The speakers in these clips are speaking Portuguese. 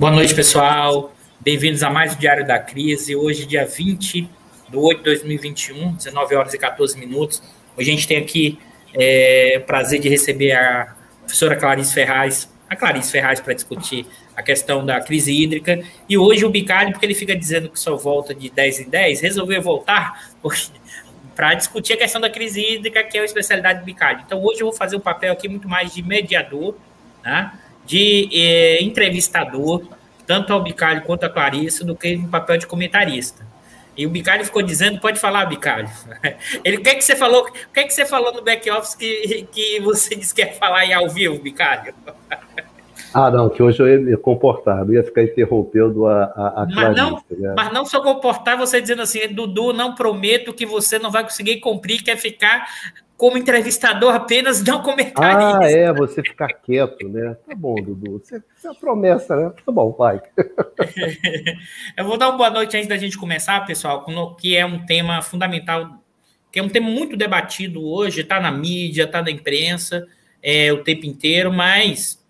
Boa noite, pessoal. Bem-vindos a mais o Diário da Crise. Hoje, dia 20 de 8 de 2021, 19 horas e 14 minutos. Hoje a gente tem aqui é, o prazer de receber a professora Clarice Ferraz, a Clarice Ferraz, para discutir a questão da crise hídrica. E hoje o Bicalho, porque ele fica dizendo que só volta de 10 em 10, resolveu voltar para discutir a questão da crise hídrica, que é a especialidade do Bicalho. Então hoje eu vou fazer um papel aqui muito mais de mediador, né? De eh, entrevistador, tanto ao Bicalho quanto a Clarice, do que no papel de comentarista. E o Bicalho ficou dizendo, pode falar, Bicalho. Ele, o que, é que você falou? O que, é que você falou no back-office que, que você disse que ia falar aí ao vivo, Bicalho? Ah, não, que hoje eu ia me comportar, não ia ficar interrompendo a, a, a mas, não, né? mas não só comportar, você dizendo assim, Dudu, não prometo que você não vai conseguir cumprir, quer ficar como entrevistador apenas, não comentarista. Ah, é, você ficar quieto, né? Tá bom, Dudu. Você, você é promessa, né? Tá bom, vai. Eu vou dar uma boa noite antes da gente começar, pessoal, que é um tema fundamental, que é um tema muito debatido hoje, está na mídia, está na imprensa é, o tempo inteiro, mas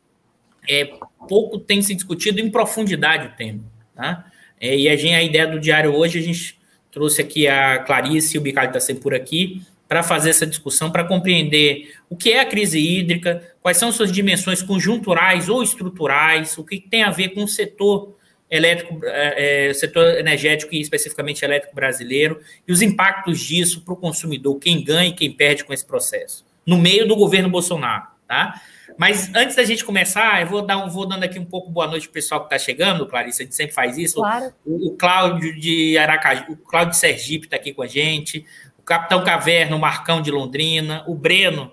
é, pouco tem se discutido em profundidade o tema. Tá? É, e a, gente, a ideia do diário hoje, a gente trouxe aqui a Clarice, o Bicalho está sempre por aqui, para fazer essa discussão, para compreender o que é a crise hídrica, quais são suas dimensões conjunturais ou estruturais, o que tem a ver com o setor elétrico, é, é setor energético e especificamente elétrico brasileiro, e os impactos disso para o consumidor, quem ganha e quem perde com esse processo, no meio do governo Bolsonaro, tá? Mas antes da gente começar, eu vou, dar um, vou dando aqui um pouco boa noite para o pessoal que está chegando, Clarice, a gente sempre faz isso. Claro. O, o Cláudio de Aracaju, o Cláudio de Sergipe está aqui com a gente, Capitão Caverna, o Marcão de Londrina, o Breno,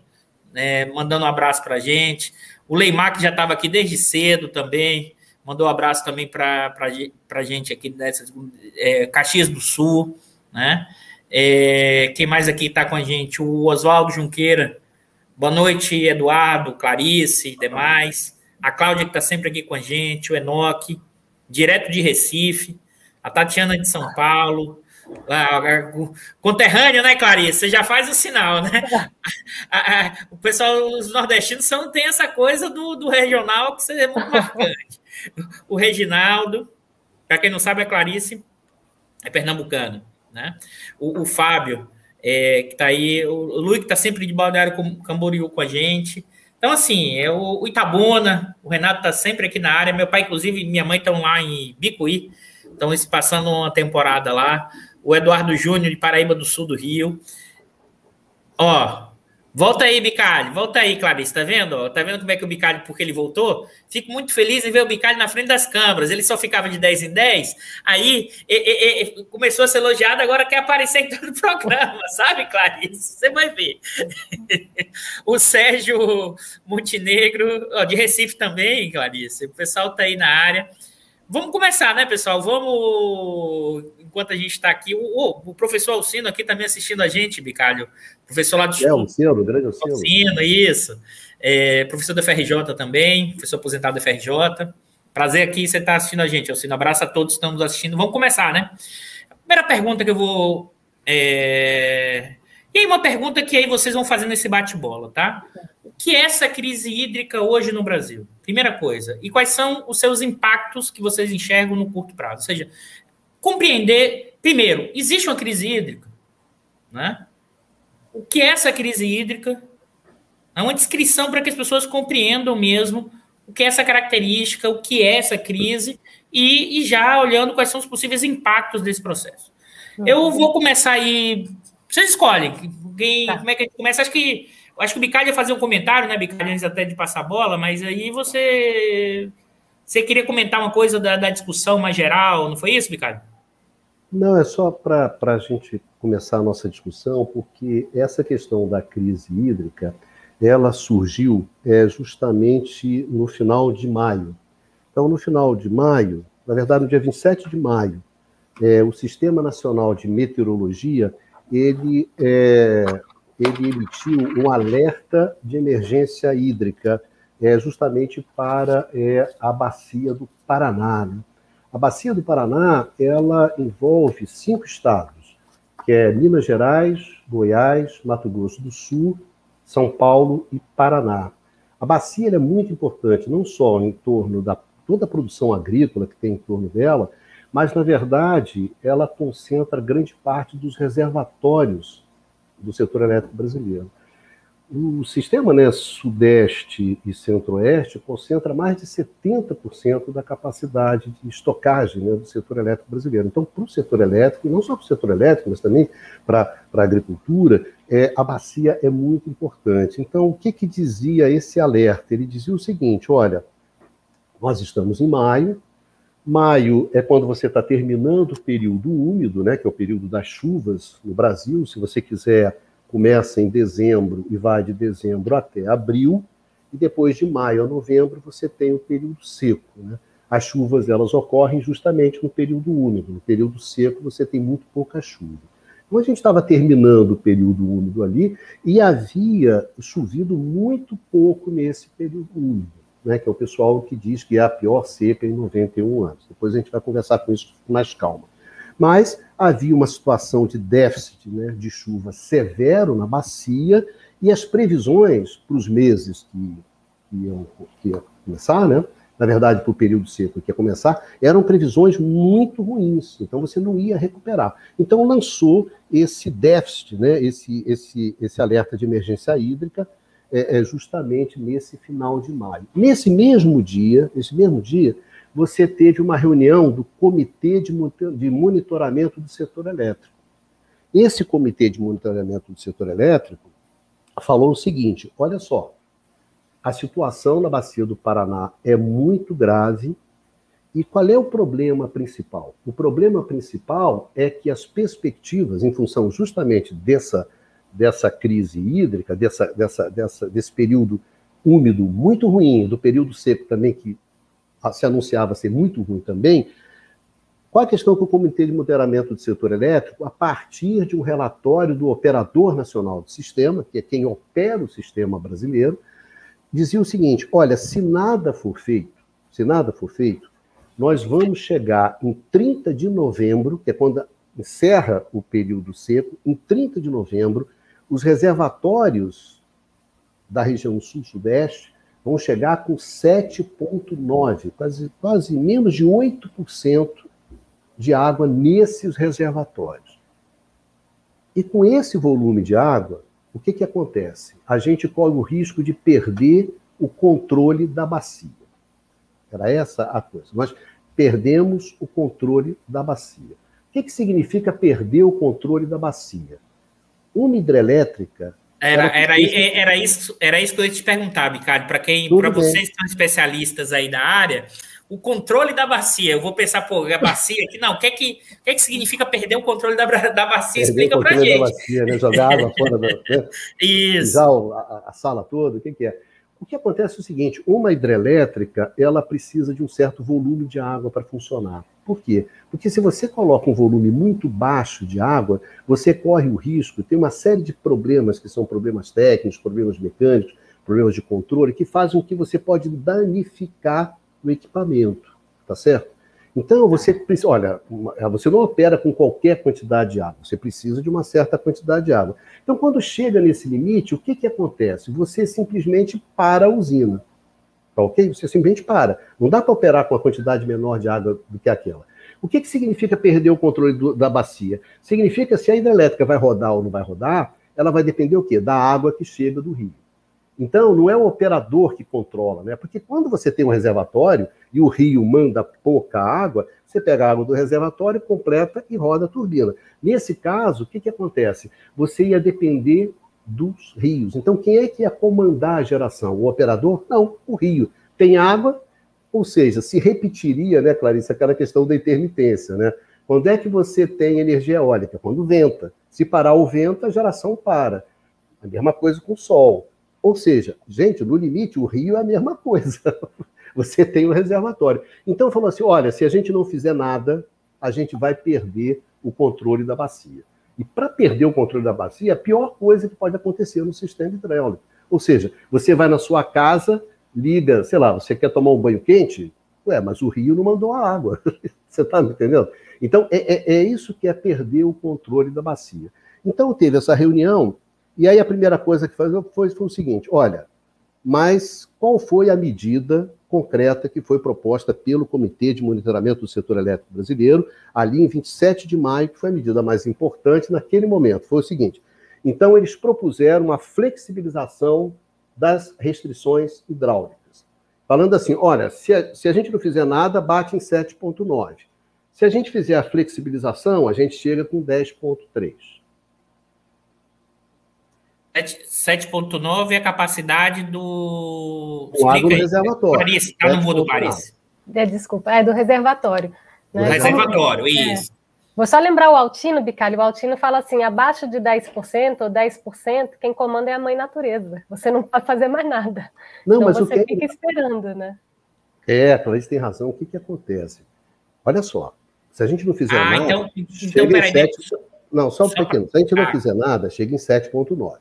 né, mandando um abraço para a gente. O Leimar, que já estava aqui desde cedo também, mandou um abraço também para a gente aqui dessas é, Caxias do Sul, né? É, quem mais aqui está com a gente? O Oswaldo Junqueira. Boa noite, Eduardo, Clarice e demais. A Cláudia, que está sempre aqui com a gente, o Enoque, direto de Recife, a Tatiana de São Paulo, ah, conterrâneo, né, Clarice? Você já faz o sinal, né? o pessoal, os nordestinos são, tem essa coisa do, do regional que é muito marcante. O Reginaldo, para quem não sabe, a Clarice é pernambucano, né? O, o Fábio, é, que está aí, o, o Luiz, que está sempre de Balneário Camboriú com a gente. Então, assim, é o, o Itabuna, o Renato está sempre aqui na área. Meu pai, inclusive, e minha mãe estão lá em Bicuí, estão passando uma temporada lá o Eduardo Júnior de Paraíba do Sul do Rio. Ó, volta aí, Bicalho, volta aí, Clarice, tá vendo? Tá vendo como é que o Bicalho, porque ele voltou? Fico muito feliz em ver o Bicalho na frente das câmeras. Ele só ficava de 10 em 10, aí e, e, e, começou a ser elogiado, agora quer aparecer em todo o programa, sabe, Clarice? Você vai ver. o Sérgio Montenegro, ó, de Recife também, Clarice. O pessoal tá aí na área. Vamos começar, né, pessoal? Vamos enquanto a gente está aqui. O, o, professor Alcino aqui também assistindo a gente, Bicalho. Professor lá do É, Alcino, grande Alcino. Alcino, isso. É, professor da FRJ também, professor aposentado da FRJ. Prazer aqui você estar tá assistindo a gente, Alcino. Abraço a todos que estão nos assistindo. Vamos começar, né? A primeira pergunta que eu vou. É... E aí, uma pergunta que aí vocês vão fazendo esse bate-bola, tá? O que é essa crise hídrica hoje no Brasil? Primeira coisa. E quais são os seus impactos que vocês enxergam no curto prazo? Ou seja, compreender, primeiro, existe uma crise hídrica, né? O que é essa crise hídrica? É uma descrição para que as pessoas compreendam mesmo o que é essa característica, o que é essa crise, e, e já olhando quais são os possíveis impactos desse processo. Uhum. Eu vou começar aí. Vocês escolhem. Quem, tá. Como é que a gente começa? Acho que, acho que o Bicalho ia fazer um comentário, né, Bicalho, antes até de passar a bola, mas aí você você queria comentar uma coisa da, da discussão mais geral, não foi isso, Ricardo? Não, é só para a gente começar a nossa discussão, porque essa questão da crise hídrica, ela surgiu é, justamente no final de maio. Então, no final de maio, na verdade, no dia 27 de maio, é, o Sistema Nacional de Meteorologia, ele, é, ele emitiu um alerta de emergência hídrica é, justamente para é, a bacia do Paraná. Né? A bacia do Paraná ela envolve cinco estados, que é Minas Gerais, Goiás, Mato Grosso do Sul, São Paulo e Paraná. A bacia é muito importante, não só em torno da toda a produção agrícola que tem em torno dela, mas, na verdade, ela concentra grande parte dos reservatórios do setor elétrico brasileiro. O sistema né, Sudeste e Centro-Oeste concentra mais de 70% da capacidade de estocagem né, do setor elétrico brasileiro. Então, para o setor elétrico, não só para o setor elétrico, mas também para a agricultura, é, a bacia é muito importante. Então, o que, que dizia esse alerta? Ele dizia o seguinte: olha, nós estamos em maio, Maio é quando você está terminando o período úmido, né, que é o período das chuvas no Brasil. Se você quiser, começa em dezembro e vai de dezembro até abril. E depois de maio a novembro você tem o período seco. Né? As chuvas elas ocorrem justamente no período úmido. No período seco você tem muito pouca chuva. Então a gente estava terminando o período úmido ali e havia chovido muito pouco nesse período úmido né, que é o pessoal que diz que é a pior seca em 91 anos. Depois a gente vai conversar com isso com mais calma. Mas havia uma situação de déficit né, de chuva severo na bacia e as previsões para os meses que, que, iam, que ia começar, né, na verdade, para o período seco que ia começar, eram previsões muito ruins. Então você não ia recuperar. Então lançou esse déficit, né, esse, esse, esse alerta de emergência hídrica é, é justamente nesse final de maio. Nesse mesmo dia, nesse mesmo dia, você teve uma reunião do Comitê de Monitoramento do Setor Elétrico. Esse Comitê de Monitoramento do Setor Elétrico falou o seguinte: olha só, a situação na Bacia do Paraná é muito grave. E qual é o problema principal? O problema principal é que as perspectivas, em função justamente dessa dessa crise hídrica, dessa, dessa, dessa, desse período úmido muito ruim, do período seco também, que se anunciava ser muito ruim também, qual a questão que o Comitê de Moderamento do Setor Elétrico, a partir de um relatório do Operador Nacional do Sistema, que é quem opera o sistema brasileiro, dizia o seguinte: olha, se nada for feito, se nada for feito, nós vamos chegar em 30 de novembro, que é quando encerra o período seco, em 30 de novembro, os reservatórios da região sul-sudeste vão chegar com 7,9%, quase, quase menos de 8% de água nesses reservatórios. E com esse volume de água, o que, que acontece? A gente corre o risco de perder o controle da bacia. Era essa a coisa. Nós perdemos o controle da bacia. O que, que significa perder o controle da bacia? Uma hidrelétrica. Era, era, era, isso, era isso que eu ia te perguntar, Ricardo. Para quem, para vocês que são especialistas aí da área, o controle da bacia. Eu vou pensar, pô, a bacia aqui, não, o que é que, o que, é que significa perder o controle da, da bacia? Perder Explica para gente. Da bacia, né? Jogar água fora da. Né? Isso. A, a, sala toda, o que, que é? O que acontece é o seguinte: uma hidrelétrica ela precisa de um certo volume de água para funcionar. Por quê? Porque se você coloca um volume muito baixo de água, você corre o risco, tem uma série de problemas que são problemas técnicos, problemas mecânicos, problemas de controle, que fazem com que você pode danificar o equipamento, tá certo? Então, você precisa, olha, você não opera com qualquer quantidade de água, você precisa de uma certa quantidade de água. Então, quando chega nesse limite, o que, que acontece? Você simplesmente para a usina. Tá ok? Você simplesmente para. Não dá para operar com uma quantidade menor de água do que aquela. O que, que significa perder o controle do, da bacia? Significa se a hidrelétrica vai rodar ou não vai rodar, ela vai depender o quê? Da água que chega do rio. Então, não é o operador que controla, né? Porque quando você tem um reservatório e o rio manda pouca água, você pega a água do reservatório, completa e roda a turbina. Nesse caso, o que, que acontece? Você ia depender dos rios. Então, quem é que ia comandar a geração? O operador? Não, o rio. Tem água, ou seja, se repetiria, né, Clarice, aquela questão da intermitência, né? Quando é que você tem energia eólica? Quando venta. Se parar o vento, a geração para. A mesma coisa com o sol. Ou seja, gente, no limite, o rio é a mesma coisa. Você tem o um reservatório. Então, falou assim: olha, se a gente não fizer nada, a gente vai perder o controle da bacia. E para perder o controle da bacia, a pior coisa que pode acontecer no sistema hidráulico. Ou seja, você vai na sua casa, liga, sei lá, você quer tomar um banho quente? Ué, mas o rio não mandou a água. você está me entendendo? Então, é, é, é, isso que é perder o controle da bacia. Então, teve essa reunião, e aí a primeira coisa que foi, foi, foi o seguinte: olha, mas qual foi a medida concreta que foi proposta pelo Comitê de Monitoramento do Setor Elétrico Brasileiro, ali em 27 de maio, que foi a medida mais importante naquele momento. Foi o seguinte: então, eles propuseram uma flexibilização das restrições hidráulicas. Falando assim: olha, se a, se a gente não fizer nada, bate em 7,9. Se a gente fizer a flexibilização, a gente chega com 10,3. 7,9 é a capacidade do. O água no reservatório. Paris, está no mundo Paris. É, desculpa, é do reservatório. Né? Do reservatório, é. isso. Vou só lembrar o Altino, Bicalho. O Altino fala assim: abaixo de 10% ou 10%, quem comanda é a mãe natureza. Você não pode fazer mais nada. Não, então mas você o que... fica esperando, né? É, Clarice tem razão. O que, que acontece? Olha só, se a gente não fizer ah, nada. Então, então peraí. 7... Não, só um só... pequeno. Se a gente não ah. fizer nada, chega em 7,9.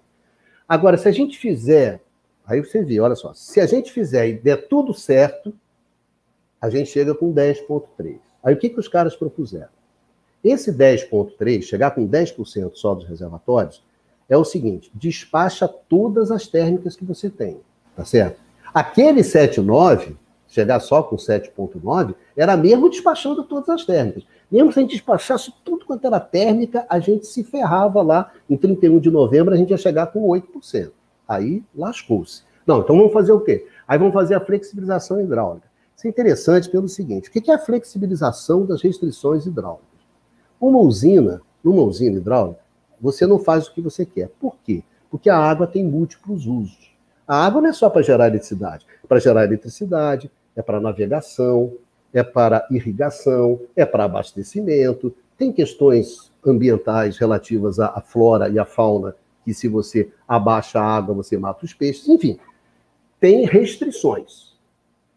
Agora, se a gente fizer, aí você vê, olha só, se a gente fizer e der tudo certo, a gente chega com 10,3. Aí o que, que os caras propuseram? Esse 10,3, chegar com 10% só dos reservatórios, é o seguinte: despacha todas as térmicas que você tem, tá certo? Aquele 7,9, chegar só com 7,9, era mesmo despachando todas as térmicas. Mesmo se a gente despachasse tudo quanto era térmica, a gente se ferrava lá. Em 31 de novembro, a gente ia chegar com 8%. Aí lascou-se. Não, então vamos fazer o quê? Aí vamos fazer a flexibilização hidráulica. Isso é interessante pelo seguinte: o que é a flexibilização das restrições hidráulicas? Uma usina, numa usina hidráulica, você não faz o que você quer. Por quê? Porque a água tem múltiplos usos. A água não é só para gerar eletricidade. Para gerar eletricidade, é para navegação, é para irrigação, é para abastecimento, tem questões ambientais relativas à flora e à fauna, que se você abaixa a água, você mata os peixes, enfim, tem restrições.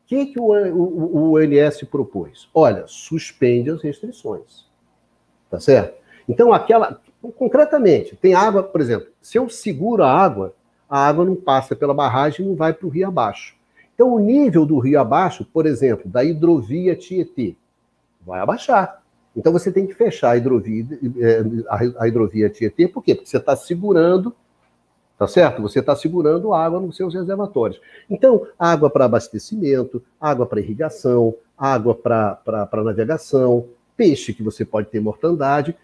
O que, que o, ONS propôs? Olha, suspende as restrições. Tá certo? Então, aquela. Concretamente, tem água, por exemplo, se eu seguro a água, a água não passa pela barragem e não vai para o rio abaixo. Então, o nível do rio abaixo, por exemplo, da hidrovia Tietê, vai abaixar. Então, você tem que fechar a hidrovia, eh, a hidrovia Tietê, por quê? Porque você está segurando, tá certo? Você está segurando água nos seus reservatórios. Então, água para abastecimento, água para irrigação, água para navegação, peixe que você pode ter mortandade.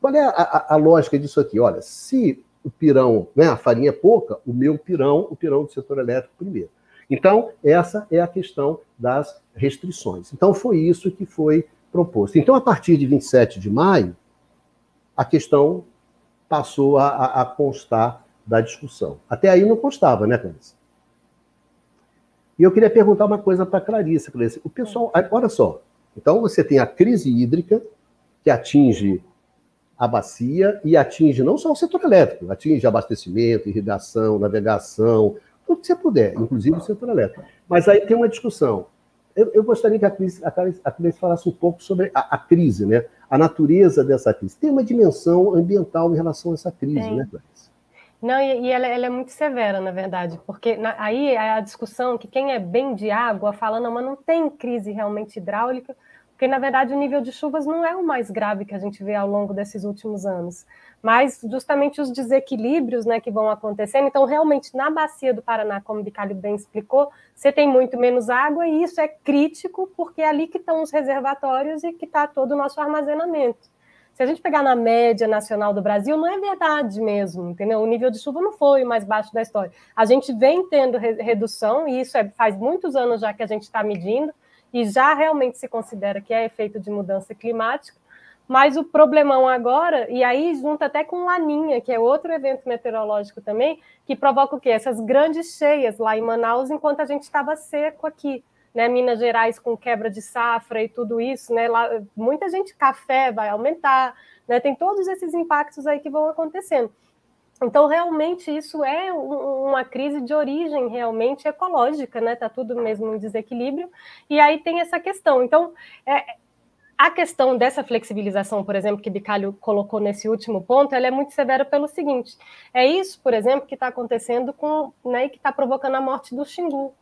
Qual é a, a, a lógica disso aqui? Olha, se o pirão, né, a farinha é pouca, o meu pirão, o pirão do setor elétrico primeiro. Então, essa é a questão das restrições. Então, foi isso que foi proposto. Então, a partir de 27 de maio, a questão passou a, a, a constar da discussão. Até aí não constava, né, Clarice? E eu queria perguntar uma coisa para a Clarice, Clarice. O pessoal, olha só, então, você tem a crise hídrica, que atinge a bacia e atinge não só o setor elétrico, atinge abastecimento, irrigação, navegação, tudo que você puder, inclusive o setor elétrico. Mas aí tem uma discussão. Eu, eu gostaria que a Cris, a, Cris, a Cris falasse um pouco sobre a, a, crise, né? a natureza dessa crise. Tem uma dimensão ambiental em relação a essa crise, Sim. né, Cris? Não, e, e ela, ela, é muito severa, na verdade, porque na, aí é a discussão que quem é bem de água fala, não, mas não tem crise realmente hidráulica, porque na verdade o nível de chuvas não é o mais grave que a gente vê ao longo desses últimos anos, mas justamente os desequilíbrios né, que vão acontecendo. Então, realmente, na bacia do Paraná, como o Bicalho bem explicou, você tem muito menos água, e isso é crítico, porque é ali que estão os reservatórios e que está todo o nosso armazenamento se a gente pegar na média nacional do Brasil, não é verdade mesmo, entendeu? O nível de chuva não foi o mais baixo da história. A gente vem tendo re redução, e isso é, faz muitos anos já que a gente está medindo, e já realmente se considera que é efeito de mudança climática. Mas o problemão agora, e aí junta até com Laninha, que é outro evento meteorológico também, que provoca o quê? Essas grandes cheias lá em Manaus, enquanto a gente estava seco aqui né, Minas Gerais com quebra de safra e tudo isso, né, lá, muita gente, café vai aumentar, né, tem todos esses impactos aí que vão acontecendo. Então, realmente, isso é uma crise de origem realmente ecológica, né? Está tudo mesmo em desequilíbrio. E aí tem essa questão. Então, é, a questão dessa flexibilização, por exemplo, que Bicalho colocou nesse último ponto, ela é muito severa pelo seguinte: é isso, por exemplo, que está acontecendo com, né, que está provocando a morte do Xingu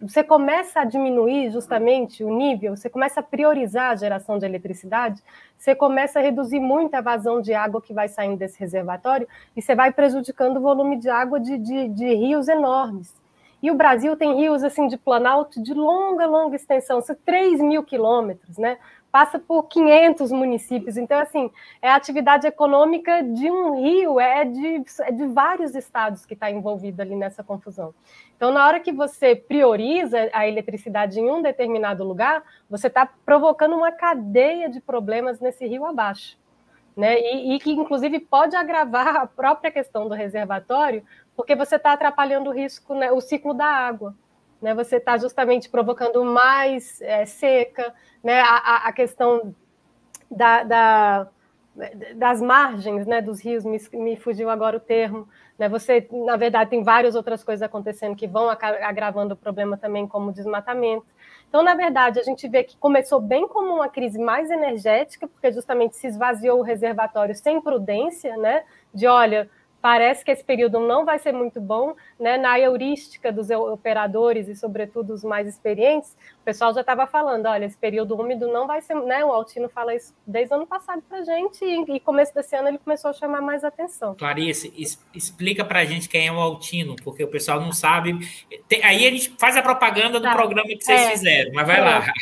você começa a diminuir justamente o nível, você começa a priorizar a geração de eletricidade, você começa a reduzir muito a vazão de água que vai saindo desse reservatório e você vai prejudicando o volume de água de, de, de rios enormes. E o Brasil tem rios assim de planalto de longa, longa extensão, 3 mil quilômetros, né? Passa por 500 municípios. Então, assim, é a atividade econômica de um rio, é de, é de vários estados que está envolvido ali nessa confusão. Então, na hora que você prioriza a eletricidade em um determinado lugar, você está provocando uma cadeia de problemas nesse rio abaixo. Né? E, e, que, inclusive, pode agravar a própria questão do reservatório, porque você está atrapalhando o risco, né, o ciclo da água. Né? Você está justamente provocando mais é, seca, né? a, a questão da, da, das margens né, dos rios, me, me fugiu agora o termo. Né? Você, na verdade, tem várias outras coisas acontecendo que vão agravando o problema também, como desmatamento. Então, na verdade, a gente vê que começou bem como uma crise mais energética, porque justamente se esvaziou o reservatório sem prudência, né? De olha, parece que esse período não vai ser muito bom, né? Na heurística dos operadores e, sobretudo, os mais experientes, o pessoal já estava falando: olha, esse período úmido não vai ser, né? O Altino fala isso desde o ano passado para gente, e, e começo desse ano ele começou a chamar mais atenção. Clarice, es, explica para a gente quem é o Altino, porque o pessoal não sabe. Tem, aí a gente faz a propaganda do tá. programa que vocês é. fizeram, mas vai é. lá.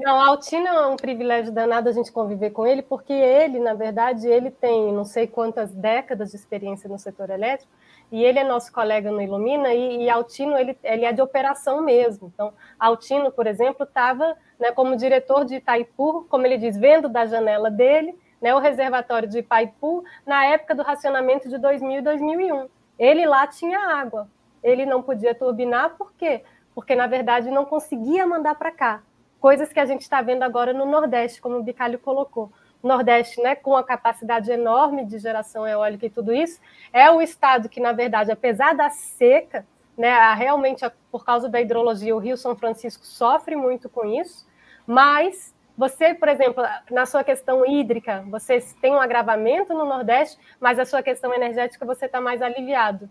Não, o Altino é um privilégio danado a gente conviver com ele, porque ele, na verdade, ele tem não sei quantas décadas de experiência no setor elétrico, e ele é nosso colega no Ilumina, e, e Altino, ele, ele é de operação mesmo. Então, Altino, por exemplo, estava né, como diretor de Itaipu, como ele diz, vendo da janela dele, né, o reservatório de Itaipu, na época do racionamento de 2000 e 2001. Ele lá tinha água, ele não podia turbinar, por quê? Porque, na verdade, não conseguia mandar para cá. Coisas que a gente está vendo agora no Nordeste, como o Bicalho colocou. Nordeste, né, com a capacidade enorme de geração eólica e tudo isso, é o estado que, na verdade, apesar da seca, né, realmente por causa da hidrologia, o Rio São Francisco sofre muito com isso, mas você, por exemplo, na sua questão hídrica, você tem um agravamento no Nordeste, mas a sua questão energética você está mais aliviado.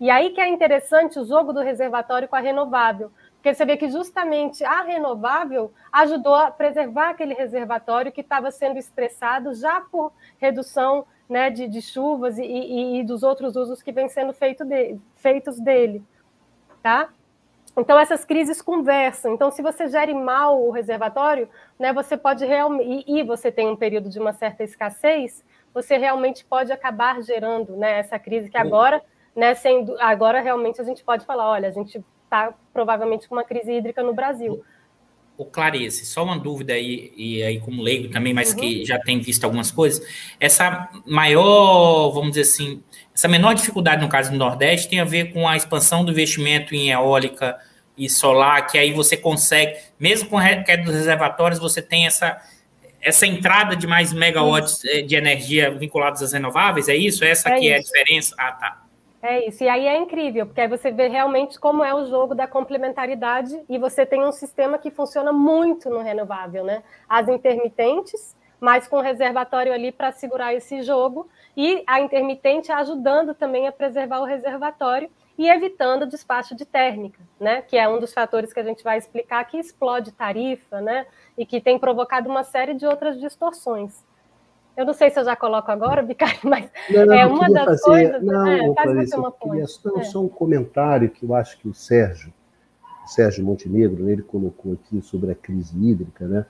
E aí que é interessante o jogo do reservatório com a renovável, porque você vê que justamente a renovável ajudou a preservar aquele reservatório que estava sendo estressado já por redução né, de, de chuvas e, e, e, dos outros usos que vêm sendo feito de, feitos dele. Tá? Então, essas crises conversam. Então, se você gere mal o reservatório, né, você pode realmente. E, e você tem um período de uma certa escassez, você realmente pode acabar gerando né, essa crise que agora, né, sendo, agora realmente a gente pode falar: olha, a gente está provavelmente com uma crise hídrica no Brasil. O Clarice, só uma dúvida aí, e aí como leigo também, mas uhum. que já tem visto algumas coisas, essa maior, vamos dizer assim, essa menor dificuldade no caso do Nordeste tem a ver com a expansão do investimento em eólica e solar, que aí você consegue, mesmo com a queda dos reservatórios, você tem essa, essa entrada de mais megawatts eh, de energia vinculados às renováveis, é isso? Essa é que isso. é a diferença? Ah, tá. É isso, e aí é incrível, porque aí você vê realmente como é o jogo da complementaridade e você tem um sistema que funciona muito no renovável, né? As intermitentes, mas com reservatório ali para segurar esse jogo, e a intermitente ajudando também a preservar o reservatório e evitando o despacho de térmica, né? Que é um dos fatores que a gente vai explicar que explode tarifa, né? E que tem provocado uma série de outras distorções. Eu não sei se eu já coloco agora, Bicário, mas não, é uma das fazer, coisas. Não, é, faz Clarice, uma queria, não, é. só um comentário que eu acho que o Sérgio, o Sérgio Montenegro, ele colocou aqui sobre a crise hídrica, né?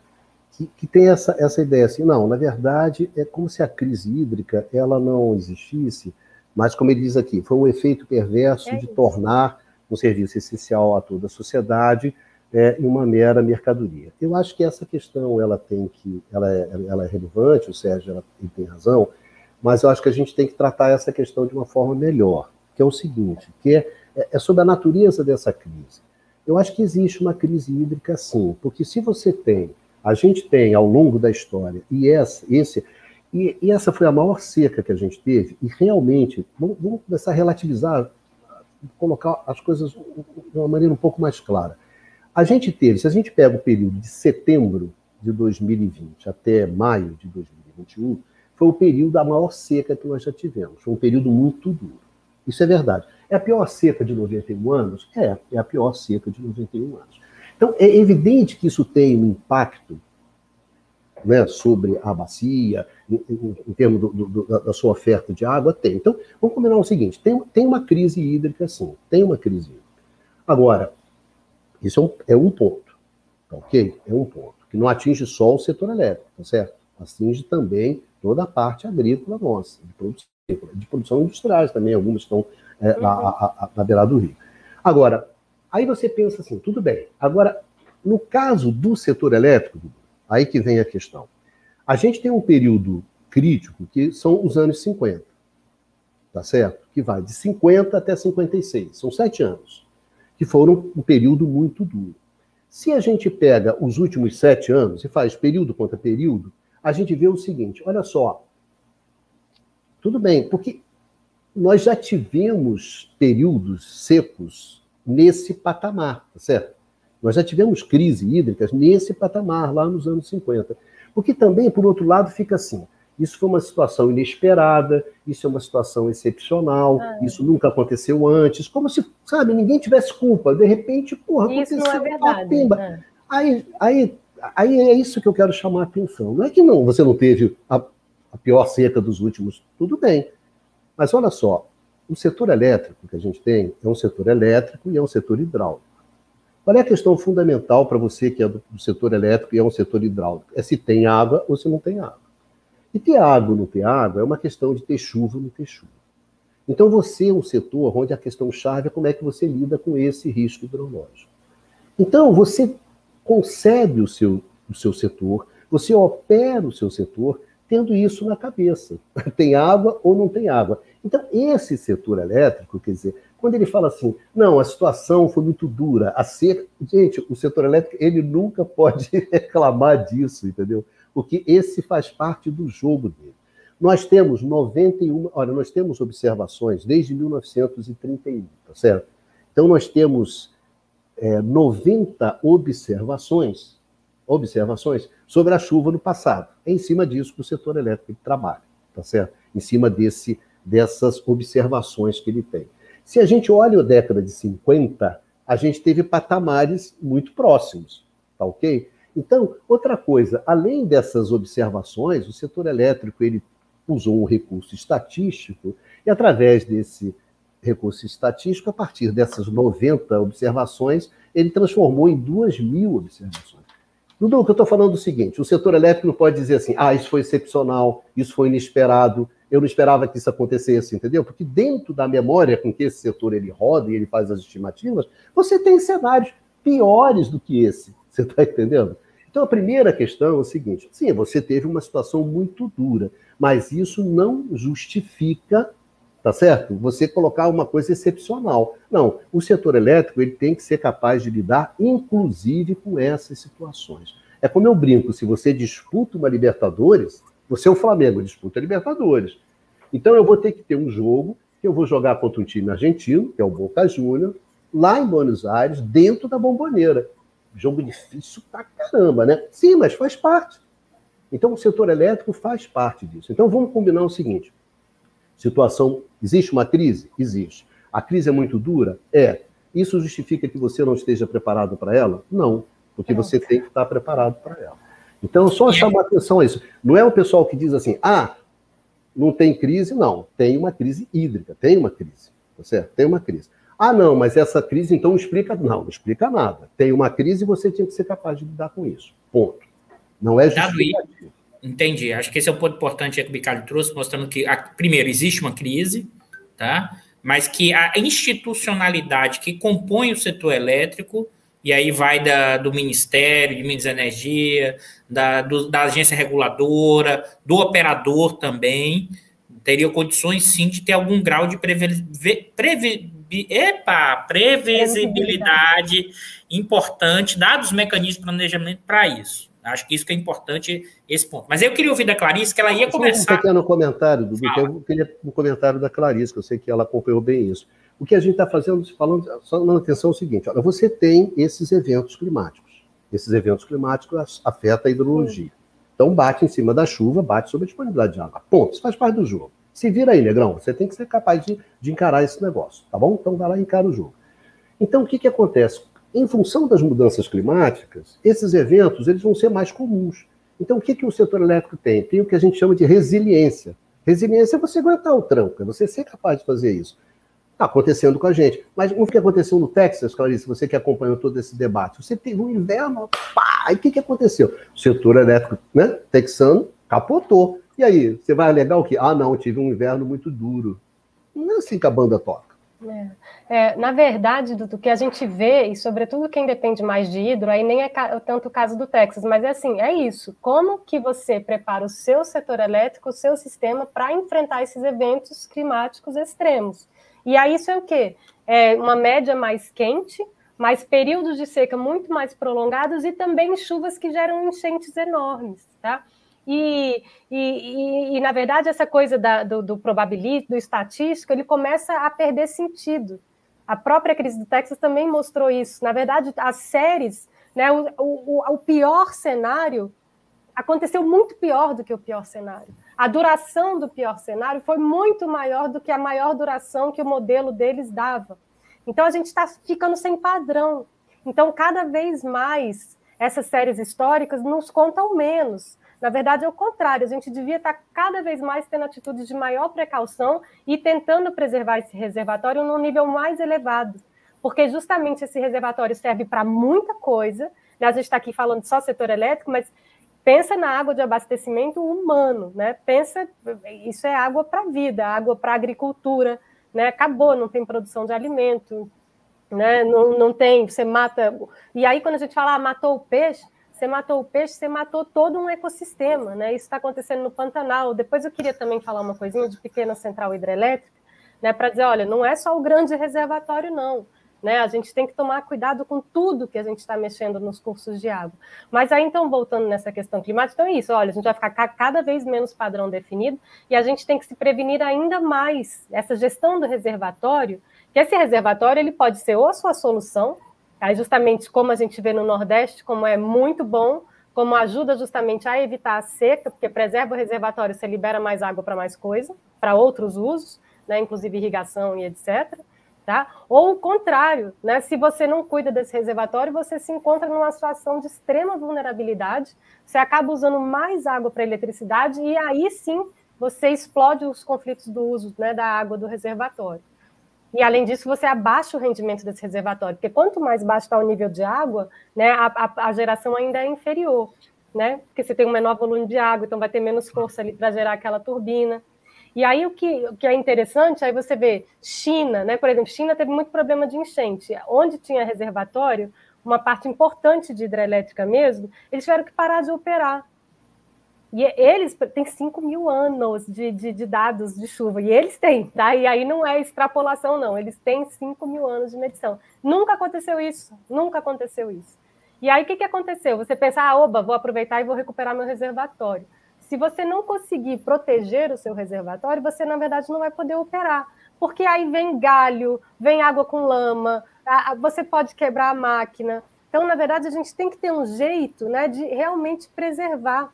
Que, que tem essa, essa ideia assim, não, na verdade, é como se a crise hídrica ela não existisse, mas como ele diz aqui, foi um efeito perverso é de tornar um serviço essencial a toda a sociedade é, em uma mera mercadoria. Eu acho que essa questão ela tem que, ela é, ela é relevante, o Sérgio ela, ele tem razão, mas eu acho que a gente tem que tratar essa questão de uma forma melhor, que é o seguinte, que é, é sobre a natureza dessa crise. Eu acho que existe uma crise hídrica sim, porque se você tem, a gente tem ao longo da história, e essa, esse, e, e essa foi a maior seca que a gente teve, e realmente, vamos, vamos começar a relativizar, colocar as coisas de uma maneira um pouco mais clara. A gente teve, se a gente pega o período de setembro de 2020 até maio de 2021, foi o período da maior seca que nós já tivemos. Foi um período muito duro. Isso é verdade. É a pior seca de 91 anos? É, é a pior seca de 91 anos. Então, é evidente que isso tem um impacto né, sobre a bacia, em, em, em termos do, do, da sua oferta de água? Tem. Então, vamos combinar o seguinte: tem, tem uma crise hídrica, sim, tem uma crise hídrica. Agora, isso é um, é um ponto, tá ok? É um ponto, que não atinge só o setor elétrico, tá certo? Atinge também toda a parte agrícola nossa, de produção, de produção industriais também, algumas estão é, na, a, a, na beirada do rio. Agora, aí você pensa assim, tudo bem. Agora, no caso do setor elétrico, aí que vem a questão. A gente tem um período crítico que são os anos 50, tá certo? Que vai de 50 até 56, são sete anos, que foram um período muito duro. Se a gente pega os últimos sete anos e faz período contra período, a gente vê o seguinte: olha só, tudo bem, porque nós já tivemos períodos secos nesse patamar, tá certo? Nós já tivemos crise hídricas nesse patamar, lá nos anos 50. Porque também, por outro lado, fica assim: isso foi uma situação inesperada, isso é uma situação excepcional, ah, é. isso nunca aconteceu antes, como se, sabe, ninguém tivesse culpa. De repente, porra, isso aconteceu. Não é verdade. É. Aí, aí, aí é isso que eu quero chamar a atenção. Não é que não, você não teve a, a pior seca dos últimos, tudo bem. Mas olha só, o setor elétrico que a gente tem é um setor elétrico e é um setor hidráulico. Qual é a questão fundamental para você que é do setor elétrico e é um setor hidráulico? É se tem água ou se não tem água. E ter água não ter água é uma questão de ter chuva ou não ter chuva. Então você é um setor onde a questão chave é como é que você lida com esse risco hidrológico. Então você concebe o seu, o seu setor, você opera o seu setor tendo isso na cabeça. Tem água ou não tem água. Então, esse setor elétrico, quer dizer, quando ele fala assim, não, a situação foi muito dura, a ser. Gente, o setor elétrico, ele nunca pode reclamar disso, entendeu? Porque esse faz parte do jogo dele. Nós temos 91, olha, nós temos observações desde 1931, tá certo? Então, nós temos é, 90 observações observações sobre a chuva no passado. É em cima disso que o setor elétrico trabalha, tá certo? Em cima desse, dessas observações que ele tem. Se a gente olha a década de 50, a gente teve patamares muito próximos, tá ok? Então, outra coisa, além dessas observações, o setor elétrico ele usou um recurso estatístico e através desse recurso estatístico, a partir dessas 90 observações, ele transformou em 2 mil observações. Dudu, o que eu estou falando é o seguinte: o setor elétrico não pode dizer assim, ah, isso foi excepcional, isso foi inesperado, eu não esperava que isso acontecesse, entendeu? Porque dentro da memória com que esse setor ele roda e ele faz as estimativas, você tem cenários piores do que esse. Você está entendendo? Então a primeira questão é o seguinte: sim, você teve uma situação muito dura, mas isso não justifica tá certo? Você colocar uma coisa excepcional. Não, o setor elétrico ele tem que ser capaz de lidar, inclusive, com essas situações. É como eu brinco, se você disputa uma Libertadores, você é o Flamengo, disputa a Libertadores. Então eu vou ter que ter um jogo que eu vou jogar contra um time argentino, que é o Boca Juniors, lá em Buenos Aires, dentro da bomboneira. Jogo difícil pra caramba, né? Sim, mas faz parte. Então o setor elétrico faz parte disso. Então vamos combinar o seguinte: situação. Existe uma crise? Existe. A crise é muito dura? É. Isso justifica que você não esteja preparado para ela? Não, porque você tem que estar preparado para ela. Então, só chamar atenção a isso. Não é o pessoal que diz assim, ah, não tem crise, não. Tem uma crise hídrica, tem uma crise. Tá certo? Tem uma crise. Ah, não, mas essa crise então explica. Não, não explica nada. Tem uma crise e você tinha que ser capaz de lidar com isso. Ponto. Não é justificativo. Entendi. Acho que esse é o ponto importante que o Bicalho trouxe, mostrando que, primeiro, existe uma crise, tá? mas que a institucionalidade que compõe o setor elétrico, e aí vai da, do Ministério de Minas e Energia, da, do, da agência reguladora, do operador também, teria condições sim de ter algum grau de previ, epa, previsibilidade importante, dados os mecanismos de planejamento para isso. Acho que isso que é importante, esse ponto. Mas eu queria ouvir da Clarice que ela ia começar. Um pequeno comentário, Dudu, que eu queria um comentário da Clarice, que eu sei que ela acompanhou bem isso. O que a gente está fazendo, falando, só dando atenção é o seguinte: olha, você tem esses eventos climáticos. Esses eventos climáticos afetam a hidrologia. Então, bate em cima da chuva, bate sobre a disponibilidade de água. Ponto. Isso faz parte do jogo. Se vira aí, negrão. Você tem que ser capaz de, de encarar esse negócio, tá bom? Então, vai lá e encara o jogo. Então, o que, que acontece? em função das mudanças climáticas, esses eventos eles vão ser mais comuns. Então, o que, que o setor elétrico tem? Tem o que a gente chama de resiliência. Resiliência é você aguentar o tranco, é você ser capaz de fazer isso. Está acontecendo com a gente. Mas o que aconteceu no Texas, Clarice, você que acompanhou todo esse debate? Você teve um inverno, pá, e o que, que aconteceu? O setor elétrico né, texano capotou. E aí, você vai alegar o quê? Ah, não, tive um inverno muito duro. Não é assim que a banda toca. É. É, na verdade, do, que a gente vê, e sobretudo quem depende mais de hidro, aí nem é tanto o caso do Texas, mas é assim, é isso. Como que você prepara o seu setor elétrico, o seu sistema, para enfrentar esses eventos climáticos extremos? E aí isso é o quê? É uma média mais quente, mais períodos de seca muito mais prolongados e também chuvas que geram enchentes enormes, tá? E, e, e, e, na verdade, essa coisa da, do, do probabilismo, do estatístico, ele começa a perder sentido. A própria crise do Texas também mostrou isso. Na verdade, as séries, né, o, o, o pior cenário aconteceu muito pior do que o pior cenário. A duração do pior cenário foi muito maior do que a maior duração que o modelo deles dava. Então, a gente está ficando sem padrão. Então, cada vez mais, essas séries históricas nos contam menos. Na verdade, é o contrário, a gente devia estar cada vez mais tendo atitudes de maior precaução e tentando preservar esse reservatório num nível mais elevado, porque justamente esse reservatório serve para muita coisa. Né? A gente está aqui falando só setor elétrico, mas pensa na água de abastecimento humano, né? Pensa, isso é água para a vida, água para a agricultura, né? Acabou, não tem produção de alimento, né? Não, não tem, você mata. E aí, quando a gente fala, ah, matou o peixe, você matou o peixe, você matou todo um ecossistema, né? Isso está acontecendo no Pantanal. Depois eu queria também falar uma coisinha de pequena central hidrelétrica, né? Para dizer, olha, não é só o grande reservatório, não. Né? A gente tem que tomar cuidado com tudo que a gente está mexendo nos cursos de água. Mas aí, então, voltando nessa questão climática, então é isso, olha, a gente vai ficar cada vez menos padrão definido e a gente tem que se prevenir ainda mais. Essa gestão do reservatório, que esse reservatório ele pode ser ou a sua solução, Aí, justamente como a gente vê no Nordeste, como é muito bom, como ajuda justamente a evitar a seca, porque preserva o reservatório, você libera mais água para mais coisa, para outros usos, né, inclusive irrigação e etc. Tá? Ou o contrário, né? se você não cuida desse reservatório, você se encontra numa situação de extrema vulnerabilidade, você acaba usando mais água para eletricidade e aí sim você explode os conflitos do uso né, da água do reservatório. E, além disso, você abaixa o rendimento desse reservatório, porque quanto mais baixo está o nível de água, né, a, a, a, geração ainda é inferior, né? Porque você tem um menor volume de água, então vai ter menos força ali para gerar aquela turbina. E aí o que, o que é interessante, aí você vê China, né? Por exemplo, China teve muito problema de enchente. Onde tinha reservatório, uma parte importante de hidrelétrica mesmo, eles tiveram que parar de operar e eles têm 5 mil anos de, de, de, dados de chuva, e eles têm, tá? E aí não é extrapolação, não, eles têm 5 mil anos de medição. Nunca aconteceu isso, nunca aconteceu isso. E aí o que, que aconteceu? Você pensa, ah, oba, vou aproveitar e vou recuperar meu reservatório. Se você não conseguir proteger o seu reservatório, você, na verdade, não vai poder operar. Porque aí vem galho, vem água com lama, você pode quebrar a máquina. Então, na verdade, a gente tem que ter um jeito né, de realmente preservar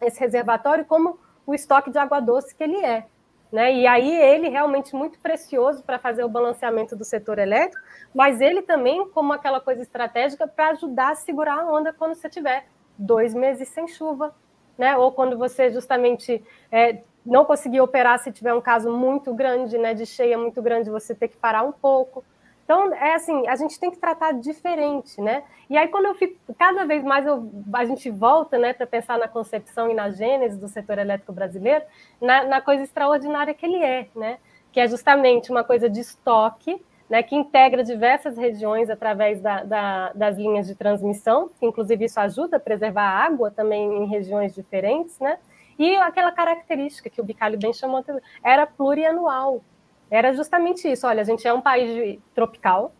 esse reservatório como o estoque de água doce que ele é. Né? E aí ele realmente muito precioso para fazer o balanceamento do setor elétrico, mas ele também como aquela coisa estratégica para ajudar a segurar a onda quando você tiver dois meses sem chuva, né? Ou quando você justamente é, não conseguir operar se tiver um caso muito grande, né, de cheia muito grande, você ter que parar um pouco. Então, é assim, a gente tem que tratar diferente, né? E aí, quando eu fico, cada vez mais eu, a gente volta, né, para pensar na concepção e na gênese do setor elétrico brasileiro, na, na, coisa extraordinária que ele é, né? Que é justamente uma coisa de estoque, né, que integra diversas regiões através da, da, das linhas de transmissão, que inclusive isso ajuda a preservar a água também em regiões diferentes, né? E aquela característica que o Bicalho bem chamou, era plurianual, era justamente isso. Olha, a gente é um país tropical.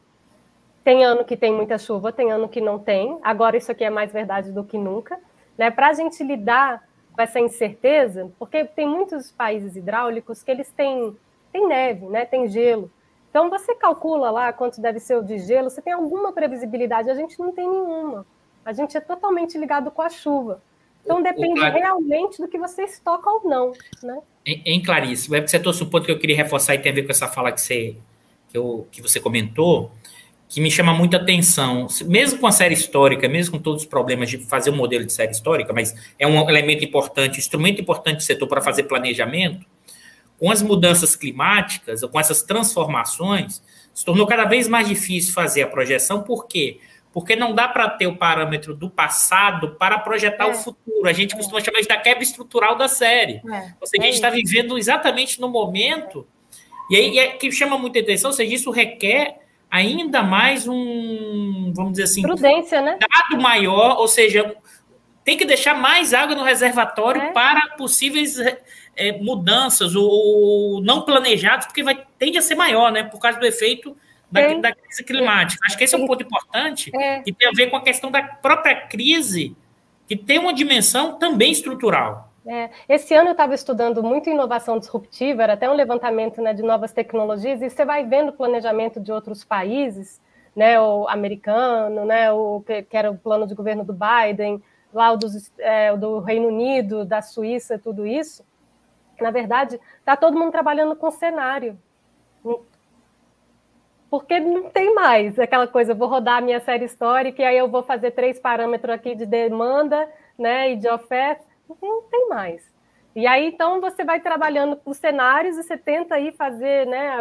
Tem ano que tem muita chuva, tem ano que não tem. Agora isso aqui é mais verdade do que nunca. Né? Para a gente lidar com essa incerteza, porque tem muitos países hidráulicos que eles têm, têm neve, né? tem gelo. Então você calcula lá quanto deve ser o de gelo, você tem alguma previsibilidade, a gente não tem nenhuma. A gente é totalmente ligado com a chuva. Então depende realmente do que você estoca ou não, né? Em, em Clarice, você trouxe um ponto que eu queria reforçar e tem a ver com essa fala que você, que, eu, que você comentou, que me chama muita atenção. Mesmo com a série histórica, mesmo com todos os problemas de fazer um modelo de série histórica, mas é um elemento importante, instrumento importante do setor para fazer planejamento, com as mudanças climáticas, com essas transformações, se tornou cada vez mais difícil fazer a projeção, por quê? Porque não dá para ter o parâmetro do passado para projetar é. o futuro. A gente costuma chamar isso da quebra estrutural da série. É. Ou seja, a gente está vivendo exatamente no momento. E aí é que chama muita atenção, ou seja, isso requer ainda mais um, vamos dizer assim, prudência, né? Dado maior, ou seja, tem que deixar mais água no reservatório é. para possíveis é, mudanças ou, não planejados, porque vai, tende a ser maior, né? Por causa do efeito da, da crise climática. Acho que esse é um ponto importante é. que tem a ver com a questão da própria crise, que tem uma dimensão também estrutural. É, esse ano eu estava estudando muito inovação disruptiva, era até um levantamento né, de novas tecnologias, e você vai vendo o planejamento de outros países, né, o americano, né, o, que era o plano de governo do Biden, lá o dos, é, do Reino Unido, da Suíça, tudo isso. Na verdade, está todo mundo trabalhando com cenário. Porque não tem mais aquela coisa, vou rodar a minha série histórica e aí eu vou fazer três parâmetros aqui de demanda né, e de oferta. Não tem mais. E aí, então, você vai trabalhando com cenários e você tenta aí fazer, né,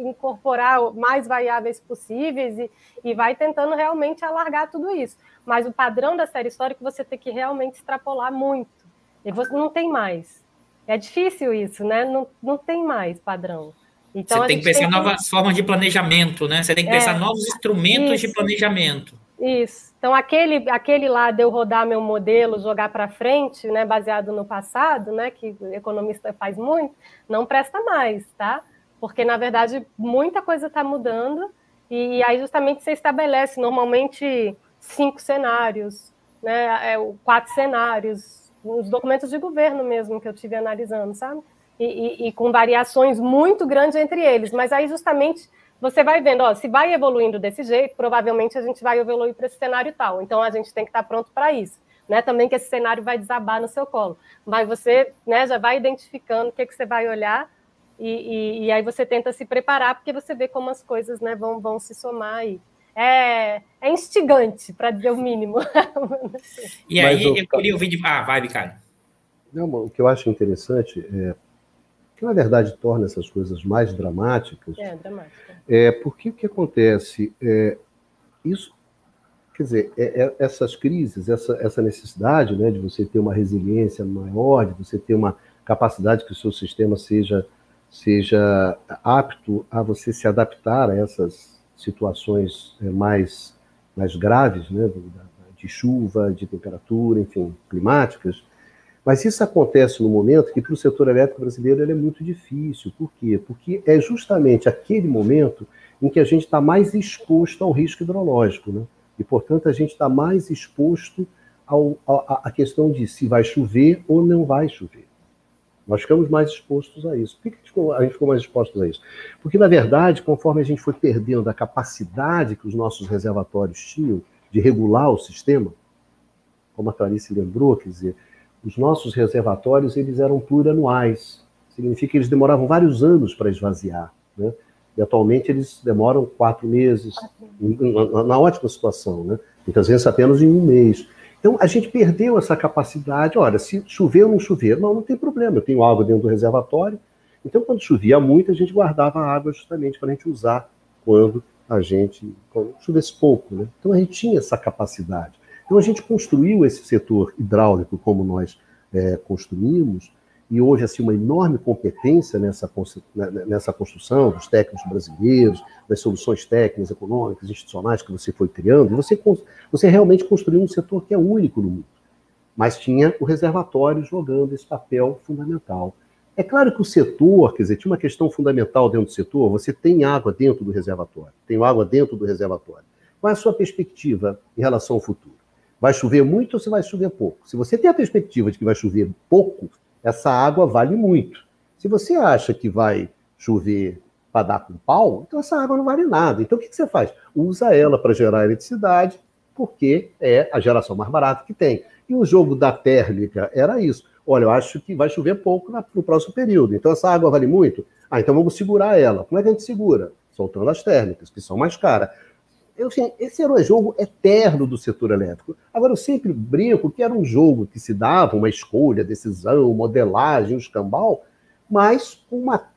incorporar mais variáveis possíveis e, e vai tentando realmente alargar tudo isso. Mas o padrão da série histórica você tem que realmente extrapolar muito. E você não tem mais. É difícil isso, né? Não, não tem mais padrão. Então, você tem que pensar tem novas formas de planejamento, né? Você tem que é, pensar novos instrumentos isso, de planejamento. Isso. Então, aquele, aquele lá de eu rodar meu modelo, jogar para frente, né, baseado no passado, né, que o economista faz muito, não presta mais, tá? Porque, na verdade, muita coisa está mudando e, e aí justamente você estabelece normalmente cinco cenários, né, é, quatro cenários, os documentos de governo mesmo que eu tive analisando, sabe? E, e, e, com variações muito grandes entre eles. Mas aí justamente você vai vendo, ó, se vai evoluindo desse jeito, provavelmente a gente vai evoluir para esse cenário tal. Então a gente tem que estar pronto para isso. Né, também que esse cenário vai desabar no seu colo. Mas você né, já vai identificando o que, que você vai olhar e, e, e aí você tenta se preparar, porque você vê como as coisas né, vão, vão se somar aí é, é instigante, para dizer o mínimo. e aí, eu queria ouvir de. Ah, vai, Ricardo. Não, o que eu acho interessante é que, na verdade, torna essas coisas mais dramáticas. É, dramática. É porque o que acontece é isso. Quer dizer, é, é, essas crises, essa, essa necessidade né, de você ter uma resiliência maior, de você ter uma capacidade que o seu sistema seja, seja apto a você se adaptar a essas situações é, mais, mais graves, né, de chuva, de temperatura, enfim, climáticas. Mas isso acontece no momento que para o setor elétrico brasileiro é muito difícil. Por quê? Porque é justamente aquele momento em que a gente está mais exposto ao risco hidrológico. Né? E, portanto, a gente está mais exposto a questão de se vai chover ou não vai chover. Nós ficamos mais expostos a isso. Por que a gente, ficou, mais expostos a isso? Porque, na verdade, conforme a gente foi perdendo a capacidade que os nossos reservatórios tinham de regular o sistema, como a Clarice lembrou, quer dizer, os nossos reservatórios eles eram plurianuais. Significa que eles demoravam vários anos para esvaziar. Né? E atualmente eles demoram quatro meses, na, na ótima situação, né? muitas vezes apenas em um mês. Então, a gente perdeu essa capacidade. Olha, se chover ou não chover, não, não tem problema. Eu tenho água dentro do reservatório. Então, quando chovia muito, a gente guardava a água justamente para a gente usar quando a gente quando chovesse pouco. Né? Então, a gente tinha essa capacidade. Então, a gente construiu esse setor hidráulico como nós é, construímos, e hoje assim uma enorme competência nessa, né, né, nessa construção dos técnicos brasileiros, das soluções técnicas, econômicas, institucionais que você foi criando, você, você realmente construiu um setor que é único no mundo. Mas tinha o reservatório jogando esse papel fundamental. É claro que o setor, quer dizer, tinha uma questão fundamental dentro do setor, você tem água dentro do reservatório, tem água dentro do reservatório. Qual é a sua perspectiva em relação ao futuro? Vai chover muito ou se vai chover pouco? Se você tem a perspectiva de que vai chover pouco, essa água vale muito. Se você acha que vai chover para dar com pau, então essa água não vale nada. Então o que, que você faz? Usa ela para gerar eletricidade, porque é a geração mais barata que tem. E o jogo da térmica era isso. Olha, eu acho que vai chover pouco no próximo período. Então essa água vale muito? Ah, então vamos segurar ela. Como é que a gente segura? Soltando as térmicas, que são mais caras eu, esse era um jogo eterno do setor elétrico. Agora, eu sempre brinco que era um jogo que se dava uma escolha, decisão, modelagem, um escambau, mas com uma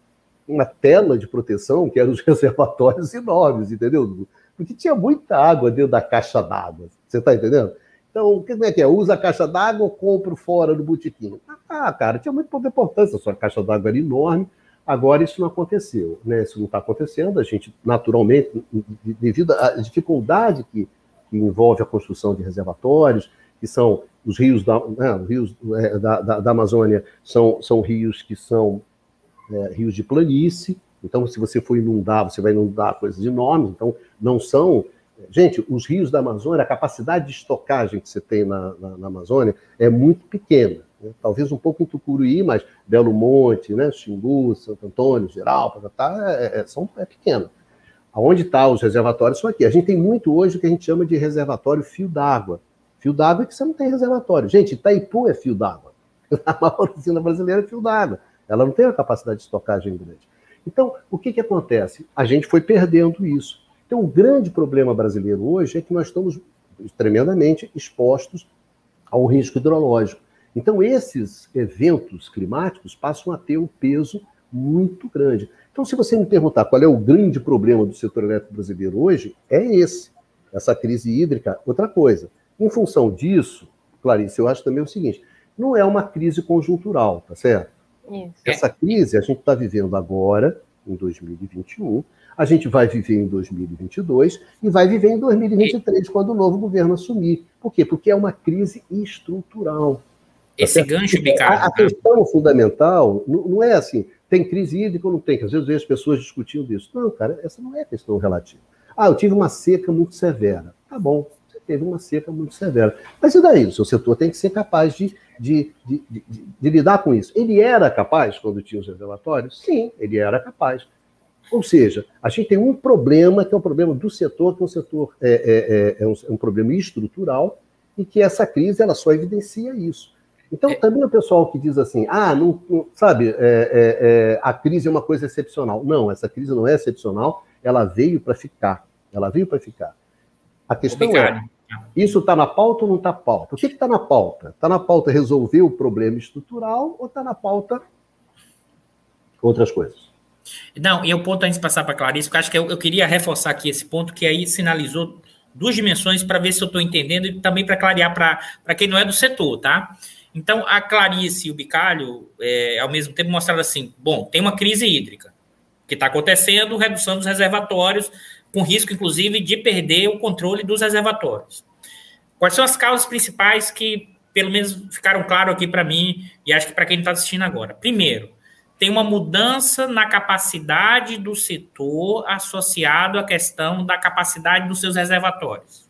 uma tela de proteção, que eram os reservatórios enormes, entendeu? Porque tinha muita água dentro da caixa d'água. Você está entendendo? Então, como é que é? Usa a caixa d'água ou compro fora no botequim? Ah, cara, tinha muito pouca importância. A sua caixa d'água era enorme. Agora isso não aconteceu, né? Isso não está acontecendo. A gente, naturalmente, devido à dificuldade que, que envolve a construção de reservatórios, que são os rios da, né, os rios é, da, da, da, Amazônia, são, são rios que são é, rios de planície. Então, se você for inundar, você vai inundar coisas enormes. Então, não são Gente, os rios da Amazônia, a capacidade de estocagem que você tem na, na, na Amazônia é muito pequena. Né? Talvez um pouco em Tucuruí, mas Belo Monte, né? Xingu, Santo Antônio, Geral, tá, é, é, são, é pequeno. Aonde estão tá os reservatórios são aqui. A gente tem muito hoje o que a gente chama de reservatório fio d'água. Fio d'água é que você não tem reservatório. Gente, Itaipu é fio d'água. A maior usina brasileira é fio d'água. Ela não tem a capacidade de estocagem grande. Então, o que, que acontece? A gente foi perdendo isso. Então, o grande problema brasileiro hoje é que nós estamos tremendamente expostos ao risco hidrológico. Então, esses eventos climáticos passam a ter um peso muito grande. Então, se você me perguntar qual é o grande problema do setor elétrico brasileiro hoje, é esse, essa crise hídrica. Outra coisa, em função disso, Clarice, eu acho também o seguinte: não é uma crise conjuntural, tá certo? Isso. Essa crise a gente está vivendo agora, em 2021, a gente vai viver em 2022 e vai viver em 2023, quando o novo governo assumir. Por quê? Porque é uma crise estrutural. Esse tá gancho, Ricardo. A, a, questão fundamental não, não, é assim, tem crise hídrica ou não tem, que às vezes vejo as pessoas discutindo isso. Não, cara, essa não é questão relativa. Ah, eu tive uma seca muito severa. Tá bom, você teve uma seca muito severa. Mas e daí? O seu setor tem que ser capaz de, de, de, de, de lidar com isso. Ele era capaz quando tinha os reservatórios? Sim, ele era capaz. Ou seja, a gente tem um problema que é um problema do setor, que é um setor é, é, é, é um, é um, problema estrutural e que essa crise ela só evidencia isso. Então é. também o pessoal que diz assim, ah, não, não sabe, é, a crise é uma coisa excepcional. Não, essa crise não é excepcional, ela veio para ficar. Ela veio para ficar. A questão Obrigado. é, isso está na pauta ou não está na pauta? O que está na pauta? Está na pauta resolver o problema estrutural ou está na pauta outras coisas? Não, e o ponto antes de passar para a Clarice, porque acho que eu, eu, queria reforçar aqui esse ponto que aí sinalizou duas dimensões para ver se eu estou entendendo e também para clarear para quem não é do setor, tá? Então, a Clarice e o Bicalho, é, ao mesmo tempo, mostraram assim: bom, tem uma crise hídrica que está acontecendo, redução dos reservatórios, com risco, inclusive, de perder o controle dos reservatórios. Quais são as causas principais que, pelo menos, ficaram claro aqui para mim e acho que para quem está assistindo agora? Primeiro, tem uma mudança na capacidade do setor associado à questão da capacidade dos seus reservatórios.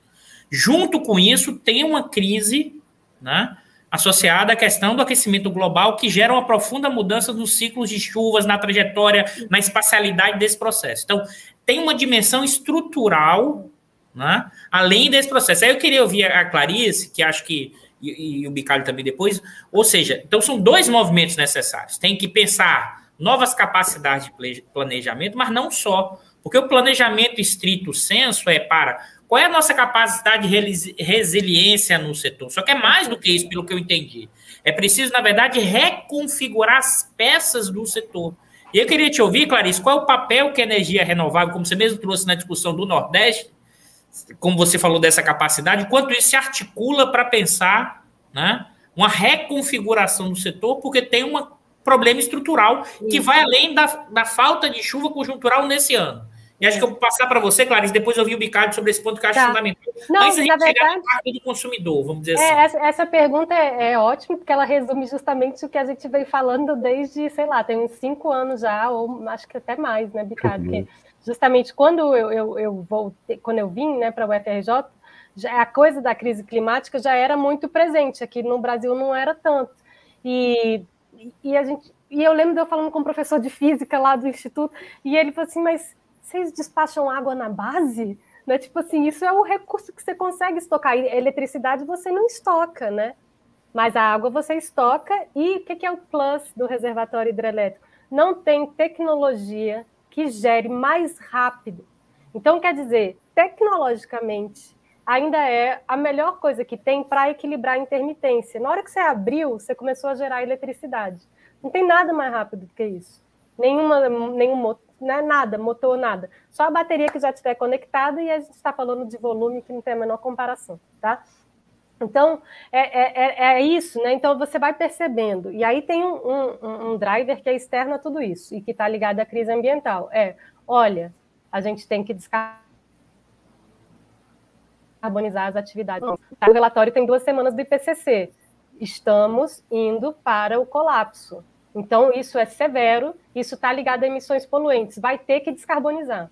Junto com isso, tem uma crise né, associada à questão do aquecimento global, que gera uma profunda mudança nos ciclos de chuvas, na trajetória, na espacialidade desse processo. Então, tem uma dimensão estrutural, né, além desse processo. Aí eu queria ouvir a Clarice, que acho que e, e o Bicalho também depois. Ou seja, então são dois movimentos necessários. Tem que pensar novas capacidades de planejamento, mas não só. Porque o planejamento estrito senso é para qual é a nossa capacidade de resiliência no setor. Só que é mais do que isso, pelo que eu entendi. É preciso, na verdade, reconfigurar as peças do setor. E eu queria te ouvir, Clarice, qual é o papel que a energia renovável, como você mesmo trouxe na discussão do Nordeste, como você falou dessa capacidade, quanto isso se articula para pensar né, uma reconfiguração do setor, porque tem um problema estrutural que vai além da, da falta de chuva conjuntural nesse ano. E acho que eu vou passar para você, Clarice, depois eu vi o Bicalho sobre esse ponto que eu acho tá. fundamental. Não, Mas a gente verdade, chegar na parte do consumidor, vamos dizer é, assim. Essa, essa pergunta é, é, ótima, porque ela resume justamente o que a gente vem falando desde, sei lá, tem uns cinco anos já, ou acho que até mais, né, Bicalho? Uhum justamente quando eu, eu, eu voltei, quando eu vim né, para o UFRJ, já, a coisa da crise climática já era muito presente, aqui no Brasil não era tanto. E, e, a gente, e eu lembro de eu falando com um professor de física lá do Instituto, e ele falou assim, mas vocês despacham água na base? Né? Tipo assim, isso é o recurso que você consegue estocar. E eletricidade você não estoca, né? Mas a água você estoca. E o que é o plus do reservatório hidrelétrico? Não tem tecnologia que gere mais rápido. Então, quer dizer, tecnologicamente, ainda é a melhor coisa que tem para equilibrar a intermitência. Na hora que você abriu, você começou a gerar eletricidade. Não tem nada mais rápido do que isso. nenhuma, nenhum né, nada, motor, nada. Só a bateria que já estiver conectada e a gente está falando de volume que não tem a menor comparação, tá? Então, é, é, é, é isso, né? Então, você vai percebendo. E aí tem um, um, um driver que é externo a tudo isso e que está ligado à crise ambiental. É, olha, a gente tem que descarbonizar as atividades. O relatório tem duas semanas do IPCC. Estamos indo para o colapso. Então, isso é severo, isso está ligado a emissões poluentes, vai ter que descarbonizar.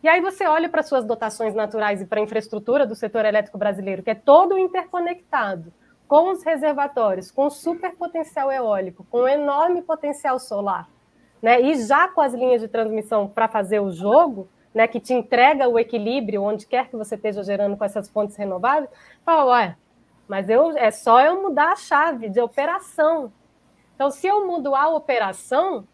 E aí você olha para suas dotações naturais e para a infraestrutura do setor elétrico brasileiro, que é todo interconectado, com os reservatórios, com super potencial eólico, com enorme potencial solar, né? e já com as linhas de transmissão para fazer o jogo, né, que te entrega o equilíbrio onde quer que você esteja gerando com essas fontes renováveis, fala, ué, mas eu, é só eu mudar a chave de operação, então, se eu mudo a operação,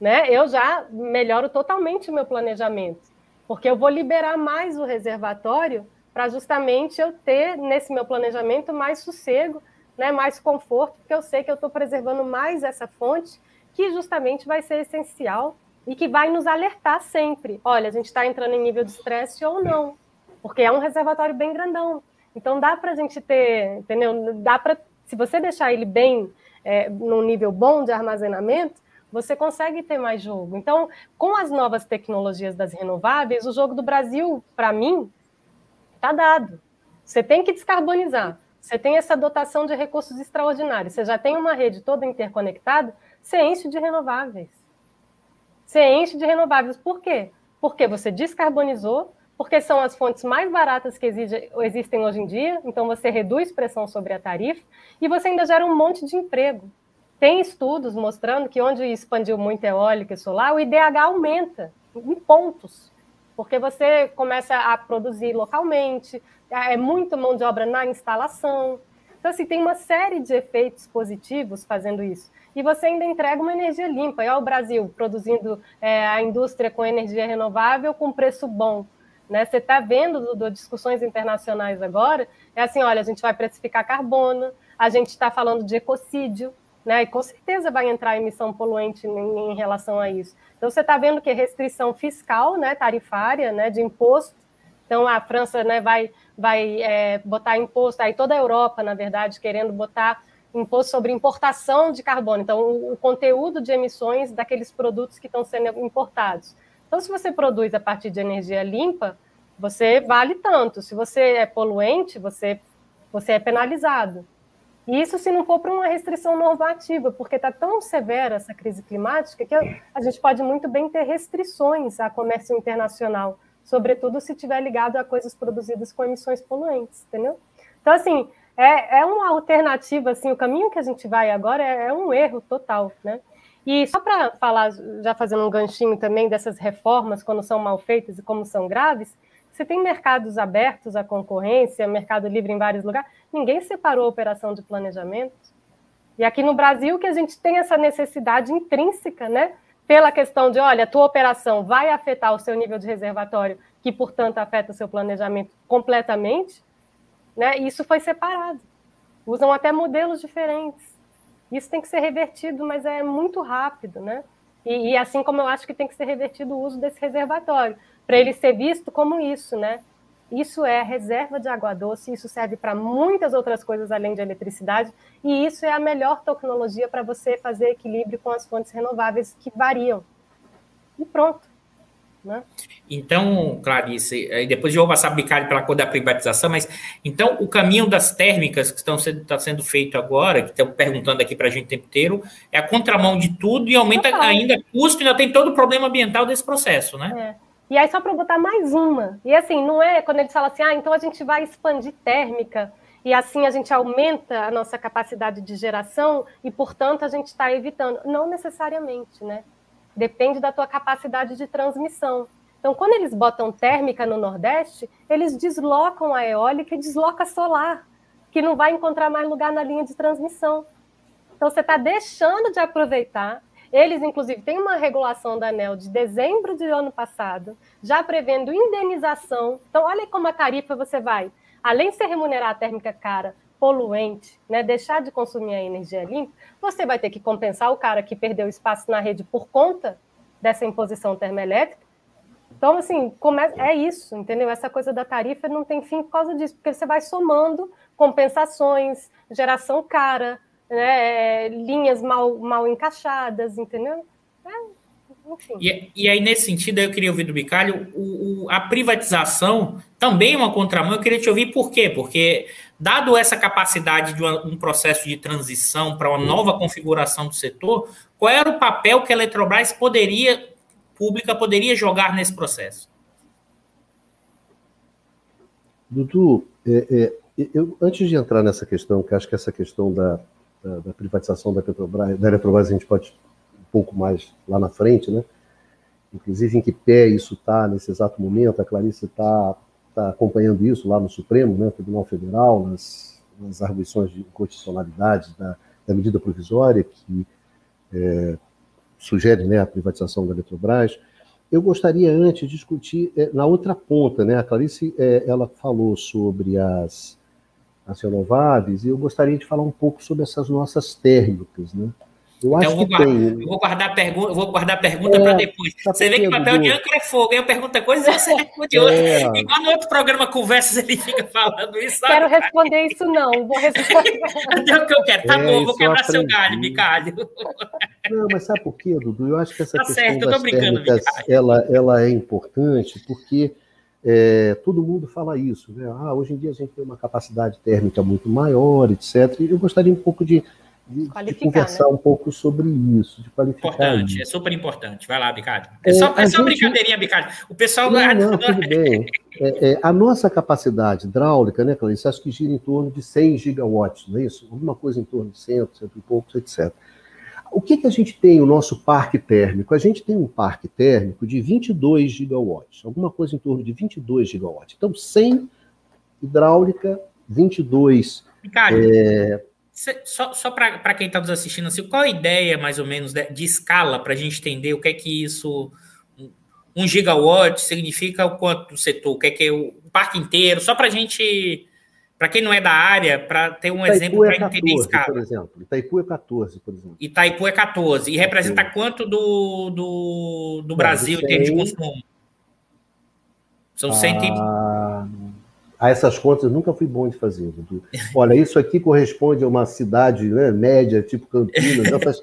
né, eu já melhoro totalmente o meu planejamento, porque eu vou liberar mais o reservatório para justamente eu ter nesse meu planejamento mais sossego, né, mais conforto, porque eu sei que eu estou preservando mais essa fonte, que justamente vai ser essencial e que vai nos alertar sempre. Olha, a gente está entrando em nível de estresse ou não, porque é um reservatório bem grandão. Então dá para a gente ter, entendeu? Dá para, se você deixar ele bem é, num nível bom de armazenamento, você consegue ter mais jogo. Então, com as novas tecnologias das renováveis, o jogo do Brasil, para mim, está dado. Você tem que descarbonizar. Você tem essa dotação de recursos extraordinários. Você já tem uma rede toda interconectada, você enche de renováveis. Você enche de renováveis. Por quê? Porque você descarbonizou, porque são as fontes mais baratas que existem hoje em dia, então você reduz pressão sobre a tarifa e você ainda gera um monte de emprego. Tem estudos mostrando que onde expandiu muito eólica e solar, o IDH aumenta em pontos, porque você começa a produzir localmente, é muito mão de obra na instalação. Então, assim, tem uma série de efeitos positivos fazendo isso. E você ainda entrega uma energia limpa. E olha o Brasil produzindo é, a indústria com energia renovável com preço bom. Né? Você está vendo do, do, discussões internacionais agora, é assim, olha, a gente vai precificar carbono, a gente está falando de ecocídio, né? E com certeza vai entrar emissão poluente em, em relação a isso. Então você está vendo que restrição fiscal, né, tarifária, né, de imposto. Então a França, né, vai vai é, botar imposto, aí toda a Europa, na verdade, querendo botar imposto sobre importação de carbono. Então o, o conteúdo de emissões daqueles produtos que estão sendo importados. Então, se você produz a partir de energia limpa, você vale tanto. Se você é poluente, você, você é penalizado. E isso se não for para uma restrição normativa, porque está tão severa essa crise climática que a gente pode muito bem ter restrições a comércio internacional, sobretudo se estiver ligado a coisas produzidas com emissões poluentes, entendeu? Então, assim, é, é uma alternativa, assim, o caminho que a gente vai agora é, é um erro total, né? E só para falar, já fazendo um ganchinho também dessas reformas, quando são mal feitas e como são graves, você tem mercados abertos à concorrência, mercado livre em vários lugares, ninguém separou a operação de planejamento. E aqui no Brasil que a gente tem essa necessidade intrínseca, né? Pela questão de, olha, a tua operação vai afetar o seu nível de reservatório, que, portanto, afeta o seu planejamento completamente, né? Isso foi separado. Usam até modelos diferentes. Isso tem que ser revertido, mas é muito rápido, né? E, e assim como eu acho que tem que ser revertido o uso desse reservatório, para ele ser visto como isso, né? Isso é reserva de água doce, isso serve para muitas outras coisas além de eletricidade, e isso é a melhor tecnologia para você fazer equilíbrio com as fontes renováveis que variam. E pronto. Né? Então, Clarice, aí depois eu vou passar a bicalho pela cor da privatização, mas então o caminho das térmicas que estão sendo, tá sendo feito agora, que estão perguntando aqui para a gente o tempo inteiro, é a contramão de tudo e aumenta Total. ainda custo e ainda tem todo o problema ambiental desse processo, né? É. E aí, só para botar mais uma, e assim, não é quando eles falam assim, ah, então a gente vai expandir térmica, e assim a gente aumenta a nossa capacidade de geração e, portanto, a gente está evitando. Não necessariamente, né? Depende da tua capacidade de transmissão. Então, quando eles botam térmica no Nordeste, eles deslocam a eólica e deslocam a solar, que não vai encontrar mais lugar na linha de transmissão. Então, você está deixando de aproveitar. Eles, inclusive, têm uma regulação da ANEL de dezembro de ano passado, já prevendo indenização. Então, olha como a tarifa você vai. Além de você remunerar a térmica cara, poluente, né, deixar de consumir a energia limpa, você vai ter que compensar o cara que perdeu espaço na rede por conta dessa imposição termoelétrica. Então, assim, é isso, entendeu? Essa coisa da tarifa não tem fim por causa disso, porque você vai somando compensações, geração cara, né, linhas mal, mal encaixadas, entendeu? É, e, e, aí, nesse sentido, eu queria ouvir do Bicalho, o, o, a privatização também é uma contramão. Eu queria te ouvir por quê? Porque, dado essa capacidade de uma, um processo de transição para uma nova configuração do setor, qual era o papel que a Eletrobras poderia, pública, poderia jogar nesse processo? Dudu, é, é, eu, antes de entrar nessa questão, que acho que essa questão da, da, da privatização da Petrobras, da Eletrobras, a gente pode pouco mais lá na frente, né? Inclusive em que pé isso está nesse exato momento, a Clarice está tá acompanhando isso lá no Supremo, né, Tribunal Federal, nas, nas arguições de inconstitucionalidade da, da medida provisória que é, sugere né, a privatização da Eletrobras. Eu gostaria antes de discutir é, na outra ponta, né? A Clarice é, ela falou sobre as, as renováveis e eu gostaria de falar um pouco sobre essas nossas térmicas, né? Eu acho então, eu vou, guardar, tem. eu vou guardar a pergunta, vou guardar a pergunta é, para depois. Tá você vê que papel de âncora é fogo, aí eu pergunto coisa e você responde outra. É. Igual no outro programa Conversas ele fica falando isso. Sabe? Quero responder isso, não. Vou responder. é o que eu quero. Tá é, bom, vou quebrar seu galho, Bicalho. Não, mas sabe por quê, Dudu? Eu acho que essa tá questão certo, das térmicas, ela, ela é importante porque é, todo mundo fala isso. Né? Ah, hoje em dia a gente tem uma capacidade térmica muito maior, etc. E eu gostaria um pouco de de, de conversar né? um pouco sobre isso, de qualificar. Importante, isso. é super importante. Vai lá, Bicalho. É, é só, é só gente... brincadeirinha, Bicalho. O pessoal. Não, não, tudo bem. É, é, a nossa capacidade hidráulica, né, Clarice, acho que gira em torno de 100 gigawatts, não é isso? Alguma coisa em torno de 100, 100 e poucos, etc. O que, que a gente tem o nosso parque térmico? A gente tem um parque térmico de 22 gigawatts, alguma coisa em torno de 22 gigawatts. Então, 100 hidráulica, 22 Bicalho. É, só, só para quem está nos assistindo, assim, qual a ideia, mais ou menos, de, de escala para a gente entender o que é que isso. Um gigawatt significa o quanto do setor, o que é que é o parque inteiro, só para a gente. Para quem não é da área, para ter um Itaipu exemplo para é entender a escala. Por exemplo. Itaipu é 14, por exemplo. Itaipu é 14. E representa quanto do, do, do Brasil em termos de consumo? São 100 ah, a essas contas nunca fui bom de fazer. Olha, isso aqui corresponde a uma cidade né, média, tipo Campinas.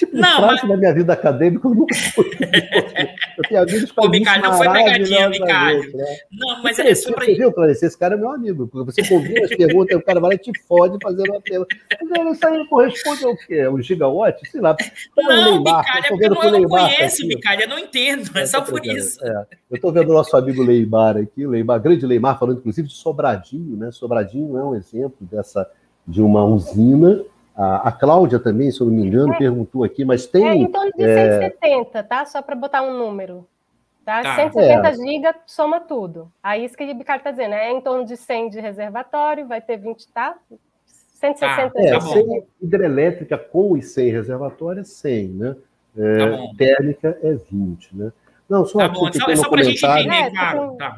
Tipo de não, frase mas... da minha vida acadêmica eu nunca fui. Eu tenho amigos com Bicalho, não foi pegadinha, Bicalho. Né? Não, mas é sobre... Você viu, Clarice? Esse cara é meu amigo. Você combina as perguntas, o cara vai lá e te fode fazendo uma pergunta. Mas isso aí corresponde ao quê? Um gigawatt? Sei lá. Não, Neymar, Bicalho, é porque eu não conheço, Bicalho, eu não entendo. É, só por isso. É. Eu estou vendo o nosso amigo Leimar aqui, Leimar, grande Leimar, falando inclusive de Sobradinho, né? Sobradinho é um exemplo dessa de uma usina a, a Cláudia também, se eu não me engano, é. perguntou aqui, mas tem. É em torno de é... 170, tá? Só para botar um número. Tá? tá. 170 é. GB soma tudo. Aí isso que o Bicardo está dizendo, é em torno de 100 de reservatório, vai ter 20, tá? 160 ah, é, 100 hidrelétrica com os 100 reservatórios é 100, né? É, tá térmica é 20, né? Não, só tá bom, é só, é só para a gente entender, é, claro. Tá.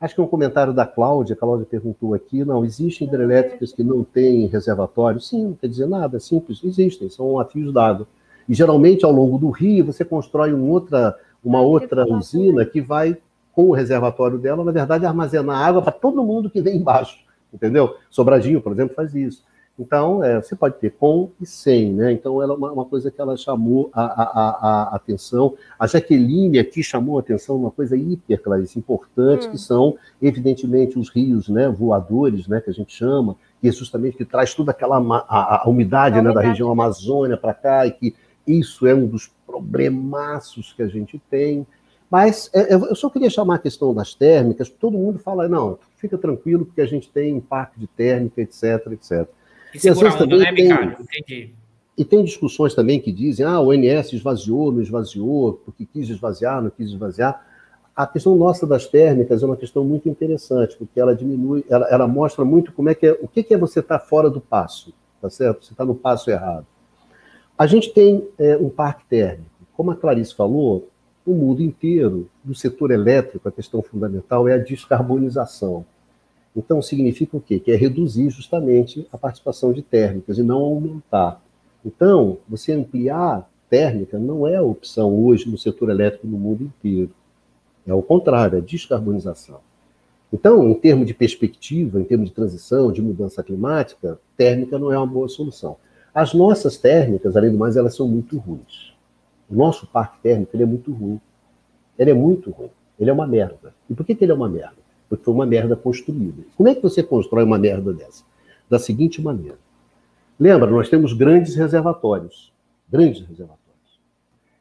Acho que é um comentário da Cláudia, a Cláudia perguntou aqui, não, existem hidrelétricas que não têm reservatório? Sim, não quer dizer nada, é simples, existem, são fios d'água. E geralmente ao longo do rio você constrói um outra, uma outra usina que vai, com o reservatório dela, na verdade, armazenar água para todo mundo que vem embaixo, entendeu? Sobradinho, por exemplo, faz isso. Então, é, você pode ter com e sem, né? Então, ela é uma, uma coisa que ela chamou a, a, a, a, atenção. A Jaqueline aqui chamou a atenção uma coisa hiper, Clarice, importante, hum. que são, evidentemente, os rios né, voadores, né, que a gente chama, que é justamente que traz toda aquela a, a umidade, né, da região Amazônia para cá, e que isso é um dos problemaços que a gente tem. Mas é, eu só queria chamar a questão das térmicas, todo mundo fala, não, fica tranquilo, porque a gente tem impacto de térmica, etc, etc. E a onda, né? Entendi. E tem discussões também que dizem, ah, o ONS esvaziou, não esvaziou, porque quis esvaziar, não quis esvaziar. A questão nossa das térmicas é uma questão muito interessante, porque ela diminui, ela, ela mostra muito como é que é, o que, que é você estar tá fora do passo, tá certo? Você está no passo errado. A gente tem é, um parque térmico. Como a Clarice falou, o mundo inteiro, do setor elétrico, a questão fundamental é a descarbonização. Então, significa o quê? Que é reduzir justamente a participação de térmicas e não aumentar. Então, você ampliar térmica não é a opção hoje no setor elétrico no mundo inteiro. É o contrário, é descarbonização. Então, em termos de perspectiva, em termos de transição, de mudança climática, térmica não é uma boa solução. As nossas térmicas, além do mais, elas são muito ruins. O nosso parque térmico é muito ruim. Ele é muito ruim. Ele é uma merda. E por que, que ele é uma merda? Porque foi uma merda construída. Como é que você constrói uma merda dessa? Da seguinte maneira. Lembra, nós temos grandes reservatórios. Grandes reservatórios.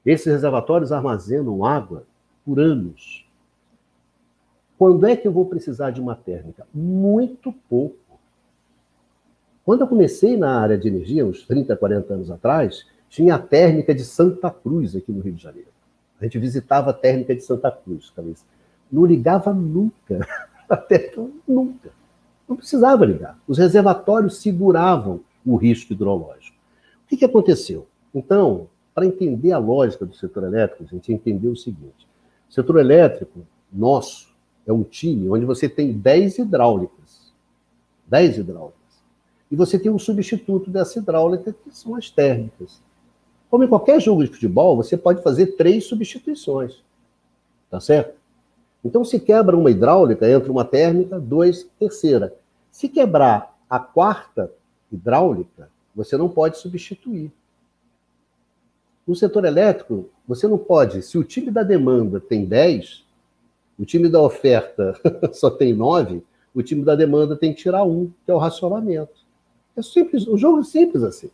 Esses reservatórios armazenam água por anos. Quando é que eu vou precisar de uma térmica? Muito pouco. Quando eu comecei na área de energia, uns 30, 40 anos atrás, tinha a térmica de Santa Cruz aqui no Rio de Janeiro. A gente visitava a térmica de Santa Cruz. Não ligava nunca. Até nunca. Não precisava ligar. Os reservatórios seguravam o risco hidrológico. O que, que aconteceu? Então, para entender a lógica do setor elétrico, a gente entendeu o seguinte: o setor elétrico nosso é um time onde você tem 10 hidráulicas. 10 hidráulicas. E você tem um substituto dessa hidráulica, que são as térmicas. Como em qualquer jogo de futebol, você pode fazer três substituições. Tá certo? Então, se quebra uma hidráulica, entra uma térmica, dois, terceira. Se quebrar a quarta hidráulica, você não pode substituir. No setor elétrico, você não pode, se o time da demanda tem 10, o time da oferta só tem 9, o time da demanda tem que tirar um, que é o racionamento. É simples, o jogo é simples assim.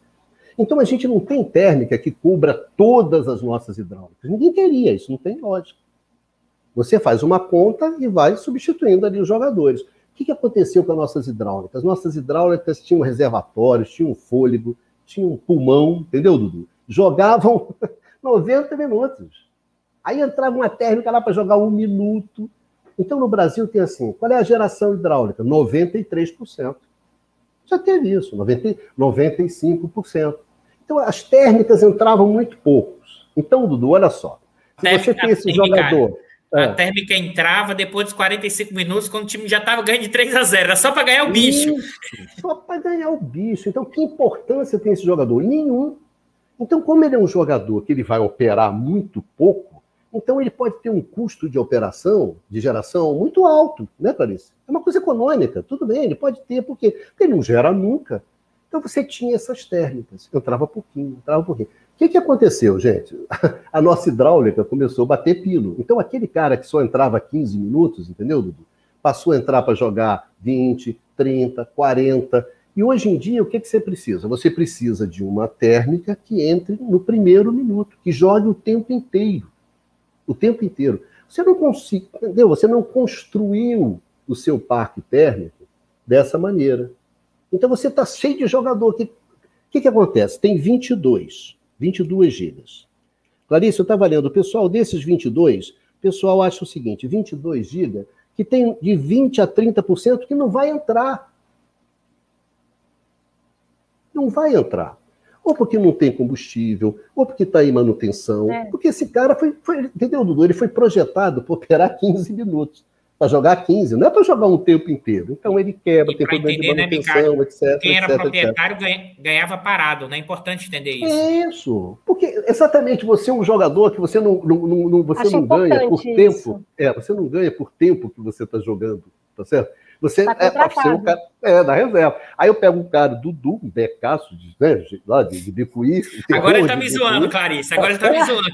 Então a gente não tem térmica que cubra todas as nossas hidráulicas. Ninguém teria, isso não tem lógica. Você faz uma conta e vai substituindo ali os jogadores. O que, que aconteceu com as nossas hidráulicas? Nossas hidráulicas tinham reservatórios, tinham fôlego, tinham pulmão, entendeu, Dudu? jogavam 90 minutos. Aí entrava uma térmica lá para jogar um minuto. Então, no Brasil tem assim, qual é a geração hidráulica? 93%. Já teve isso, 90, 95%. Então, as térmicas entravam muito poucos. Então, Dudu, olha só. Se você tem esse jogador... A é. térmica entrava depois dos 45 minutos, quando o time já estava ganhando de 3 a 0. Era só para ganhar o bicho. Isso, só para ganhar o bicho. Então, que importância tem esse jogador? Nenhum. Então, como ele é um jogador que ele vai operar muito pouco, então ele pode ter um custo de operação, de geração, muito alto, né, Clarice? É uma coisa econômica, tudo bem, ele pode ter, porque ele não gera nunca. Então você tinha essas térmicas, entrava pouquinho, entrava pouquinho. Que, que aconteceu, gente? A nossa hidráulica começou a bater pino. Então aquele cara que só entrava 15 minutos, entendeu, Dudu? Passou a entrar para jogar 20, 30, 40. E hoje em dia, o que, que você precisa? Você precisa de uma térmica que entre no primeiro minuto, que jogue o tempo inteiro. O tempo inteiro. Você não conseguiu, entendeu? Você não construiu o seu parque térmico dessa maneira. Então você está cheio de jogador. O que, que, que acontece? Tem 22, 22 gigas. Clarice, eu estava lendo, o pessoal desses 22, o pessoal acha o seguinte, 22 gigas, que tem de 20 a 30% que não vai entrar não vai entrar. Ou porque não tem combustível, ou porque está em manutenção. É. Porque esse cara foi, foi, entendeu, Dudu? Ele foi projetado para operar 15 minutos. Para jogar 15, não é para jogar um tempo inteiro. Então ele quebra, e tem problema entender, de né, manutenção, né, etc. Quem era etc, proprietário etc. ganhava parado, né? É importante entender isso. É isso. Porque exatamente você é um jogador que você não, não, não você não ganha por isso. tempo. É, você não ganha por tempo que você está jogando, tá certo? Você tá é, ser um cara é, da reserva. Aí eu pego um cara, Dudu, um becaço de, né, lá de, de Bicuí. Agora ele tá me zoando, Clarice. Agora ele tá me é. zoando.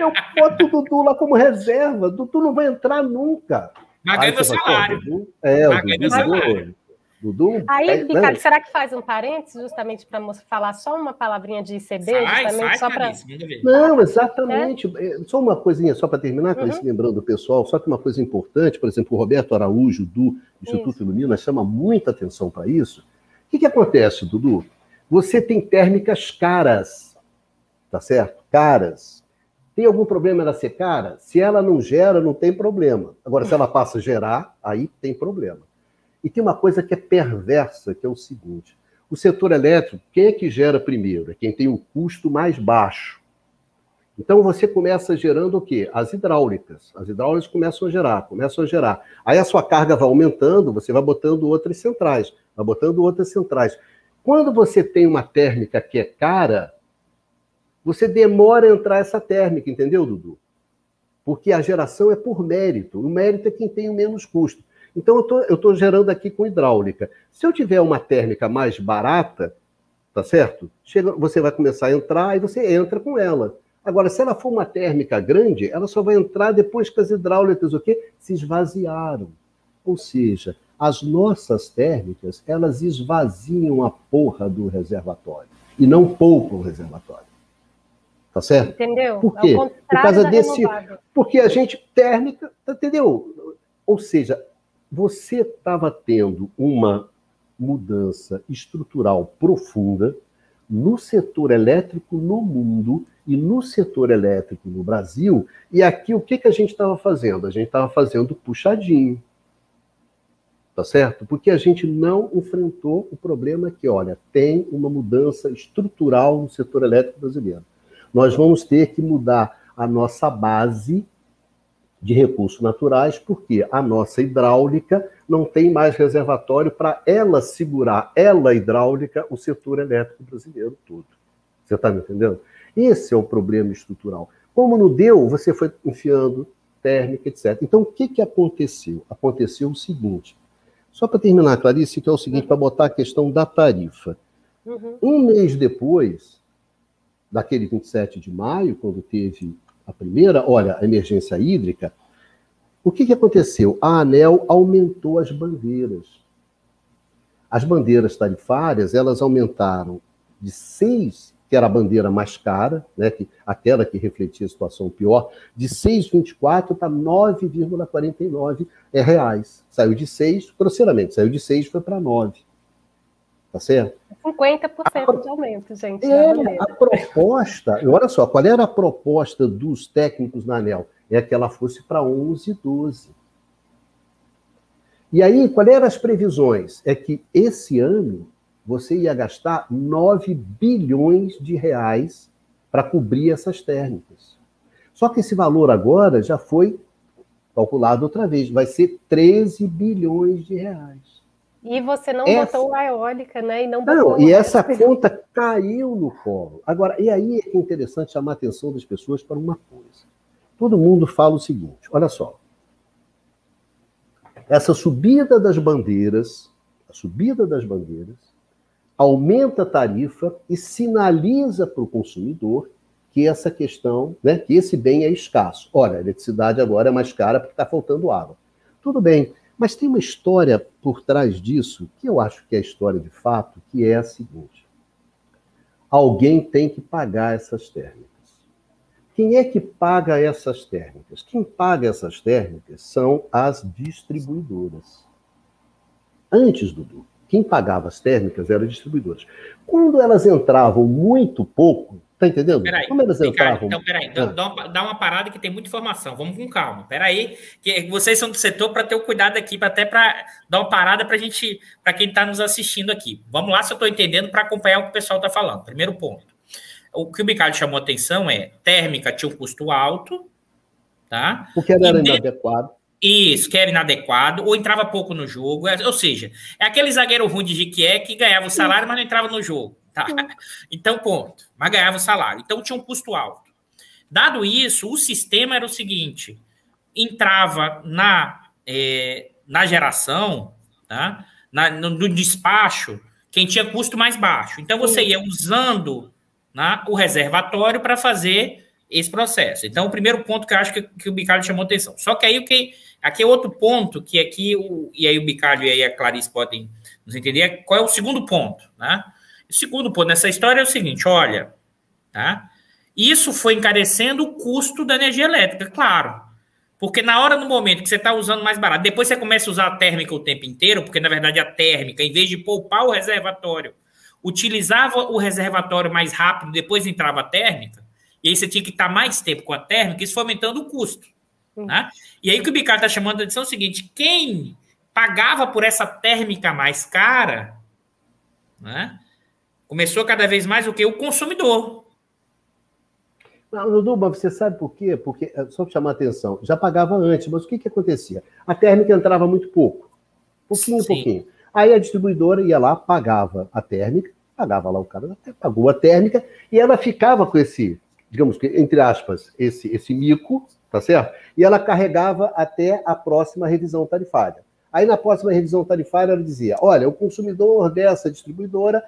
Eu boto o Dudu lá como reserva. Dudu não vai entrar nunca. Mas ganha meu salário. É, o Dudu, salário. Dudu, Aí, é, Ricardo, né? será que faz um parênteses justamente para falar só uma palavrinha de ICB? Faz, faz, só pra... Não, exatamente. É? Só uma coisinha, só para terminar, uhum. se lembrando o pessoal, só que uma coisa importante, por exemplo, o Roberto Araújo, do Instituto Ilumina, chama muita atenção para isso. O que, que acontece, Dudu? Você tem térmicas caras, tá certo? Caras. Tem algum problema ela ser cara? Se ela não gera, não tem problema. Agora, se ela passa a gerar, aí tem problema. E tem uma coisa que é perversa, que é o seguinte: o setor elétrico, quem é que gera primeiro? É quem tem o custo mais baixo. Então você começa gerando o quê? As hidráulicas. As hidráulicas começam a gerar, começam a gerar. Aí a sua carga vai aumentando, você vai botando outras centrais, vai botando outras centrais. Quando você tem uma térmica que é cara, você demora a entrar essa térmica, entendeu, Dudu? Porque a geração é por mérito. O mérito é quem tem o menos custo. Então eu estou gerando aqui com hidráulica. Se eu tiver uma térmica mais barata, tá certo? Chega, você vai começar a entrar e você entra com ela. Agora, se ela for uma térmica grande, ela só vai entrar depois que as hidráulicas o quê? se esvaziaram. Ou seja, as nossas térmicas, elas esvaziam a porra do reservatório e não poupam o reservatório. Tá certo? Entendeu? Por quê? É Por causa desse. Porque a gente térmica, entendeu? Ou seja, você estava tendo uma mudança estrutural profunda no setor elétrico no mundo e no setor elétrico no Brasil. E aqui o que, que a gente estava fazendo? A gente estava fazendo puxadinho. Tá certo? Porque a gente não enfrentou o problema que, olha, tem uma mudança estrutural no setor elétrico brasileiro. Nós vamos ter que mudar a nossa base de recursos naturais, porque a nossa hidráulica não tem mais reservatório para ela segurar, ela hidráulica, o setor elétrico brasileiro todo. Você está me entendendo? Esse é o problema estrutural. Como não deu, você foi enfiando térmica, etc. Então, o que, que aconteceu? Aconteceu o seguinte. Só para terminar, Clarice, que é o seguinte, para botar a questão da tarifa. Uhum. Um mês depois, daquele 27 de maio, quando teve a primeira, olha, a emergência hídrica, o que, que aconteceu? A ANEL aumentou as bandeiras. As bandeiras tarifárias, elas aumentaram de 6 que era a bandeira mais cara, né, que, aquela que refletia a situação pior, de 6,24 para 9,49 é, reais. Saiu de 6, grosseiramente, saiu de 6 foi para 9. Tá certo? 50% a, de aumento, gente. É, a proposta, olha só, qual era a proposta dos técnicos na ANEL? É que ela fosse para 11, 12. E aí, quais eram as previsões? É que esse ano você ia gastar 9 bilhões de reais para cobrir essas térmicas. Só que esse valor agora já foi calculado outra vez, vai ser 13 bilhões de reais. E você não essa... botou a eólica, né? E não, não e essa conta caiu no colo. Agora, e aí é interessante chamar a atenção das pessoas para uma coisa. Todo mundo fala o seguinte: olha só. Essa subida das bandeiras, a subida das bandeiras, aumenta a tarifa e sinaliza para o consumidor que essa questão, né, que esse bem é escasso. Olha, a eletricidade agora é mais cara porque está faltando água. Tudo bem, mas tem uma história por trás disso, que eu acho que é a história de fato, que é a seguinte: alguém tem que pagar essas térmicas. Quem é que paga essas térmicas? Quem paga essas térmicas são as distribuidoras. Antes, Dudu, quem pagava as térmicas eram as distribuidoras. Quando elas entravam muito pouco, tá entendendo? Peraí, Como elas entravam? Então, peraí, ah. dá, uma, dá uma parada que tem muita informação. Vamos com calma. Peraí, que vocês são do setor para ter o cuidado aqui, até para dar uma parada para gente, para quem está nos assistindo aqui. Vamos lá, se eu estou entendendo, para acompanhar o que o pessoal está falando. Primeiro ponto. O que o Bicalho chamou a atenção é térmica tinha um custo alto, tá? Porque era inadequado. Isso, que era inadequado, ou entrava pouco no jogo. É, ou seja, é aquele zagueiro ruim de Jiquié que ganhava o salário, mas não entrava no jogo. Tá? Então, ponto. Mas ganhava o salário. Então tinha um custo alto. Dado isso, o sistema era o seguinte: entrava na, é, na geração, tá? na, no, no, despacho, quem tinha custo mais baixo. Então você ia usando né, o reservatório para fazer esse processo. Então, o primeiro ponto que eu acho que, que o Bicalho chamou atenção. Só que aí o que Aqui é outro ponto que aqui, o, e aí o Bicalho e aí a Clarice podem nos entender, qual é o segundo ponto, né? O segundo ponto nessa história é o seguinte, olha, tá? Isso foi encarecendo o custo da energia elétrica, claro. Porque na hora, no momento que você está usando mais barato, depois você começa a usar a térmica o tempo inteiro, porque na verdade a térmica, em vez de poupar o reservatório, utilizava o reservatório mais rápido, depois entrava a térmica, e aí você tinha que estar mais tempo com a térmica, isso foi aumentando o custo. Né? E aí o que o Bicardo está chamando a atenção é o seguinte: quem pagava por essa térmica mais cara, né, começou cada vez mais o que? O consumidor. Não, Duba, você sabe por quê? Porque, é, só para chamar a atenção, já pagava antes, mas o que, que acontecia? A térmica entrava muito pouco. Pouquinho, Sim. pouquinho. Aí a distribuidora ia lá, pagava a térmica, pagava lá o cara, pagou a térmica, e ela ficava com esse, digamos que, entre aspas, esse, esse mico, tá certo? E ela carregava até a próxima revisão tarifária. Aí na próxima revisão tarifária ela dizia: olha, o consumidor dessa distribuidora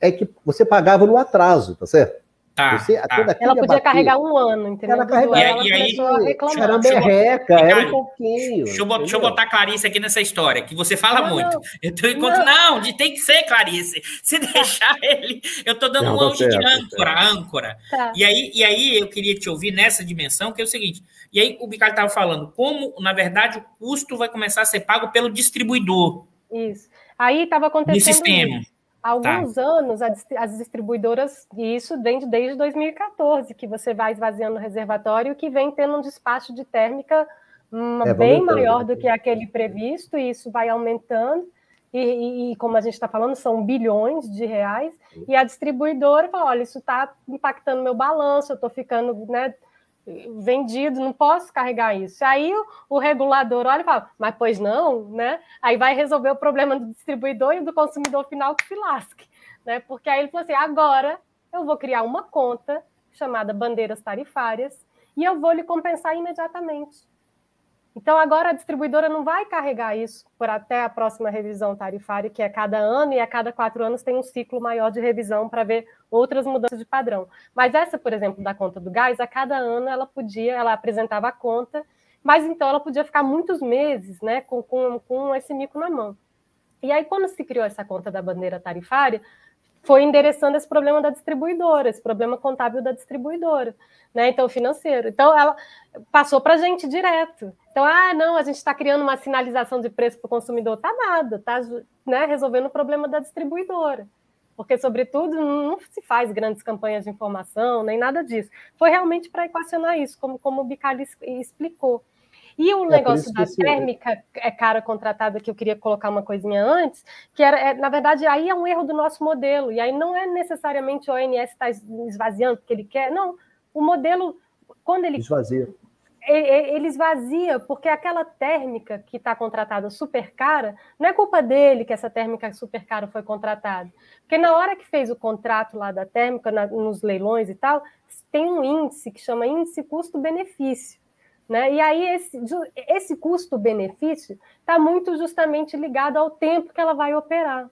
é que você pagava no atraso, tá certo? Tá, você, tá. Ela podia bater, carregar um ano, entendeu? Ela carregava, e, ela e aí, a reclamar. Era merreca, era um pouquinho. Deixa eu, deixa eu, botar Clarice aqui nessa história, que você fala não, muito. Não. Eu tô enquanto, não. não, de, tem que ser Clarice. Se deixar ele, eu tô dando não, um anjo de âncora, âncora. Tá. E, aí, e aí eu queria te ouvir nessa dimensão, que é o seguinte, e aí o Bicalho estava falando, como, na verdade, o custo vai começar a ser pago pelo distribuidor. Isso. Aí estava acontecendo. No sistema. Isso. Há alguns tá. anos, as distribuidoras, e isso vem desde 2014, que você vai esvaziando o reservatório, que vem tendo um despacho de térmica hum, é, bem maior do que aquele previsto, e isso vai aumentando. E, e, e como a gente está falando, são bilhões de reais, e a distribuidora fala: olha, isso está impactando meu balanço, eu estou ficando né, vendido, não posso carregar isso. Aí o, o, regulador olha e fala, mas pois não, né? Aí vai resolver o problema do distribuidor e do consumidor final que se lasque, né? Porque aí ele falou assim, agora eu vou criar uma conta chamada bandeiras tarifárias e eu vou lhe compensar imediatamente. Então, agora a distribuidora não vai carregar isso por até a próxima revisão tarifária, que é cada ano, e a cada quatro anos tem um ciclo maior de revisão para ver outras mudanças de padrão. Mas essa, por exemplo, da conta do gás, a cada ano ela podia, ela apresentava a conta, mas então ela podia ficar muitos meses né, com, com, com esse mico na mão. E aí, quando se criou essa conta da bandeira tarifária, foi endereçando esse problema da distribuidora, esse problema contábil da distribuidora, né? Então, financeiro. Então, ela passou para a gente direto. Então, ah, não, a gente está criando uma sinalização de preço para o consumidor. Tá nada, tá né, resolvendo o problema da distribuidora. Porque, sobretudo, não se faz grandes campanhas de informação, nem nada disso. Foi realmente para equacionar isso, como, como o Bicalho explicou. E o é, negócio da térmica é cara contratada, que eu queria colocar uma coisinha antes, que era, é, na verdade, aí é um erro do nosso modelo. E aí não é necessariamente o ONS está esvaziando porque ele quer. Não, o modelo, quando ele. Esvazia. Ele esvazia, porque aquela térmica que está contratada super cara, não é culpa dele que essa térmica super cara foi contratada. Porque na hora que fez o contrato lá da térmica, na, nos leilões e tal, tem um índice que chama índice custo-benefício. Né? E aí esse, esse custo-benefício está muito justamente ligado ao tempo que ela vai operar.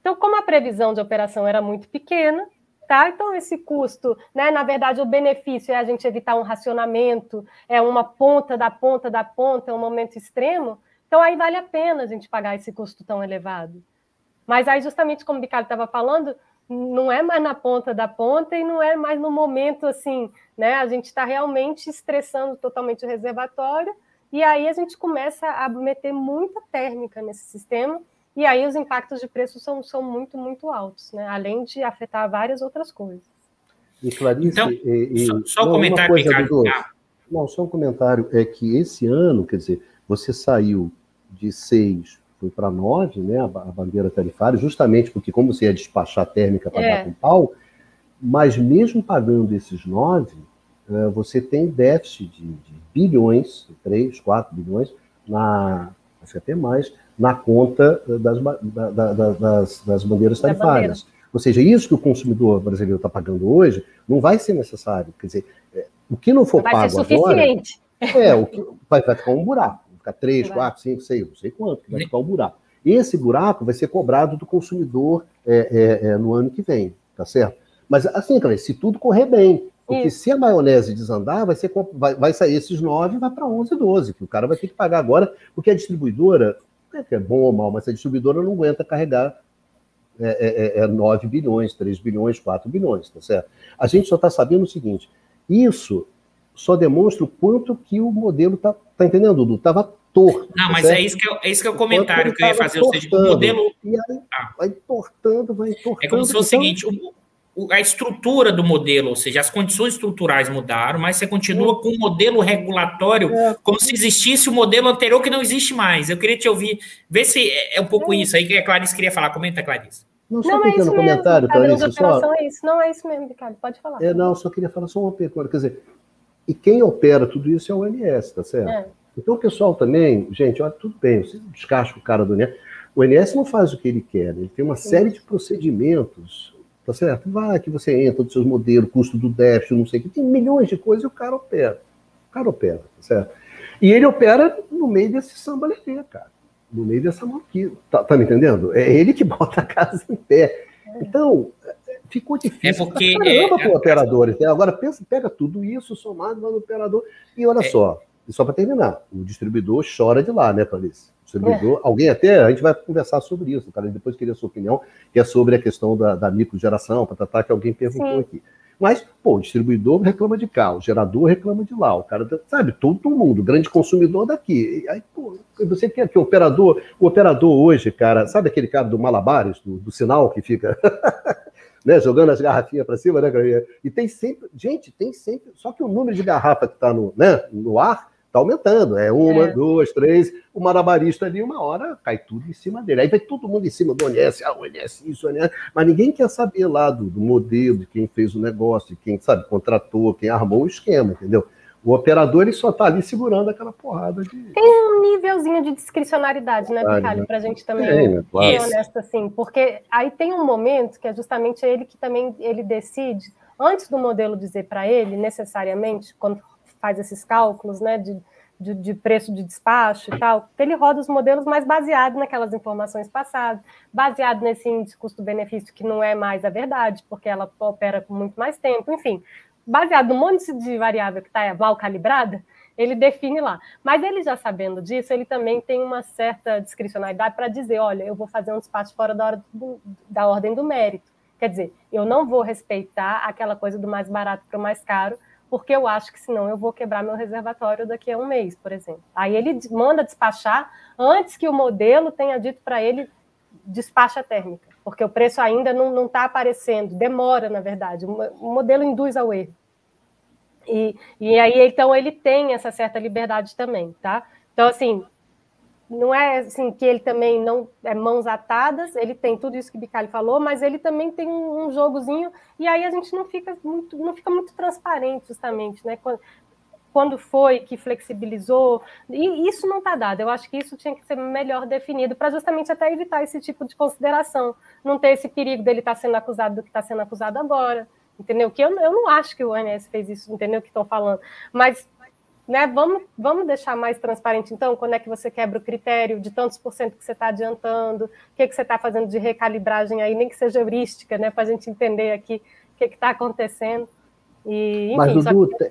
Então, como a previsão de operação era muito pequena, tá? Então, esse custo, né? Na verdade, o benefício é a gente evitar um racionamento, é uma ponta da ponta da ponta, é um momento extremo. Então, aí vale a pena a gente pagar esse custo tão elevado. Mas aí, justamente como o Ricardo estava falando, não é mais na ponta da ponta e não é mais no momento assim, né? A gente está realmente estressando totalmente o reservatório e aí a gente começa a meter muita térmica nesse sistema e aí os impactos de preço são, são muito, muito altos, né? Além de afetar várias outras coisas. E Clarice, então, e, e, só, só um comentário, Ricardo. Não, só um comentário é que esse ano, quer dizer, você saiu de seis foi para 9, né, a, bandeira tarifária, justamente porque, como você ia despachar térmica para é. dar com pau, mas mesmo pagando esses 9, uh, você tem déficit de, de, bilhões, 3, 4 bilhões, na, acho que até mais, na conta das, da, da, das, das bandeiras tarifárias. Bandeira. Ou seja, isso que o consumidor brasileiro está pagando hoje não vai ser necessário. Quer dizer, é, o que não for vai pago ser suficiente. agora. É, o que vai, vai ficar um buraco ficar 3, 4, 5, 6, não sei quanto, vai ficar um buraco. Esse buraco vai ser cobrado do consumidor é, é, é, no ano que vem, tá certo? Mas assim, se tudo correr bem, porque Isso. se a maionese desandar, vai, ser, vai, vai sair esses 9 e vai para 11, 12, que o cara vai ter que pagar agora, porque a distribuidora, é que é bom ou mal, mas a distribuidora não aguenta carregar é, é, é 9 é bilhões, 3 bilhões, 4 bilhões, tá certo? A gente só está sabendo o seguinte: isso só demonstra o quanto que o modelo está. Tá entendendo, Dudu? Estava torto. Não, mas é isso, que eu, é isso que é o comentário que eu ia fazer. Ou seja, o modelo. E aí ah. vai entortando, vai entortando. É como se fosse então... o seguinte: o, o, a estrutura do modelo, ou seja, as condições estruturais mudaram, mas você continua é. com o modelo regulatório é. como se existisse o modelo anterior que não existe mais. Eu queria te ouvir, ver se é, é um pouco é. isso aí que a Clarice queria falar. Comenta, Clarice. Não, só não é isso comentário, mesmo. Clarice, só... é isso. Não é isso mesmo, Ricardo. Pode falar. É, não, só queria falar só uma pergunta. Quer dizer, e quem opera tudo isso é o ONS, tá certo? É. Então o pessoal também, gente, olha, tudo bem, você descasca o cara do ONS. O ONS não faz o que ele quer, ele tem uma Sim. série de procedimentos, tá certo? Vai que você entra dos seus modelos, custo do déficit, não sei o que, tem milhões de coisas e o cara opera. O cara opera, tá certo? E ele opera no meio desse samba cara no meio dessa maluquice. Tá, tá, me entendendo? É ele que bota a casa em pé. Então, ficou difícil é porque, pra caramba é, para. É, Agora, pensa, pega tudo isso somado no operador. E olha é, só, e só para terminar, o distribuidor chora de lá, né, Clarice? O distribuidor, é. alguém até, a gente vai conversar sobre isso, cara, depois queria a sua opinião, que é sobre a questão da, da microgeração, para tratar que alguém perguntou Sim. aqui. Mas, pô, o distribuidor reclama de cá, o gerador reclama de lá, o cara, sabe, todo mundo, grande consumidor daqui. Aí, pô, você quer que o operador, o operador hoje, cara, sabe aquele cara do Malabares, do, do sinal que fica né, jogando as garrafinhas para cima, né, E tem sempre, gente, tem sempre, só que o número de garrafa que está no, né, no ar Está aumentando. É uma, é. duas, três. O marabarista ali, uma hora, cai tudo em cima dele. Aí vai todo mundo em cima do ONS, ah, ONS, isso, ONS. Mas ninguém quer saber lá do, do modelo, de quem fez o negócio, de quem, sabe, contratou, quem armou o esquema, entendeu? O operador ele só está ali segurando aquela porrada de. Tem um nívelzinho de discricionariedade, né, Bicalho, para a gente também tem, né? claro. ser honesto assim, porque aí tem um momento que é justamente ele que também ele decide, antes do modelo dizer para ele, necessariamente, quando faz esses cálculos né, de, de, de, preço de despacho e tal, ele roda os modelos mais baseados naquelas informações passadas, baseado nesse índice custo-benefício que não é mais a verdade, porque ela opera com muito mais tempo, enfim, baseado no monte de variável que está mal calibrada, ele define lá. Mas ele já sabendo disso, ele também tem uma certa discricionalidade para dizer, olha, eu vou fazer um despacho fora da, hora do, da ordem do mérito. Quer dizer, eu não vou respeitar aquela coisa do mais barato para o mais caro, porque eu acho que senão eu vou quebrar meu reservatório daqui a um mês, por exemplo. Aí ele manda despachar antes que o modelo tenha dito para ele despacha térmica, porque o preço ainda não está aparecendo, demora, na verdade, o modelo induz ao erro. E, e aí, então, ele tem essa certa liberdade também, tá? Então, assim, não é assim que ele também não é mãos atadas, ele tem tudo isso que Bicalho falou, mas ele também tem um, um, jogozinho, e aí a gente não fica muito, não fica muito transparente, justamente, né? Quando, quando foi que flexibilizou, e isso não está dado. Eu acho que isso tinha que ser melhor definido, para justamente até evitar esse tipo de consideração, não ter esse perigo dele estar tá sendo acusado do que está sendo acusado agora, entendeu? Que eu, eu não acho que o ONS fez isso, entendeu que estão falando, mas né? Vamos, vamos deixar mais transparente, então, quando é que você quebra o critério de tantos por cento que você está adiantando, o que, que você está fazendo de recalibragem aí, nem que seja heurística, né? Para a gente entender aqui o que está acontecendo. E, enfim, Mas, Dudu, que...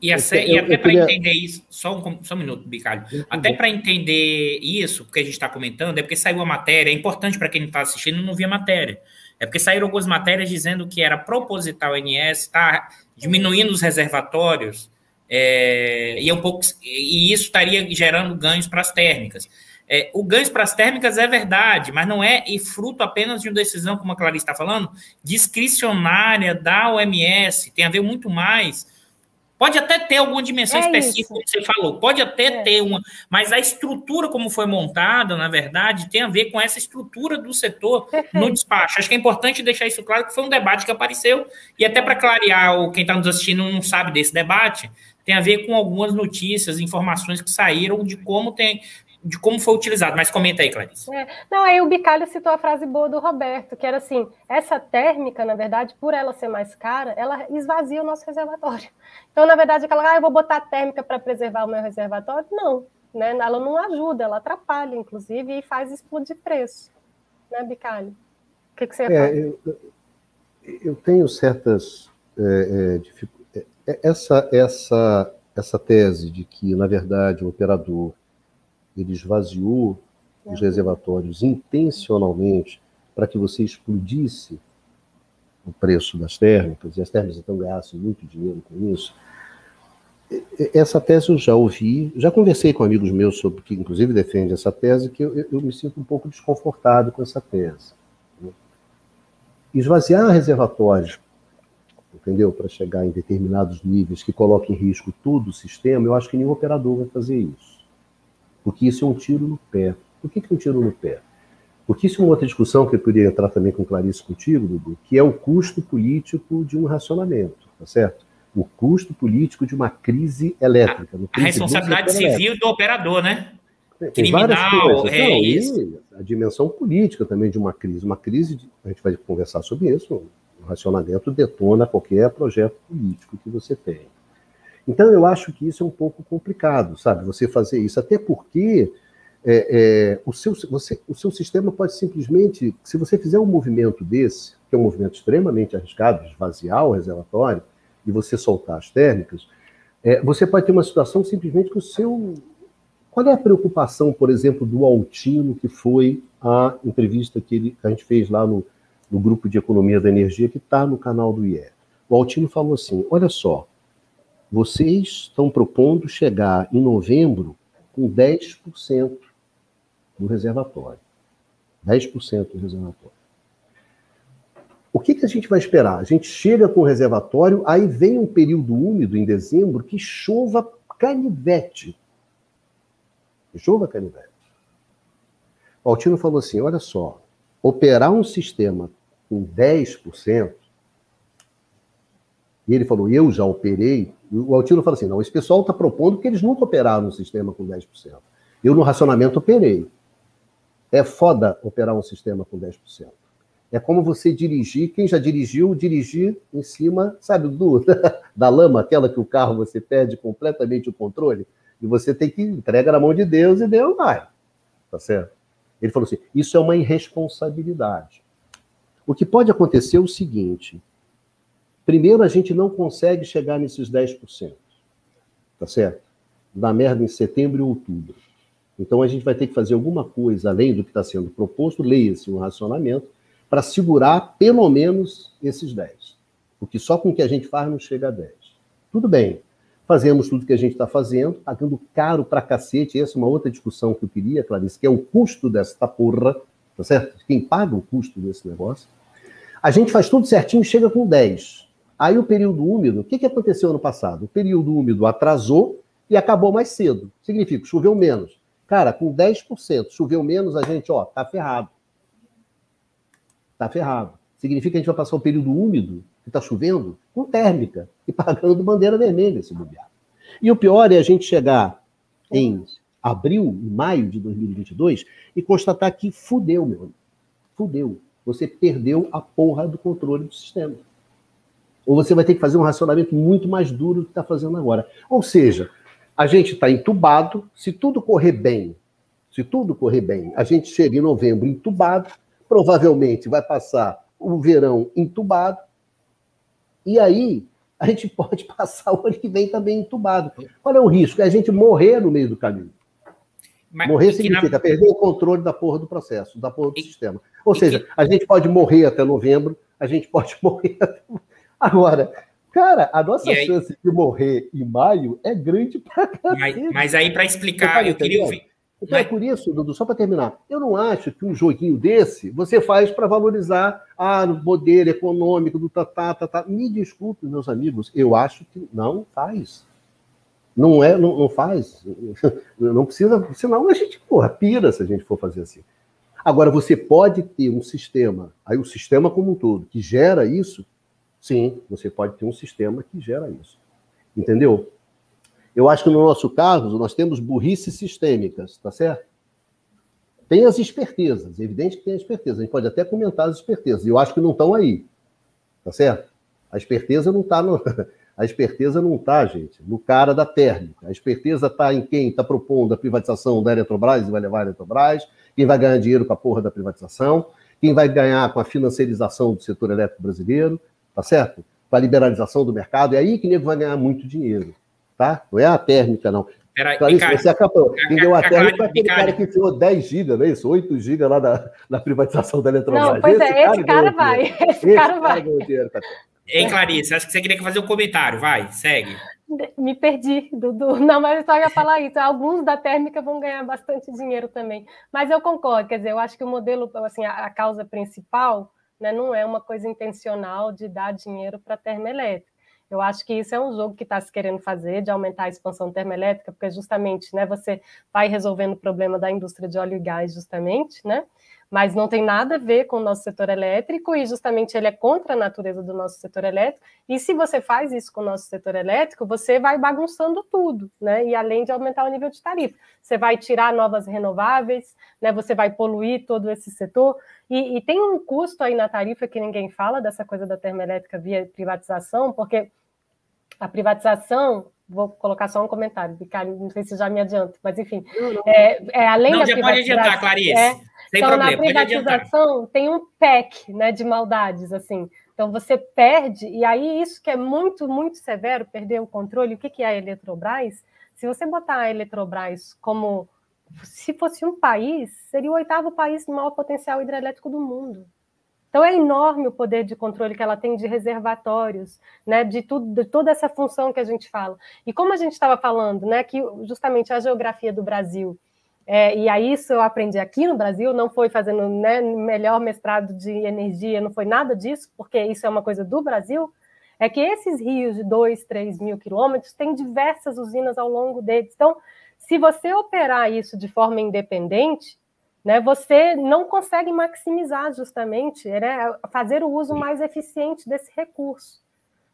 E, e, e até para entender isso, só um, só um minuto, Bicalho. Até para entender isso que a gente está comentando, é porque saiu a matéria, é importante para quem não está assistindo não via a matéria. É porque saíram algumas matérias dizendo que era proposital o NS, está diminuindo os reservatórios é, e, é um pouco, e isso estaria gerando ganhos para as térmicas. É, o ganho para as térmicas é verdade, mas não é e fruto apenas de uma decisão, como a Clarice está falando, discricionária da OMS, tem a ver muito mais Pode até ter alguma dimensão é específica, como você falou, pode até é. ter uma, mas a estrutura como foi montada, na verdade, tem a ver com essa estrutura do setor no despacho. Acho que é importante deixar isso claro, que foi um debate que apareceu, e até para clarear, o quem está nos assistindo não sabe desse debate, tem a ver com algumas notícias, informações que saíram de como tem de como foi utilizado. Mas comenta aí, Clarice. É. Não, aí o Bicalho citou a frase boa do Roberto, que era assim, essa térmica, na verdade, por ela ser mais cara, ela esvazia o nosso reservatório. Então, na verdade, aquela, ah, eu vou botar térmica para preservar o meu reservatório, não. Né? Ela não ajuda, ela atrapalha, inclusive, e faz explodir preço. Né, Bicalho? O que, que você é, eu, eu, tenho certas é, é, dificuldades. É, essa, essa, essa tese de que, na verdade, o operador ele esvaziou os reservatórios intencionalmente para que você explodisse o preço das térmicas, e as térmicas então ganhassem muito dinheiro com isso. Essa tese eu já ouvi, já conversei com amigos meus sobre que, inclusive, defendem essa tese, que eu, eu me sinto um pouco desconfortado com essa tese. Né? Esvaziar reservatórios, entendeu, para chegar em determinados níveis que coloquem em risco todo o sistema, eu acho que nenhum operador vai fazer isso porque isso é um tiro no pé. Por que, que é um tiro no pé? Porque isso é uma outra discussão que eu poderia entrar também com Clarice contigo, Dudu, que é o custo político de um racionamento, tá certo? O custo político de uma crise elétrica. A, a responsabilidade civil do operador, né? Tem Criminal, várias coisas. É isso. a dimensão política também de uma crise. Uma crise, de, a gente vai conversar sobre isso, o racionamento detona qualquer projeto político que você tem. Então, eu acho que isso é um pouco complicado, sabe? Você fazer isso, até porque é, é, o, seu, você, o seu sistema pode simplesmente, se você fizer um movimento desse, que é um movimento extremamente arriscado, esvaziar o reservatório e você soltar as térmicas, é, você pode ter uma situação simplesmente que o seu. Qual é a preocupação, por exemplo, do Altino, que foi a entrevista que, ele, que a gente fez lá no, no grupo de economia da energia, que está no canal do IE? O Altino falou assim: olha só, vocês estão propondo chegar em novembro com 10% do reservatório. 10% do reservatório. O que, que a gente vai esperar? A gente chega com o reservatório, aí vem um período úmido em dezembro que chova canivete. Chova canivete. O Altino falou assim: olha só, operar um sistema com 10%, e ele falou, eu já operei. O Altino falou assim: não, esse pessoal está propondo que eles nunca operaram um sistema com 10%. Eu, no racionamento, operei. É foda operar um sistema com 10%. É como você dirigir, quem já dirigiu, dirigir em cima, sabe, do, da lama, aquela que o carro você perde completamente o controle, e você tem que entrega na mão de Deus e Deus vai. Tá certo? Ele falou assim: isso é uma irresponsabilidade. O que pode acontecer é o seguinte: Primeiro, a gente não consegue chegar nesses 10%. Tá certo? Da merda em setembro e outubro. Então, a gente vai ter que fazer alguma coisa além do que está sendo proposto, leia-se um racionamento, para segurar pelo menos esses 10. Porque só com o que a gente faz não chega a 10. Tudo bem, fazemos tudo que a gente está fazendo, pagando caro para cacete. Essa é uma outra discussão que eu queria, Clarice, que é o custo dessa porra, tá certo? Quem paga o custo desse negócio. A gente faz tudo certinho e chega com 10. Aí o período úmido, o que, que aconteceu ano passado? O período úmido atrasou e acabou mais cedo. Significa, choveu menos. Cara, com 10% choveu menos, a gente, ó, tá ferrado. Tá ferrado. Significa que a gente vai passar o período úmido, que tá chovendo, com térmica e pagando bandeira vermelha esse bobear. E o pior é a gente chegar em abril, maio de 2022 e constatar que fudeu, meu amigo. Fudeu. Você perdeu a porra do controle do sistema ou você vai ter que fazer um racionamento muito mais duro do que está fazendo agora. Ou seja, a gente está entubado, se tudo correr bem, se tudo correr bem, a gente chega em novembro entubado, provavelmente vai passar o verão entubado, e aí a gente pode passar o ano que vem também entubado. Qual é o risco? É a gente morrer no meio do caminho. Mas, morrer significa na... perder o controle da porra do processo, da porra do e, sistema. Ou seja, que... a gente pode morrer até novembro, a gente pode morrer até Agora, cara, a nossa aí... chance de morrer em maio é grande pra caralho. Mas, mas, aí, para explicar, eu queria ouvir. Então, é por isso, Dudu, só para terminar, eu não acho que um joguinho desse você faz para valorizar ah, o poder econômico do tatá, tatá. Me desculpe, meus amigos, eu acho que não faz. Não é, não, não faz. Não precisa, senão a gente, porra, pira se a gente for fazer assim. Agora, você pode ter um sistema, aí o sistema como um todo, que gera isso, Sim, você pode ter um sistema que gera isso. Entendeu? Eu acho que no nosso caso, nós temos burrices sistêmicas, tá certo? Tem as espertezas, é evidente que tem a esperteza. A gente pode até comentar as espertezas. Eu acho que não estão aí, tá certo? A esperteza não está no... A esperteza não está, gente, no cara da térmica. A esperteza está em quem está propondo a privatização da Eletrobras e vai levar a Eletrobras, quem vai ganhar dinheiro com a porra da privatização, quem vai ganhar com a financiarização do setor elétrico brasileiro, tá certo? Com a liberalização do mercado, é aí que o nego vai ganhar muito dinheiro, tá? Não é a térmica, não. Peraí, Clarice, você acabou. Quem deu a térmica foi aquele cara que enfiou 10 GB, não é isso? 8 GB lá na, na privatização da Eletrobras. Não, pois esse é, esse cara, vai. Esse, esse cara, vai. Dinheiro, Ei, Clarice, acho que você queria fazer um comentário. Vai, segue. Me perdi, Dudu. Não, mas eu só ia falar isso. Alguns da térmica vão ganhar bastante dinheiro também. Mas eu concordo, quer dizer, eu acho que o modelo, assim, a, a causa principal né, não é uma coisa intencional de dar dinheiro para a termoelétrica. Eu acho que isso é um jogo que está se querendo fazer, de aumentar a expansão termoelétrica, porque justamente né, você vai resolvendo o problema da indústria de óleo e gás, justamente, né? Mas não tem nada a ver com o nosso setor elétrico e justamente ele é contra a natureza do nosso setor elétrico. E se você faz isso com o nosso setor elétrico, você vai bagunçando tudo, né? E além de aumentar o nível de tarifa, você vai tirar novas renováveis, né? Você vai poluir todo esse setor e, e tem um custo aí na tarifa que ninguém fala dessa coisa da termoelétrica via privatização, porque a privatização Vou colocar só um comentário, não sei se já me adianto, mas enfim. É, é, além não, da já pode adiantar, Clarice. É, Sem então, problema, na privatização tem um pack né, de maldades, assim. Então você perde, e aí isso que é muito, muito severo, perder o controle, o que, que é a Eletrobras? Se você botar a Eletrobras como se fosse um país, seria o oitavo país de maior potencial hidrelétrico do mundo. Então é enorme o poder de controle que ela tem de reservatórios, né, de, tudo, de toda essa função que a gente fala. E como a gente estava falando, né, que justamente a geografia do Brasil, é, e aí isso eu aprendi aqui no Brasil, não foi fazendo né, melhor mestrado de energia, não foi nada disso, porque isso é uma coisa do Brasil, é que esses rios de 2, 3 mil quilômetros têm diversas usinas ao longo deles. Então, se você operar isso de forma independente, né, você não consegue maximizar justamente, né, fazer o uso mais eficiente desse recurso.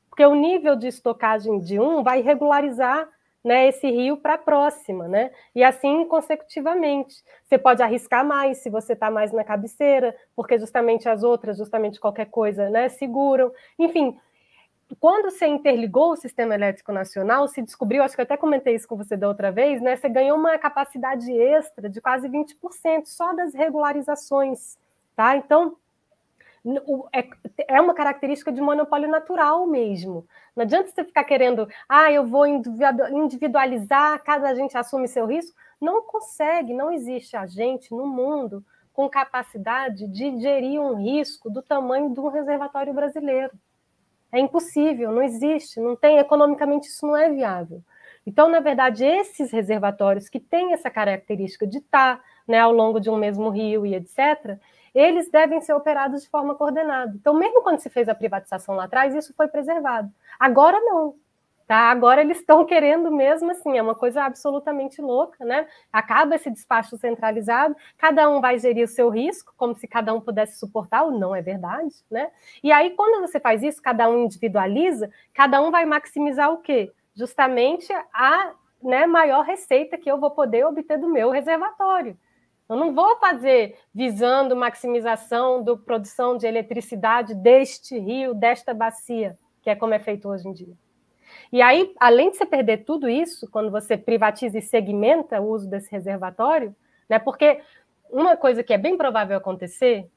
Porque o nível de estocagem de um vai regularizar né, esse rio para a próxima, né? E assim consecutivamente. Você pode arriscar mais se você está mais na cabeceira, porque justamente as outras, justamente qualquer coisa, né, seguram. Enfim, quando você interligou o sistema elétrico nacional, se descobriu, acho que eu até comentei isso com você da outra vez, né? Você ganhou uma capacidade extra de quase 20% só das regularizações, tá? Então, é, é uma característica de monopólio natural mesmo. Não adianta você ficar querendo, ah, eu vou individualizar, cada agente assume seu risco. Não consegue, não existe agente no mundo com capacidade de gerir um risco do tamanho de um reservatório brasileiro. É impossível, não existe, não tem, economicamente isso não é viável. Então, na verdade, esses reservatórios que têm essa característica de estar né, ao longo de um mesmo rio e etc., eles devem ser operados de forma coordenada. Então, mesmo quando se fez a privatização lá atrás, isso foi preservado. Agora não. Tá? Agora eles estão querendo mesmo assim, é uma coisa absolutamente louca, né? Acaba esse despacho centralizado, cada um vai gerir o seu risco, como se cada um pudesse suportar, ou não é verdade, né? E aí, quando você faz isso, cada um individualiza, cada um vai maximizar o quê? Justamente a né, maior receita que eu vou poder obter do meu reservatório. Eu não vou fazer visando maximização da produção de eletricidade deste rio, desta bacia, que é como é feito hoje em dia. E aí, além de você perder tudo isso, quando você privatiza e segmenta o uso desse reservatório, né? Porque uma coisa que é bem provável acontecer,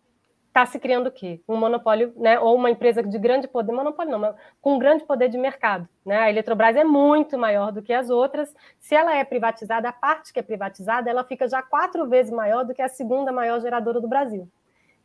está se criando o quê? Um monopólio, né? Ou uma empresa de grande poder, monopólio não, mas com grande poder de mercado. Né? A Eletrobras é muito maior do que as outras. Se ela é privatizada, a parte que é privatizada, ela fica já quatro vezes maior do que a segunda maior geradora do Brasil.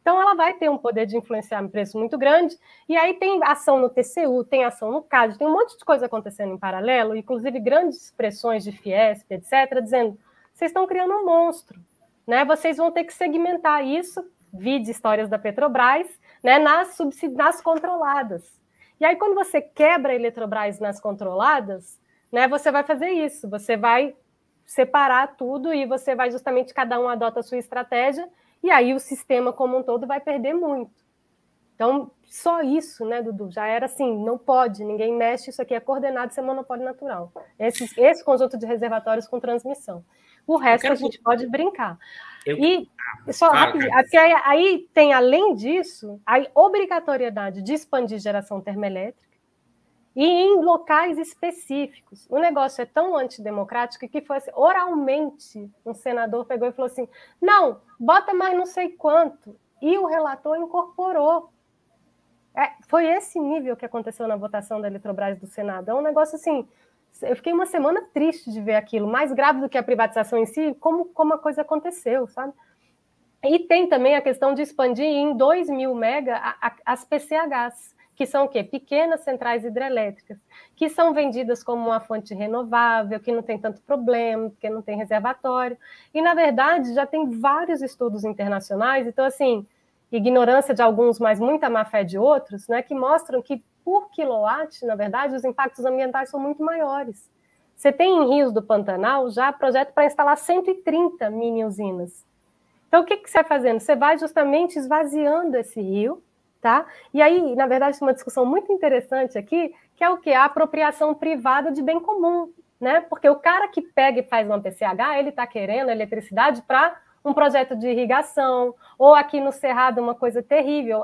Então, ela vai ter um poder de influenciar um preço muito grande. E aí tem ação no TCU, tem ação no CAD, tem um monte de coisa acontecendo em paralelo, inclusive grandes expressões de Fiesp, etc., dizendo: vocês estão criando um monstro. Né? Vocês vão ter que segmentar isso, vide histórias da Petrobras, né, nas, nas controladas. E aí, quando você quebra a Eletrobras nas controladas, né, você vai fazer isso, você vai separar tudo e você vai justamente, cada um adota a sua estratégia e aí o sistema como um todo vai perder muito. Então, só isso, né, Dudu? Já era assim, não pode, ninguém mexe, isso aqui é coordenado, isso é monopólio natural. Esse, esse conjunto de reservatórios com transmissão. O resto quero... a gente pode brincar. Eu... E só claro, rapidinho, aí, aí tem, além disso, a obrigatoriedade de expandir geração termoelétrica, e em locais específicos. O negócio é tão antidemocrático que foi assim, oralmente um senador pegou e falou assim: não, bota mais não sei quanto. E o relator incorporou. É, foi esse nível que aconteceu na votação da Eletrobras do Senado. É um negócio assim. Eu fiquei uma semana triste de ver aquilo, mais grave do que a privatização em si, como, como a coisa aconteceu, sabe? E tem também a questão de expandir em 2 mil mega as PCHs que são o quê? Pequenas centrais hidrelétricas, que são vendidas como uma fonte renovável, que não tem tanto problema, porque não tem reservatório. E, na verdade, já tem vários estudos internacionais, então, assim, ignorância de alguns, mas muita má fé de outros, né, que mostram que, por quilowatt, na verdade, os impactos ambientais são muito maiores. Você tem em Rios do Pantanal já projeto para instalar 130 mini usinas. Então, o que, que você vai fazendo? Você vai justamente esvaziando esse rio, tá? E aí, na verdade, tem uma discussão muito interessante aqui, que é o que? A apropriação privada de bem comum, né? Porque o cara que pega e faz uma PCH, ele está querendo eletricidade para um projeto de irrigação, ou aqui no Cerrado, uma coisa terrível,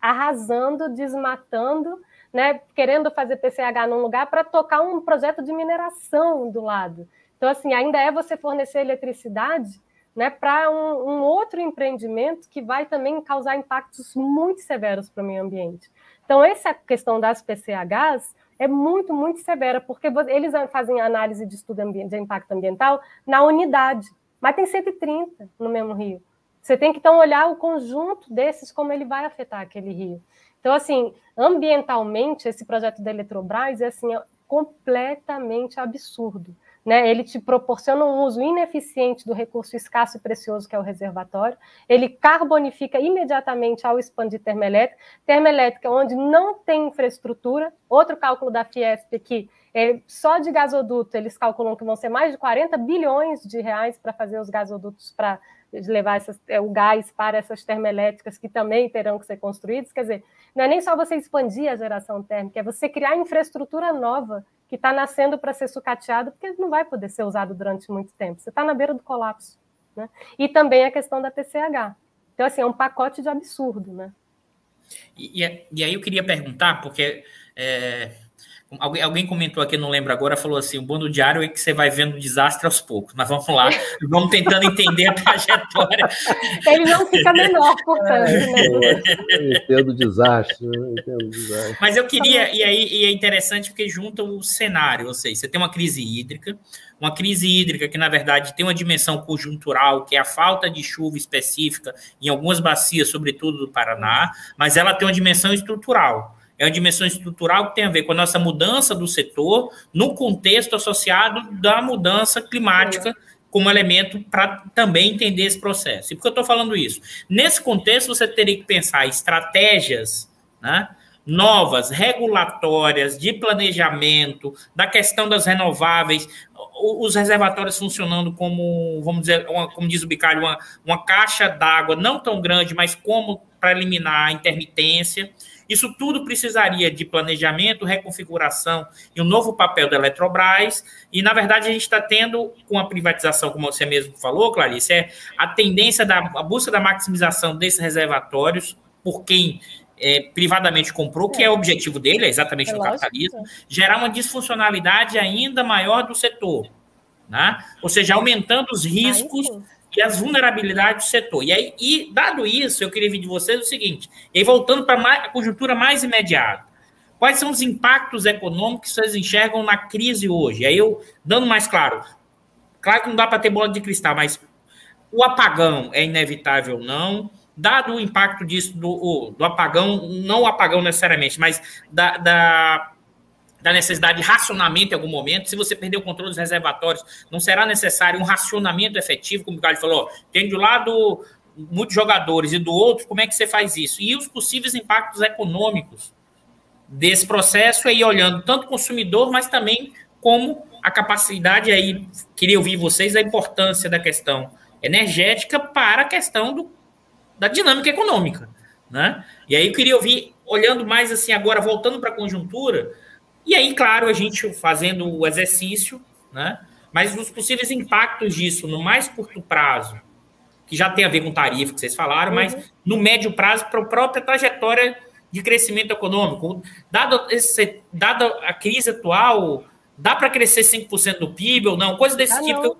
arrasando, desmatando, né, querendo fazer PCH num lugar para tocar um projeto de mineração do lado. Então, assim, ainda é você fornecer eletricidade né, para um, um, outro empreendimento que vai também causar impactos muito severos para o meio ambiente. Então, essa questão das PCHs é muito, muito severa, porque eles fazem análise de estudo de impacto ambiental na unidade, mas tem 130 no mesmo rio. Você tem que então olhar o conjunto desses, como ele vai afetar aquele rio. Então, assim, ambientalmente, esse projeto da Eletrobras é assim, é completamente absurdo. Né? Ele te proporciona um uso ineficiente do recurso escasso e precioso que é o reservatório. Ele carbonifica imediatamente ao expandir termoelétrica. Termoelétrica onde não tem infraestrutura. Outro cálculo da Fiesp aqui, é, só de gasoduto eles calculam que vão ser mais de 40 bilhões de reais para fazer os gasodutos para levar essas, é, o gás para essas termoelétricas que também terão que ser construídas. Quer dizer, não é nem só você expandir a geração térmica, é você criar infraestrutura nova que está nascendo para ser sucateado, porque não vai poder ser usado durante muito tempo. Você está na beira do colapso. Né? E também a questão da TCH. Então, assim, é um pacote de absurdo, né? E, e aí eu queria perguntar, porque é, Alguém, alguém comentou aqui, não lembro agora, falou assim: o bando diário é que você vai vendo o desastre aos poucos. Mas vamos lá, vamos tentando entender a trajetória. Ele não fica menor, portanto. Né? Eu entendo o desastre, eu entendo o desastre. Mas eu queria, e aí e é interessante porque junta o cenário, ou seja, você tem uma crise hídrica, uma crise hídrica que, na verdade, tem uma dimensão conjuntural, que é a falta de chuva específica em algumas bacias, sobretudo do Paraná, mas ela tem uma dimensão estrutural é uma dimensão estrutural que tem a ver com a nossa mudança do setor no contexto associado da mudança climática como elemento para também entender esse processo. E por que eu estou falando isso? Nesse contexto, você teria que pensar estratégias né, novas, regulatórias, de planejamento, da questão das renováveis, os reservatórios funcionando como, vamos dizer, uma, como diz o Bicalho, uma, uma caixa d'água não tão grande, mas como para eliminar a intermitência. Isso tudo precisaria de planejamento, reconfiguração e um novo papel da Eletrobras. E, na verdade, a gente está tendo, com a privatização, como você mesmo falou, Clarice, é a tendência da a busca da maximização desses reservatórios por quem é, privadamente comprou, que é o objetivo dele, é exatamente é no capitalismo, gerar uma disfuncionalidade ainda maior do setor. Né? Ou seja, aumentando os riscos e as vulnerabilidades do setor. E aí, e dado isso, eu queria vir de vocês o seguinte, e aí voltando para a conjuntura mais imediata, quais são os impactos econômicos que vocês enxergam na crise hoje? E aí eu, dando mais claro, claro que não dá para ter bola de cristal, mas o apagão é inevitável ou não? Dado o impacto disso, do, do apagão, não o apagão necessariamente, mas da, da da necessidade de racionamento em algum momento. Se você perder o controle dos reservatórios, não será necessário um racionamento efetivo, como o Galho falou. Tem de um lado muitos jogadores e do outro, como é que você faz isso? E os possíveis impactos econômicos desse processo aí, olhando tanto o consumidor, mas também como a capacidade aí, queria ouvir vocês a importância da questão energética para a questão do, da dinâmica econômica, né? E aí eu queria ouvir, olhando mais assim agora, voltando para a conjuntura, e aí, claro, a gente fazendo o exercício, né? Mas os possíveis impactos disso no mais curto prazo, que já tem a ver com tarifa que vocês falaram, uhum. mas no médio prazo para a própria trajetória de crescimento econômico. Dado, esse, dado a crise atual, dá para crescer 5% do PIB ou não? Coisa desse ah, tipo. Eu,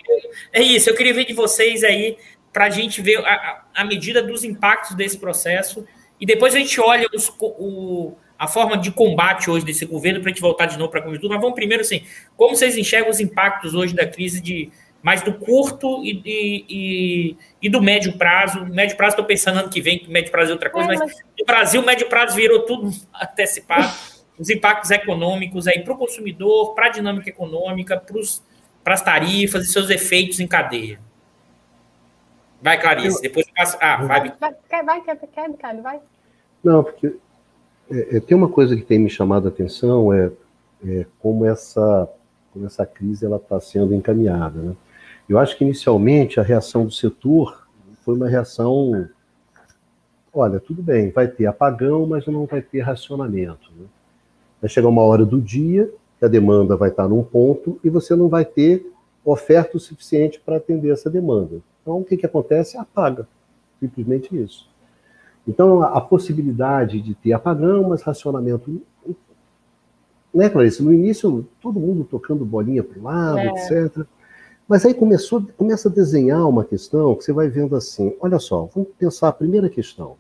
é isso, eu queria ver de vocês aí para a gente ver a, a, medida dos impactos desse processo e depois a gente olha os, o, a forma de combate hoje desse governo para a gente voltar de novo para a conjuntura. Mas vamos primeiro assim, como vocês enxergam os impactos hoje da crise de mais do curto e, e, e do médio prazo. Médio prazo, estou pensando ano que vem, que médio prazo é outra coisa, é, mas, mas no Brasil, médio prazo virou tudo antecipado. os impactos econômicos aí para o consumidor, para a dinâmica econômica, para as tarifas e seus efeitos em cadeia. Vai, Clarice, depois eu passo. Ah, vai. Vai, vai, vai, quer, vai. Não, porque é, é, tem uma coisa que tem me chamado a atenção é, é como essa como essa crise está sendo encaminhada. Né? Eu acho que inicialmente a reação do setor foi uma reação. Olha, tudo bem, vai ter apagão, mas não vai ter racionamento. Né? Vai chegar uma hora do dia que a demanda vai estar num ponto e você não vai ter oferta o suficiente para atender essa demanda. Então, o que, que acontece? Apaga. Simplesmente isso. Então, a, a possibilidade de ter apagão, mas racionamento. Né, Clarice? No início, todo mundo tocando bolinha para o lado, é. etc. Mas aí começou, começa a desenhar uma questão que você vai vendo assim: olha só, vamos pensar a primeira questão.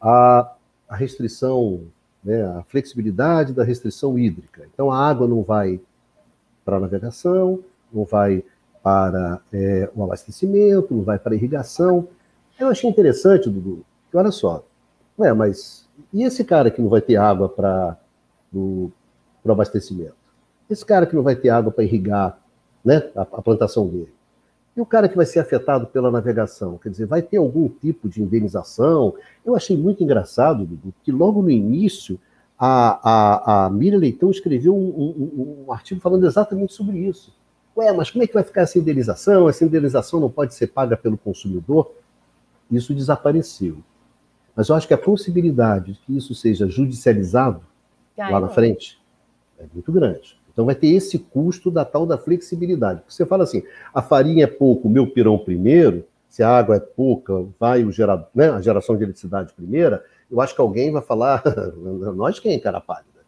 A, a restrição, né, a flexibilidade da restrição hídrica. Então, a água não vai para a navegação, não vai para é, o abastecimento, não vai para a irrigação. Eu achei interessante, Dudu, que olha só, ué, mas e esse cara que não vai ter água para o abastecimento? Esse cara que não vai ter água para irrigar né, a, a, plantação dele? E o cara que vai ser afetado pela navegação? Quer dizer, vai ter algum tipo de indenização? Eu achei muito engraçado, Dudu, que logo no início a, a, a Miriam Leitão escreveu um, um, um artigo falando exatamente sobre isso. Ué, mas como é que vai ficar essa indenização? Essa indenização não pode ser paga pelo consumidor? Isso desapareceu. Mas eu acho que a possibilidade de que isso seja judicializado lá na frente é muito grande. Então vai ter esse custo da tal da flexibilidade. Você fala assim, a farinha é pouco, o meu pirão primeiro, se a água é pouca, vai o gerador, né, a geração de eletricidade primeira, eu acho que alguém vai falar, nós quem, cara pálida,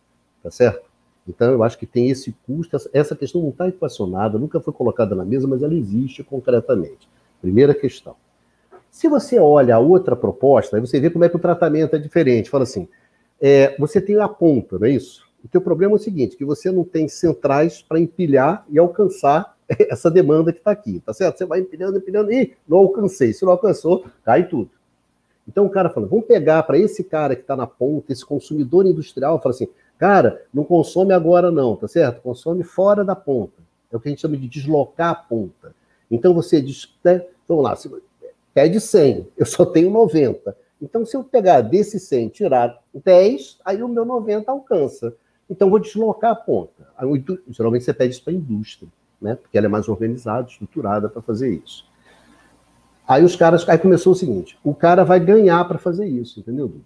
tá certo? Então, eu acho que tem esse custo, essa questão não está equacionada, nunca foi colocada na mesa, mas ela existe concretamente. Primeira questão. Se você olha a outra proposta, aí você vê como é que o tratamento é diferente. Fala assim, é, você tem a ponta, não é isso? O teu problema é o seguinte, que você não tem centrais para empilhar e alcançar essa demanda que está aqui, tá certo? Você vai empilhando, empilhando, e não alcancei. Se não alcançou, cai tudo. Então o cara fala, vamos pegar para esse cara que está na ponta, esse consumidor industrial, fala assim, Cara, não consome agora não, tá certo? Consome fora da ponta. É o que a gente chama de deslocar a ponta. Então você diz, né? vamos lá, pede 100, eu só tenho 90. Então se eu pegar desse 100 tirar 10, aí o meu 90 alcança. Então vou deslocar a ponta. Geralmente você pede isso para a indústria, né? Porque ela é mais organizada, estruturada para fazer isso. Aí os caras, aí começou o seguinte: o cara vai ganhar para fazer isso, entendeu, Dudu?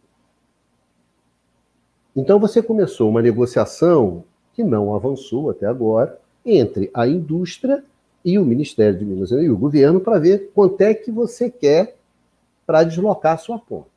Então você começou uma negociação que não avançou até agora entre a indústria e o Ministério de Minas e o governo para ver quanto é que você quer para deslocar a sua ponta.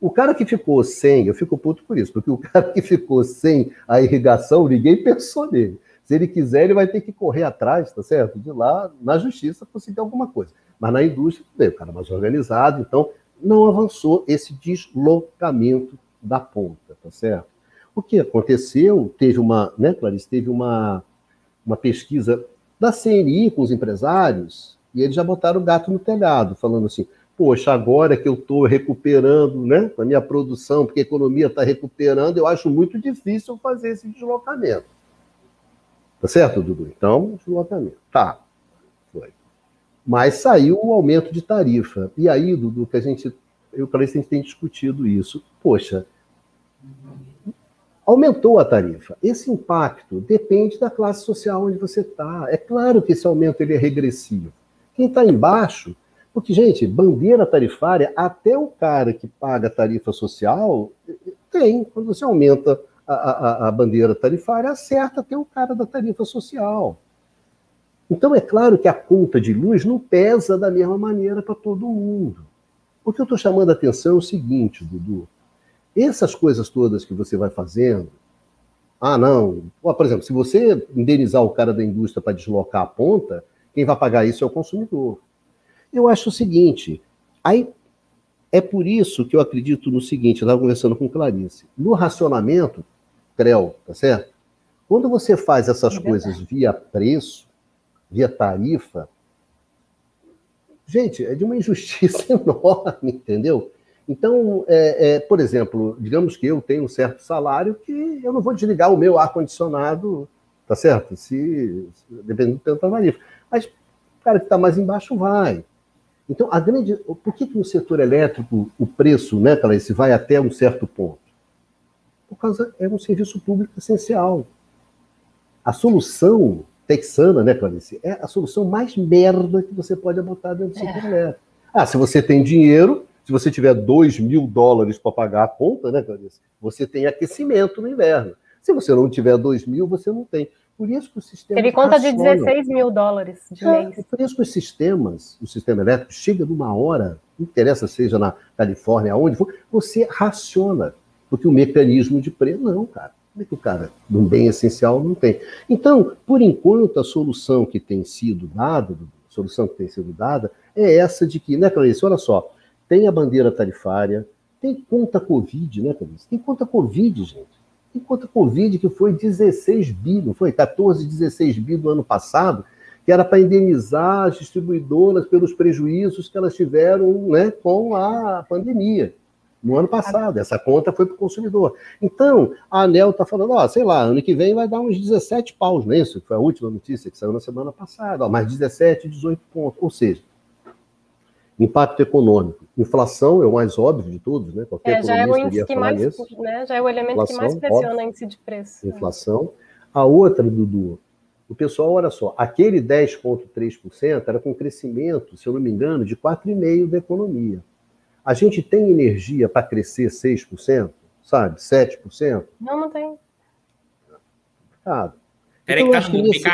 O cara que ficou sem, eu fico puto por isso, porque o cara que ficou sem a irrigação, ninguém pensou nele. Se ele quiser, ele vai ter que correr atrás, tá certo? De lá, na justiça, conseguir alguma coisa. Mas na indústria, bem, o cara mais organizado, então não avançou esse deslocamento da ponta, tá certo? O que aconteceu, teve uma, né, Clarice, teve uma, uma pesquisa da CNI com os empresários, e eles já botaram o gato no telhado, falando assim, poxa, agora que eu estou recuperando né, a minha produção, porque a economia está recuperando, eu acho muito difícil fazer esse deslocamento. Tá certo, Dudu? Então, deslocamento. Tá. Foi. Mas saiu o aumento de tarifa. E aí, Dudu, que a gente, eu falei, a gente tem discutido isso. Poxa, aumentou a tarifa. Esse impacto depende da classe social onde você está. É claro que esse aumento ele é regressivo. Quem está embaixo, porque, gente, bandeira tarifária, até o cara que paga tarifa social tem. Quando você aumenta a, a, a bandeira tarifária, acerta até o cara da tarifa social. Então, é claro que a conta de luz não pesa da mesma maneira para todo mundo. O que eu estou chamando a atenção é o seguinte, Dudu. Essas coisas todas que você vai fazendo, ah, não, por exemplo, se você indenizar o cara da indústria para deslocar a ponta, quem vai pagar isso é o consumidor. Eu acho o seguinte, aí é por isso que eu acredito no seguinte, eu estava conversando com Clarice, no racionamento, CREL, tá certo? Quando você faz essas é coisas via preço, via tarifa, gente, é de uma injustiça enorme, entendeu? Então, é, é, por exemplo, digamos que eu tenho um certo salário que eu não vou desligar o meu ar-condicionado, tá certo? Se, dependendo do tempo da tarifa. Mas o cara que está mais embaixo vai. Então, a grande. Por que, que no setor elétrico o preço, né, Clarice, vai até um certo ponto? Por causa é um serviço público essencial. A solução texana, né, Clarice, é a solução mais merda que você pode botar dentro do setor é. elétrico. Ah, se você tem dinheiro, se você tiver 2 mil dólares para pagar a conta, né, Clarice? Você tem aquecimento no inverno. Se você não tiver 2 mil, você não tem. Por isso que o sistema. Teve conta de 16 mil dólares de é, mês. É por isso que os sistemas, o sistema elétrico, chega numa hora, não interessa seja na Califórnia, aonde for, você raciona. Porque o mecanismo de preço, não, cara. Como é que o cara, de um bem essencial, não tem? Então, por enquanto, a solução que tem sido dada, a solução que tem sido dada, é essa de que, né, Clarice? Olha só, tem a bandeira tarifária, tem conta Covid, né, Clarice? Tem conta Covid, gente enquanto a Covid, que foi 16 bi, não foi? 14, 16 bi do ano passado, que era para indenizar as distribuidoras pelos prejuízos que elas tiveram né, com a pandemia no ano passado. Essa conta foi para o consumidor. Então, a ANEL está falando, ó, sei lá, ano que vem vai dar uns 17 paus, não é isso? Foi a última notícia que saiu na semana passada, ó, mais 17, 18 pontos. Ou seja, Impacto econômico. Inflação é o mais óbvio de todos, né? Qualquer é, já é o índice que mais, né? Já é o elemento Inflação, que mais pressiona óbvio. índice de preço. Inflação. A outra, Dudu, o pessoal, olha só, aquele 10,3% era com crescimento, se eu não me engano, de 4,5% da economia. A gente tem energia para crescer 6%, sabe? 7%? Não, não tem. Ah, Peraí então, que tá no nesse...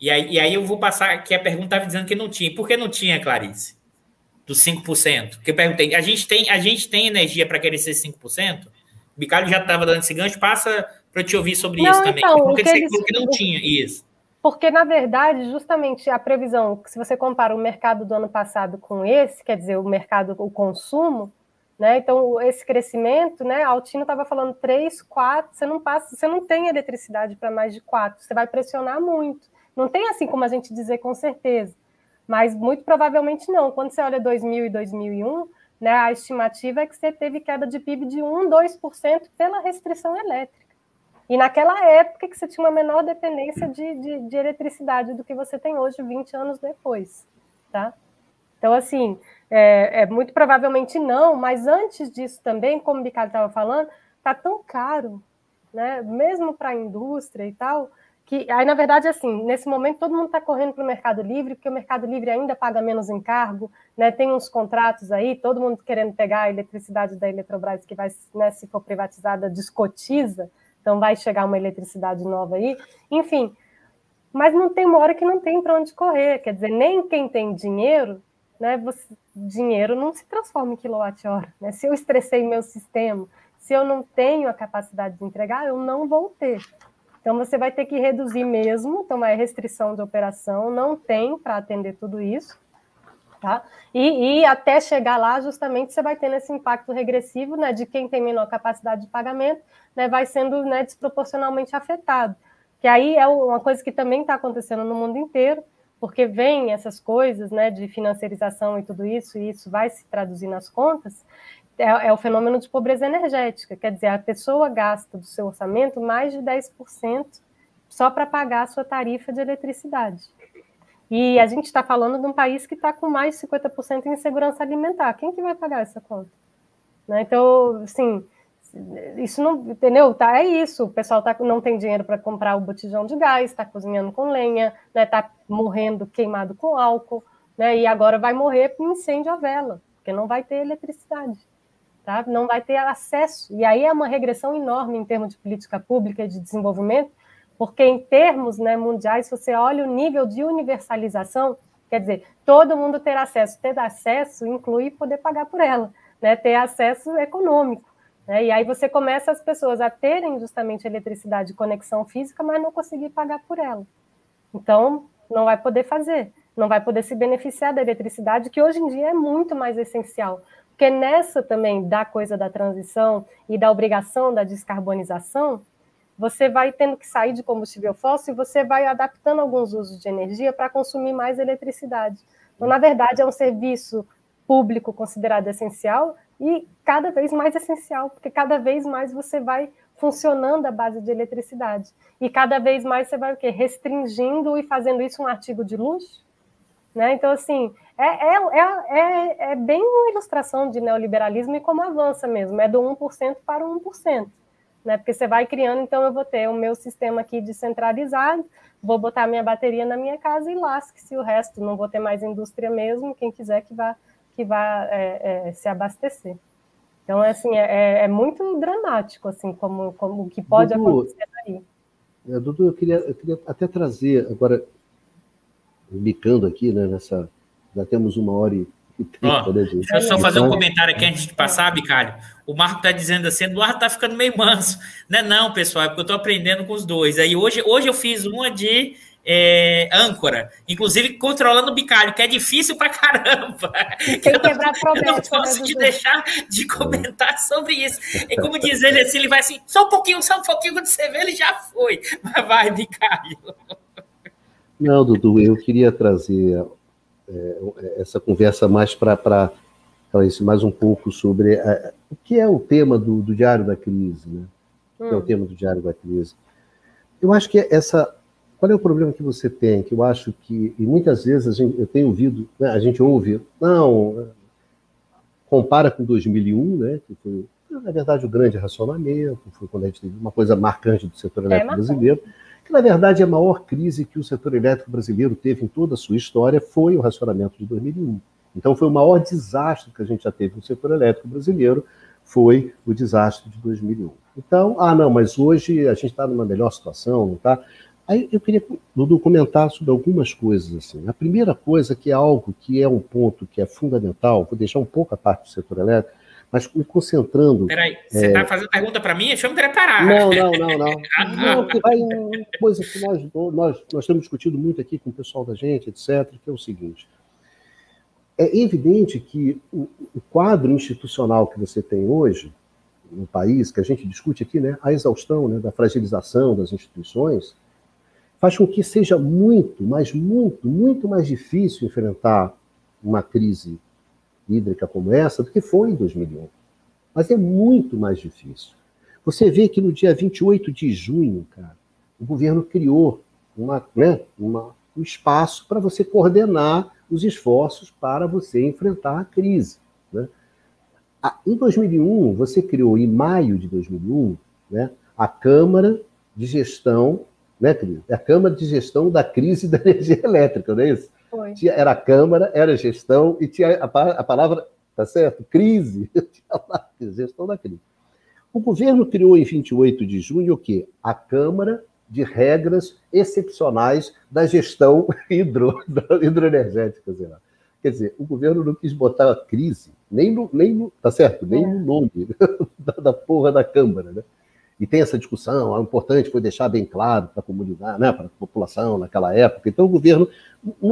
E aí, e aí eu vou passar, que a pergunta estava dizendo que não tinha. Por que não tinha, Clarice? Dos 5%? Porque eu perguntei, a gente tem, a gente tem energia para querer ser 5%? O Bicalho já estava dando esse gancho, passa para te ouvir sobre não, isso também. Então, porque você falou que não tinha isso. Porque, na verdade, justamente a previsão, se você compara o mercado do ano passado com esse, quer dizer, o mercado, o consumo, né? Então, esse crescimento, né? Altino estava falando 3, 4, você não passa, você não tem eletricidade para mais de 4, você vai pressionar muito. Não tem assim como a gente dizer com certeza mas muito provavelmente não. Quando você olha 2000 e 2001, né, a estimativa é que você teve queda de PIB de 1, 2% pela restrição elétrica. E naquela época que você tinha uma menor dependência de, de, de, eletricidade do que você tem hoje, 20 anos depois. Tá? Então, assim, é, é muito provavelmente não, mas antes disso também, como o Ricardo estava falando, está tão caro, né? mesmo para a indústria e tal, que aí, na verdade, assim, nesse momento todo mundo está correndo para o Mercado Livre, porque o Mercado Livre ainda paga menos encargo, né? Tem uns contratos aí, todo mundo querendo pegar a eletricidade da Eletrobras, que vai, né, se for privatizada, descotiza, então vai chegar uma eletricidade nova aí, enfim. Mas não tem uma hora que não tem para onde correr, quer dizer, nem quem tem dinheiro, né? Você, dinheiro não se transforma em quilowatt-hora, né? Se eu estressei meu sistema, se eu não tenho a capacidade de entregar, eu não vou ter. Então, você vai ter que reduzir mesmo, então é restrição de operação, não tem para atender tudo isso, tá? E, e, até chegar lá, justamente, você vai tendo esse impacto regressivo, né, de quem tem menor capacidade de pagamento, né, vai sendo né, desproporcionalmente afetado. Que aí é uma coisa que também está acontecendo no mundo inteiro, porque vem essas coisas, né, de financiarização e tudo isso, e isso vai se traduzir nas contas, é, é, o fenômeno de pobreza energética, quer dizer, a pessoa gasta do seu orçamento mais de 10% só para pagar a sua tarifa de eletricidade. E a gente está falando de um país que está com mais de 50% em insegurança alimentar. Quem que vai pagar essa conta? Né? Então, assim, isso não, entendeu? Tá, é isso. O pessoal tá, não tem dinheiro para comprar o botijão de gás, está cozinhando com lenha, está né? Tá morrendo queimado com álcool, né? e agora vai morrer por incêndio à vela, porque não vai ter eletricidade tá? não vai ter acesso. E aí é uma regressão enorme em termos de política pública e de desenvolvimento, porque em termos né, mundiais, se você olha o nível de universalização, quer dizer, todo mundo ter acesso. Ter acesso inclui poder pagar por ela, né? ter acesso econômico. Né? E aí você começa as pessoas a terem justamente eletricidade e conexão física, mas não conseguir pagar por ela. Então, não vai poder fazer, não vai poder se beneficiar da eletricidade, que hoje em dia é muito mais essencial. Porque nessa também da coisa da transição e da obrigação da descarbonização, você vai tendo que sair de combustível fóssil e você vai adaptando alguns usos de energia para consumir mais eletricidade. Então, na verdade, é um serviço público considerado essencial e cada vez mais essencial, porque cada vez mais você vai funcionando a base de eletricidade. E cada vez mais você vai o quê? Restringindo e fazendo isso um artigo de luxo. Né? Então, assim, é, é, é, é, é bem uma ilustração de neoliberalismo e como avança mesmo, é do 1% para o 1%. Né? Porque você vai criando, então eu vou ter o meu sistema aqui descentralizado, vou botar minha bateria na minha casa e lasque-se o resto, não vou ter mais indústria mesmo, quem quiser que vá que vai é, é, se abastecer. Então, assim, é, é, é, muito dramático, assim, como, como o que pode Dudu, acontecer aí. É, Dudu, eu queria, eu queria até trazer, agora, bicando aqui, né, nessa, já temos uma hora e Oh, deixa eu só fazer um comentário aqui antes de passar, Bicário. O Marco está dizendo assim: Eduardo está ficando meio manso. Não é não, pessoal, é porque eu estou aprendendo com os dois. Aí hoje, hoje eu fiz uma de é, âncora, inclusive controlando o bicalho, que é difícil pra caramba. Tem que quebrar promessa. Não posso né, te deixar de comentar sobre isso. E como diz ele assim, ele vai assim, só um pouquinho, só um pouquinho, quando você vê, ele já foi. Mas vai, bicalho. Não, Dudu, eu queria trazer é, essa conversa mais para mais um pouco sobre é, o que é o tema do, do Diário da Crise, né? O que é o hum. tema do Diário da Crise? Eu acho que essa qual é o problema que você tem? Que eu acho que, e muitas vezes a gente, eu tenho ouvido, né, a gente ouve, não, compara com 2001, né, que foi, na verdade, o grande racionamento, foi quando a gente teve uma coisa marcante do setor é elétrico é brasileiro, que, na verdade, a maior crise que o setor elétrico brasileiro teve em toda a sua história foi o racionamento de 2001. Então, foi o maior desastre que a gente já teve no setor elétrico brasileiro, foi o desastre de 2001. Então, ah, não, mas hoje a gente está numa melhor situação, não está? Aí eu queria, Dudu, comentar sobre algumas coisas. Assim. A primeira coisa, que é algo que é um ponto que é fundamental, vou deixar um pouco a parte do setor elétrico, mas me concentrando. Peraí, você está é... fazendo pergunta para mim? Deixa eu me preparar. Não, não, não, não. ah, não, que vai uma coisa que nós, nós, nós temos discutido muito aqui com o pessoal da gente, etc., que é o seguinte. É evidente que o, o quadro institucional que você tem hoje, no país, que a gente discute aqui, né, a exaustão né, da fragilização das instituições, faz com que seja muito, mas muito, muito mais difícil enfrentar uma crise hídrica como essa do que foi em 2001. Mas é muito mais difícil. Você vê que no dia 28 de junho, cara, o governo criou uma, né, uma, um espaço para você coordenar os esforços para você enfrentar a crise. Né? Em 2001, você criou, em maio de 2001, né, a Câmara de Gestão né, a Câmara de Gestão da Crise da Energia Elétrica, não é isso? Foi. Tinha, era a Câmara, era a gestão, e tinha a, a palavra, tá certo? Crise. gestão da crise. O governo criou em 28 de junho o quê? A Câmara de Regras Excepcionais da Gestão hidro, hidroenergética. Sei lá. Quer dizer, o governo não quis botar a crise, nem no, nem no, tá certo? Nem é. no nome da, da porra da Câmara, né? E tem essa discussão, o importante foi deixar bem claro para a comunidade, né, para a população naquela época. Então o governo,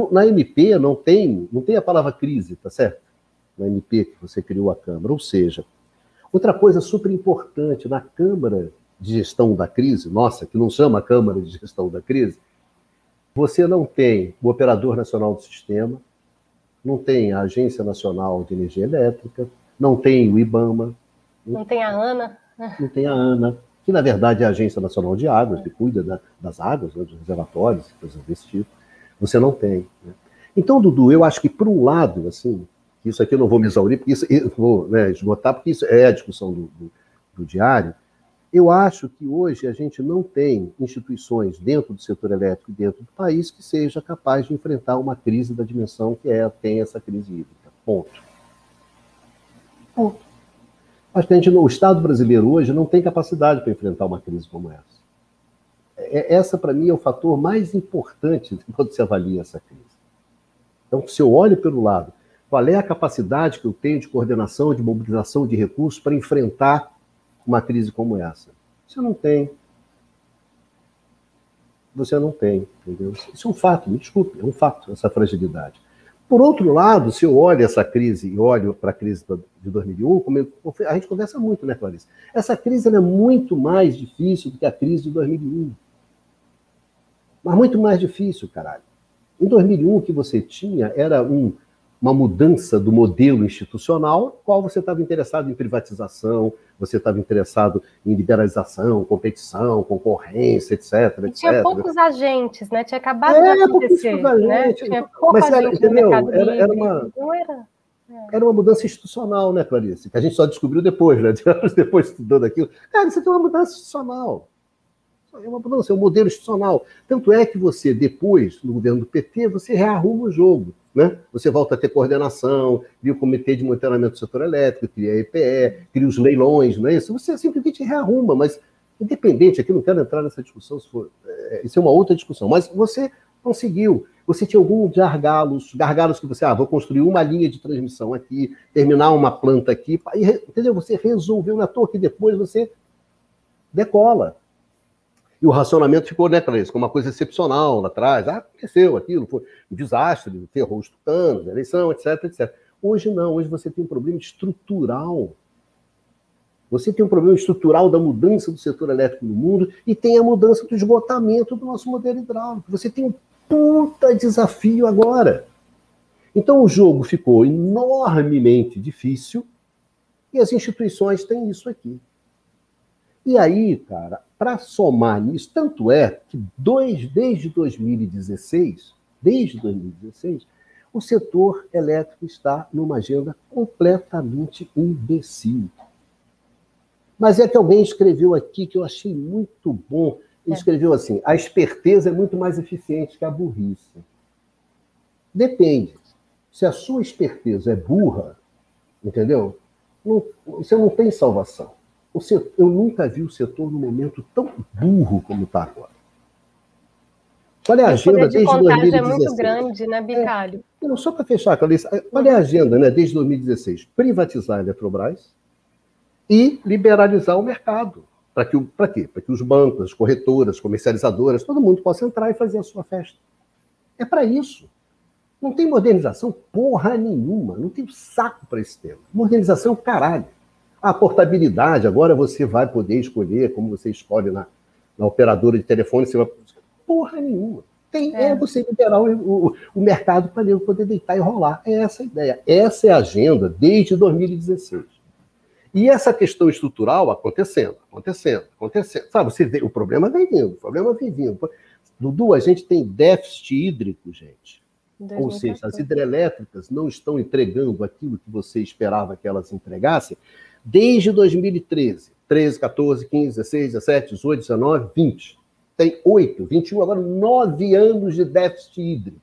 na MP não tem, não tem a palavra crise, tá certo? Na MP que você criou a Câmara. Ou seja, outra coisa super importante, na Câmara de Gestão da Crise, nossa, que não chama Câmara de Gestão da Crise, você não tem o Operador Nacional do Sistema, não tem a Agência Nacional de Energia Elétrica, não tem o IBAMA. Não tem a ANA. Não tem a ANA que na verdade é a Agência Nacional de Águas, que cuida da, das águas, né, dos reservatórios, coisas desse tipo. Você não tem. Né? Então, Dudu, eu acho que, por um lado, assim, isso aqui eu não vou me exaurir, porque isso vou né, esgotar, porque isso é a discussão do, do, do diário. Eu acho que hoje a gente não tem instituições dentro do setor elétrico, dentro do país, que seja capaz de enfrentar uma crise da dimensão que é, tem essa crise hídrica. Ponto. Ponto. Mas a gente, o Estado brasileiro hoje não tem capacidade para enfrentar uma crise como essa. É, essa, para mim, é o fator mais importante quando se avalia essa crise. Então, se eu olho pelo lado, qual é a capacidade que eu tenho de coordenação, de mobilização de recursos para enfrentar uma crise como essa? Você não tem. Você não tem, entendeu? Isso é um fato, me desculpe, é um fato, essa fragilidade. Por outro lado, se eu olho essa crise e olho para a crise de 2001, a gente conversa muito, né, Clarice? Essa crise é muito mais difícil do que a crise de 2001. Mas muito mais difícil, caralho. Em 2001, o que você tinha era um uma mudança do modelo institucional, qual você estava interessado em privatização, você estava interessado em liberalização, competição, concorrência, etc. E etc. Tinha poucos agentes, né? Tinha acabado é, de acontecer. Né? Tinha pouca Mas era, entendeu? Era, era, uma, Não era. É. Era uma mudança institucional, né, Clarice? Que a gente só descobriu depois, né? Depois estudando aquilo. Cara, isso aqui é uma mudança institucional. É uma mudança, é um modelo institucional. Tanto é que você, depois, no governo do PT, você rearruma o jogo. Né? Você volta a ter coordenação, cria o comitê de monitoramento do setor elétrico, cria a EPE, cria os leilões, não é isso? Você simplesmente rearruma, mas independente, aqui não quero entrar nessa discussão, for, é, isso é uma outra discussão, mas você conseguiu. Você tinha alguns gargalos, gargalos que você, ah, vou construir uma linha de transmissão aqui, terminar uma planta aqui, entendeu? Você resolveu na toa que depois você decola. E o racionamento ficou, né, Clarice, como uma coisa excepcional lá atrás. Ah, aconteceu aquilo, foi um desastre, ferrou os tucanos, eleição, etc, etc. Hoje não, hoje você tem um problema estrutural. Você tem um problema estrutural da mudança do setor elétrico no mundo e tem a mudança do esgotamento do nosso modelo hidráulico. Você tem um puta desafio agora. Então o jogo ficou enormemente difícil e as instituições têm isso aqui. E aí, cara, para somar nisso, tanto é que dois, desde 2016, desde 2016, o setor elétrico está numa agenda completamente imbecil. Mas é que alguém escreveu aqui que eu achei muito bom. Ele é. escreveu assim: a esperteza é muito mais eficiente que a burrice. Depende. Se a sua esperteza é burra, entendeu? Não, você não tem salvação. Setor, eu nunca vi o setor num momento tão burro como está agora. Olha a agenda de desde 2016. é muito grande, né, Bicalho? É, não, só para fechar, Clarice, olha a agenda né, desde 2016. Privatizar a Eletrobras e liberalizar o mercado. Para que, quê? Para que os bancos, as corretoras, comercializadoras, todo mundo possa entrar e fazer a sua festa. É para isso. Não tem modernização porra nenhuma. Não tem saco para esse tema. Modernização, caralho. A portabilidade, agora você vai poder escolher, como você escolhe na, na operadora de telefone, você vai. Porra nenhuma. Tem, é. é você liberar o, o, o mercado para ele poder deitar e rolar. É essa a ideia. Essa é a agenda desde 2016. E essa questão estrutural acontecendo, acontecendo, acontecendo. Sabe, você vê, o problema vem vindo, o problema vem vindo. Dudu, a gente tem déficit hídrico, gente. Ou seja, as hidrelétricas não estão entregando aquilo que você esperava que elas entregassem desde 2013. 13, 14, 15, 16, 17, 18, 19, 20. Tem 8, 21, agora 9 anos de déficit hídrico.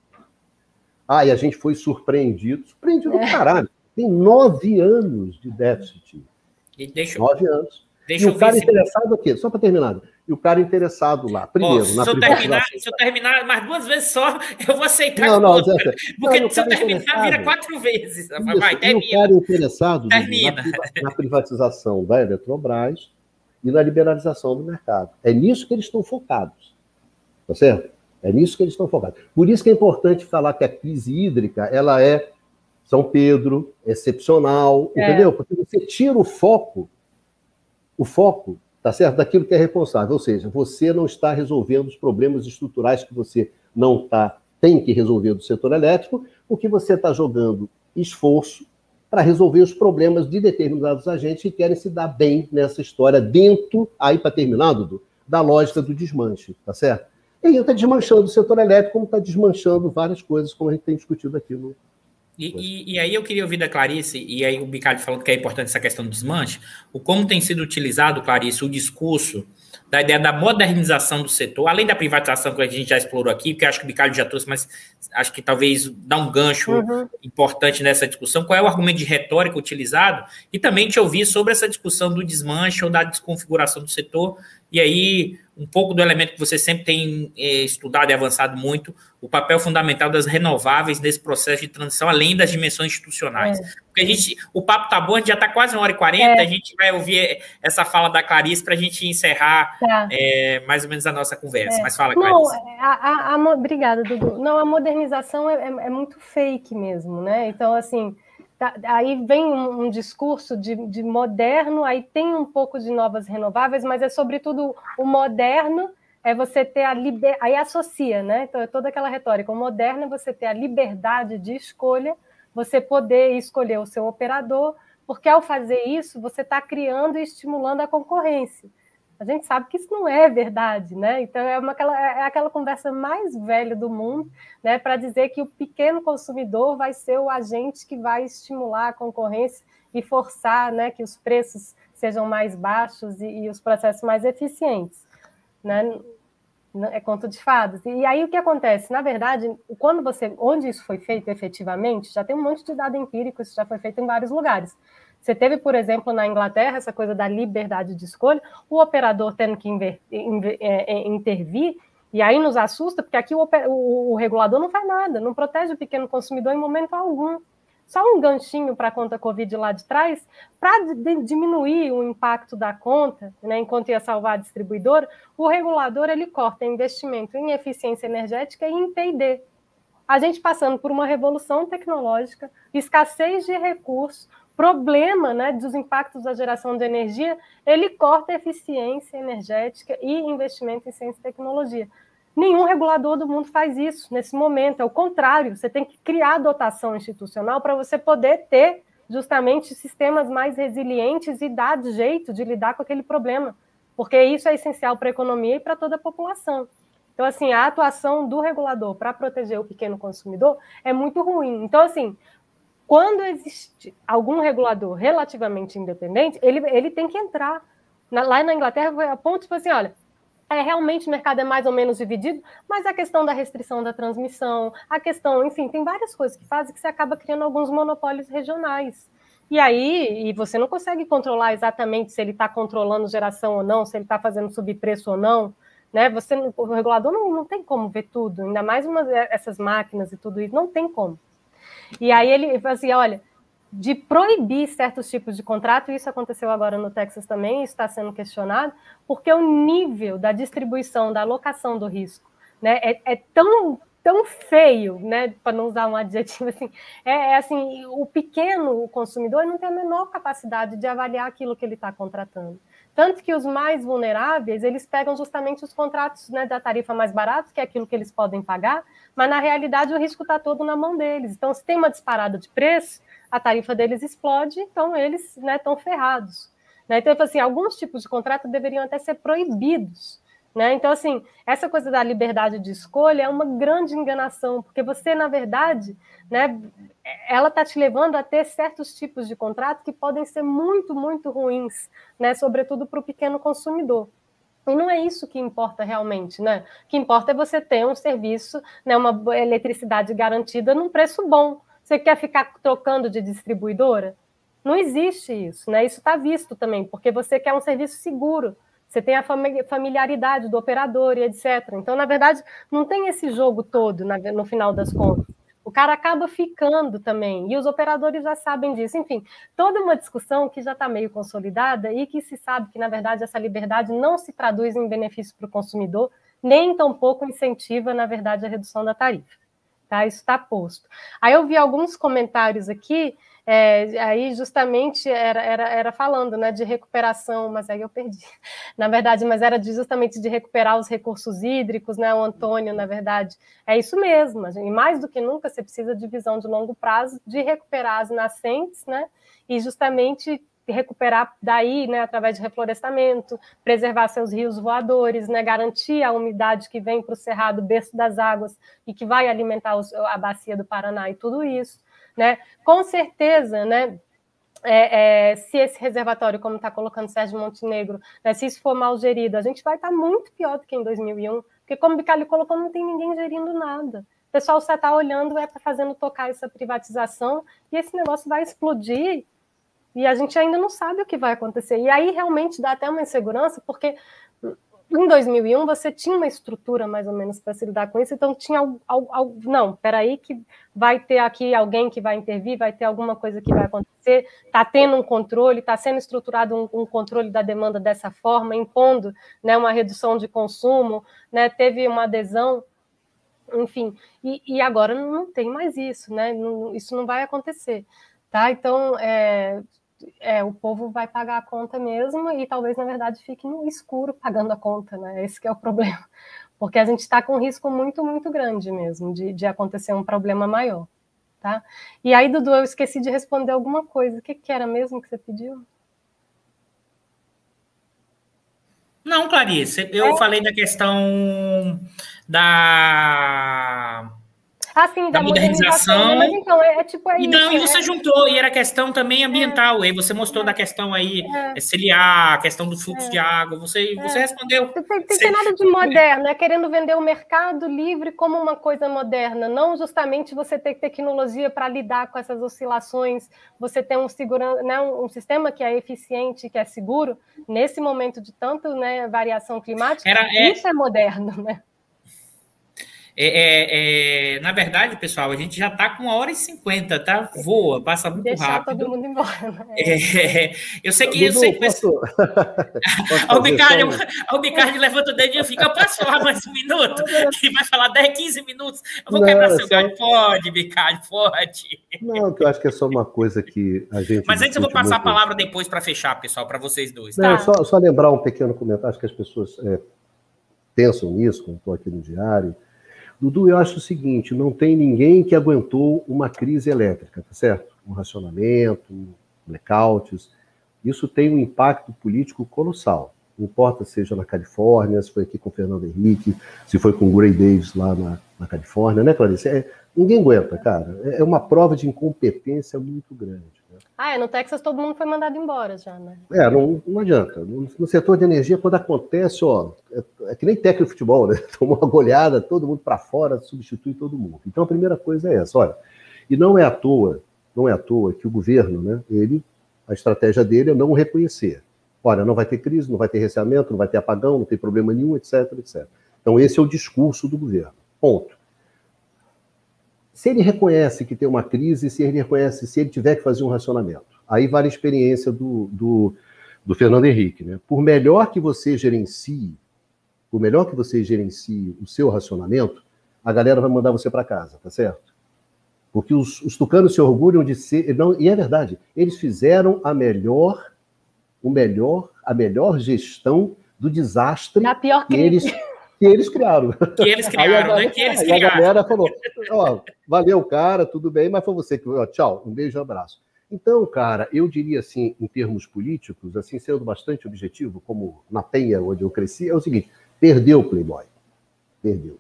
Ah, e a gente foi surpreendido. Surpreendido é. caralho. Tem 9 anos de déficit hídrico. E deixa, 9 anos. Deixa e o cara interessado aqui, só para terminar, e o cara interessado lá, primeiro, oh, na se, eu terminar, se eu terminar mais duas vezes só, eu vou aceitar. Não, não, Zé, porque não, se eu terminar, vira quatro vezes. Isso, Vai, termina. E o cara interessado termina. Na, na privatização da Eletrobras e na liberalização do mercado. É nisso que eles estão focados. Tá certo? É nisso que eles estão focados. Por isso que é importante falar que a crise hídrica ela é São Pedro, excepcional, é. entendeu? Porque você tira o foco o foco, tá certo, daquilo que é responsável, ou seja, você não está resolvendo os problemas estruturais que você não tá, tem que resolver do setor elétrico, porque você está jogando esforço para resolver os problemas de determinados agentes que querem se dar bem nessa história, dentro, aí para terminar, Dudu, da lógica do desmanche, tá certo? E aí está desmanchando o setor elétrico, como está desmanchando várias coisas, como a gente tem discutido aqui no, e, e, e, aí eu queria ouvir da Clarice, e aí o Bicalho falando que é importante essa questão do desmanche, o como tem sido utilizado, Clarice, o discurso da ideia da modernização do setor, além da privatização que a gente já explorou aqui, que acho que o Bicalho já trouxe, mas acho que talvez dá um gancho uhum. importante nessa discussão. Qual é o argumento de retórica utilizado? E também te ouvir sobre essa discussão do desmanche ou da desconfiguração do setor, e aí um pouco do elemento que você sempre tem eh, estudado e avançado muito, o papel fundamental das renováveis nesse processo de transição, além das dimensões institucionais. É. Porque a gente, o papo tá bom, a gente já está quase uma hora e quarenta, é. a gente vai ouvir essa fala da Clarice para a gente encerrar tá. é, mais ou menos a nossa conversa. É. Mas fala, Clarice. Não, a, a, a, obrigada, Dudu. Não, a modernização é, é, é, muito fake mesmo, né? Então, assim, tá, aí vem um, um discurso de, de moderno, aí tem um pouco de novas renováveis, mas é sobretudo o moderno é você ter a liberdade, aí associa, né? Então é toda aquela retórica. O moderno é você ter a liberdade de escolha, você poder escolher o seu operador, porque ao fazer isso, você está criando e estimulando a concorrência. A gente sabe que isso não é verdade, né? Então é, uma, é aquela conversa mais velha do mundo, né? Para dizer que o pequeno consumidor vai ser o agente que vai estimular a concorrência e forçar, né, que os preços sejam mais baixos e, e os processos mais eficientes. Né? é conto de fadas. E aí o que acontece? Na verdade, quando você, onde isso foi feito efetivamente, já tem um monte de dado empírico, isso já foi feito em vários lugares. Você teve, por exemplo, na Inglaterra, essa coisa da liberdade de escolha, o operador tendo que inver, inver, é, é, intervir, e aí nos assusta, porque aqui o, o, o regulador não faz nada, não protege o pequeno consumidor em momento algum só um ganchinho para a conta Covid lá de trás, para diminuir o impacto da conta, né, enquanto ia salvar a distribuidora, o regulador ele corta investimento em eficiência energética e em P&D. A gente passando por uma revolução tecnológica, escassez de recursos, problema né, dos impactos da geração de energia, ele corta eficiência energética e investimento em ciência e tecnologia. Nenhum regulador do mundo faz isso nesse momento. É o contrário, você tem que criar dotação institucional para você poder ter justamente sistemas mais resilientes e dar jeito de lidar com aquele problema, porque isso é essencial para a economia e para toda a população. Então, assim, a atuação do regulador para proteger o pequeno consumidor é muito ruim. Então, assim, quando existe algum regulador relativamente independente, ele, ele tem que entrar. Na, lá na Inglaterra, foi a ponto, tipo assim, olha, é, realmente o mercado é mais ou menos dividido, mas a questão da restrição da transmissão, a questão, enfim, tem várias coisas que fazem que você acaba criando alguns monopólios regionais. E aí, e você não consegue controlar exatamente se ele está controlando geração ou não, se ele está fazendo subpreço ou não, né? Você, o regulador não, não tem como ver tudo, ainda mais uma, essas máquinas e tudo isso, não tem como. E aí ele assim, olha, de proibir certos tipos de contrato, isso aconteceu agora no Texas também, está sendo questionado, porque o nível da distribuição, da alocação do risco, né, é, é tão tão feio, né, para não usar um adjetivo assim, é, é, assim, o pequeno consumidor não tem a menor capacidade de avaliar aquilo que ele está contratando. Tanto que os mais vulneráveis, eles pegam justamente os contratos né, da tarifa mais barata, que é aquilo que eles podem pagar, mas na realidade o risco está todo na mão deles. Então, se tem uma disparada de preço, a tarifa deles explode, então eles estão né, ferrados. Né? Então, assim, alguns tipos de contrato deveriam até ser proibidos. Né? Então, assim, essa coisa da liberdade de escolha é uma grande enganação, porque você, na verdade, né, ela está te levando a ter certos tipos de contrato que podem ser muito, muito ruins, né, sobretudo para o pequeno consumidor. E não é isso que importa realmente, né? O que importa é você ter um serviço, né, uma eletricidade garantida num preço bom, você quer ficar trocando de distribuidora? Não existe isso, né? Isso está visto também, porque você quer um serviço seguro, você tem a familiaridade do operador e etc. Então, na verdade, não tem esse jogo todo no final das contas. O cara acaba ficando também, e os operadores já sabem disso. Enfim, toda uma discussão que já está meio consolidada e que se sabe que, na verdade, essa liberdade não se traduz em benefício para o consumidor, nem tampouco incentiva, na verdade, a redução da tarifa tá? Isso está posto. Aí eu vi alguns comentários aqui, é, aí justamente era, era, era falando né, de recuperação, mas aí eu perdi. Na verdade, mas era de, justamente de recuperar os recursos hídricos, né? O Antônio, na verdade, é isso mesmo. E mais do que nunca, você precisa de visão de longo prazo, de recuperar as nascentes, né? E justamente recuperar daí, né, através de reflorestamento, preservar seus rios voadores, né, garantir a umidade que vem para o cerrado, berço das águas e que vai alimentar os, a bacia do Paraná e tudo isso, né? Com certeza, né? É, é, se esse reservatório, como está colocando Sérgio Montenegro, né, se isso for mal gerido, a gente vai estar tá muito pior do que em 2001, porque como o Bicalho colocou, não tem ninguém gerindo nada. O pessoal só está olhando, é para fazendo tocar essa privatização, e esse negócio vai explodir e a gente ainda não sabe o que vai acontecer. E aí realmente dá até uma insegurança, porque em 2001 você tinha uma estrutura mais ou menos para se lidar com isso, então tinha algo, algo, não, peraí que vai ter aqui alguém que vai intervir, vai ter alguma coisa que vai acontecer, está tendo um controle, está sendo estruturado um, um, controle da demanda dessa forma, impondo né, uma redução de consumo, né, teve uma adesão, enfim, e, e agora não tem mais isso, né, não, isso não vai acontecer. Tá? Então, é, é, o povo vai pagar a conta mesmo e talvez, na verdade, fique no escuro pagando a conta, né? Esse é o problema. Porque a gente está com um risco muito, muito grande mesmo de, de acontecer um problema maior. Tá? E aí, Dudu, eu esqueci de responder alguma coisa. O que, que era mesmo que você pediu? Não, Clarice, eu é. falei da questão da ah, sim, da, da modernização. Mas então, é, é tipo é e não, e você é... juntou, e era questão também ambiental. Aí você mostrou da questão aí, é. ciliar, a questão do fluxo de água. Você, você respondeu. Não tem, tem nada de moderno, é querendo vender o mercado livre como uma coisa moderna, não justamente você ter tecnologia para lidar com essas oscilações, você ter um, segura, né, um sistema que é eficiente, que é seguro, nesse momento de tanto né, variação climática, Era, é... isso é moderno, né? É, é, é, na verdade, pessoal, a gente já está com uma hora e cinquenta, tá? Voa, passa muito Deixar rápido. todo mundo embora. Né? É, eu sei que... Eu sei que posso... o Bicalho levanta o dedinho e fica, eu posso falar mais um minuto? Ele vai falar 10, 15 minutos. Eu vou não, quebrar seu só... galho. Pode, Bicalho, pode. Não, que eu acho que é só uma coisa que a gente... Mas antes eu vou passar muito... a palavra depois para fechar, pessoal, para vocês dois. Tá? Não, só, só lembrar um pequeno comentário, acho que as pessoas é, pensam nisso, quando estou aqui no diário, Dudu, eu acho o seguinte: não tem ninguém que aguentou uma crise elétrica, tá certo? Um racionamento, blackouts. Isso tem um impacto político colossal. Não importa seja na Califórnia, se foi aqui com o Fernando Henrique, se foi com o Gray Davis lá na, na Califórnia, né, Clarice? É, ninguém aguenta, cara. É, é uma prova de incompetência muito grande. Ah, é, no Texas todo mundo foi mandado embora já, né? É, não, não adianta. No, no setor de energia, quando acontece, ó, é, é que nem técnico de futebol, né? Toma uma goleada, todo mundo para fora, substitui todo mundo. Então a primeira coisa é essa, olha. E não é à toa, não é à toa que o governo, né, ele, a estratégia dele é não reconhecer. Olha, não vai ter crise, não vai ter receamento, não vai ter apagão, não tem problema nenhum, etc, etc. Então esse é o discurso do governo. Ponto. Se ele reconhece que tem uma crise, se ele reconhece, se ele tiver que fazer um racionamento, aí vale a experiência do, do, do Fernando Henrique. Né? Por melhor que você gerencie, por melhor que você gerencie o seu racionamento, a galera vai mandar você para casa, tá certo? Porque os, os, tucanos se orgulham de ser. Não, e é verdade, eles fizeram a melhor, o melhor, a melhor gestão do desastre. Na pior crise. eles que eles criaram. Que eles criaram, né? Que eles criaram. a galera falou: ó, valeu, cara, tudo bem, mas foi você que. Ó, tchau, um beijo e um abraço. Então, cara, eu diria assim, em termos políticos, assim, sendo bastante objetivo, como na Penha, onde eu cresci, é o seguinte: perdeu o Playboy. Perdeu.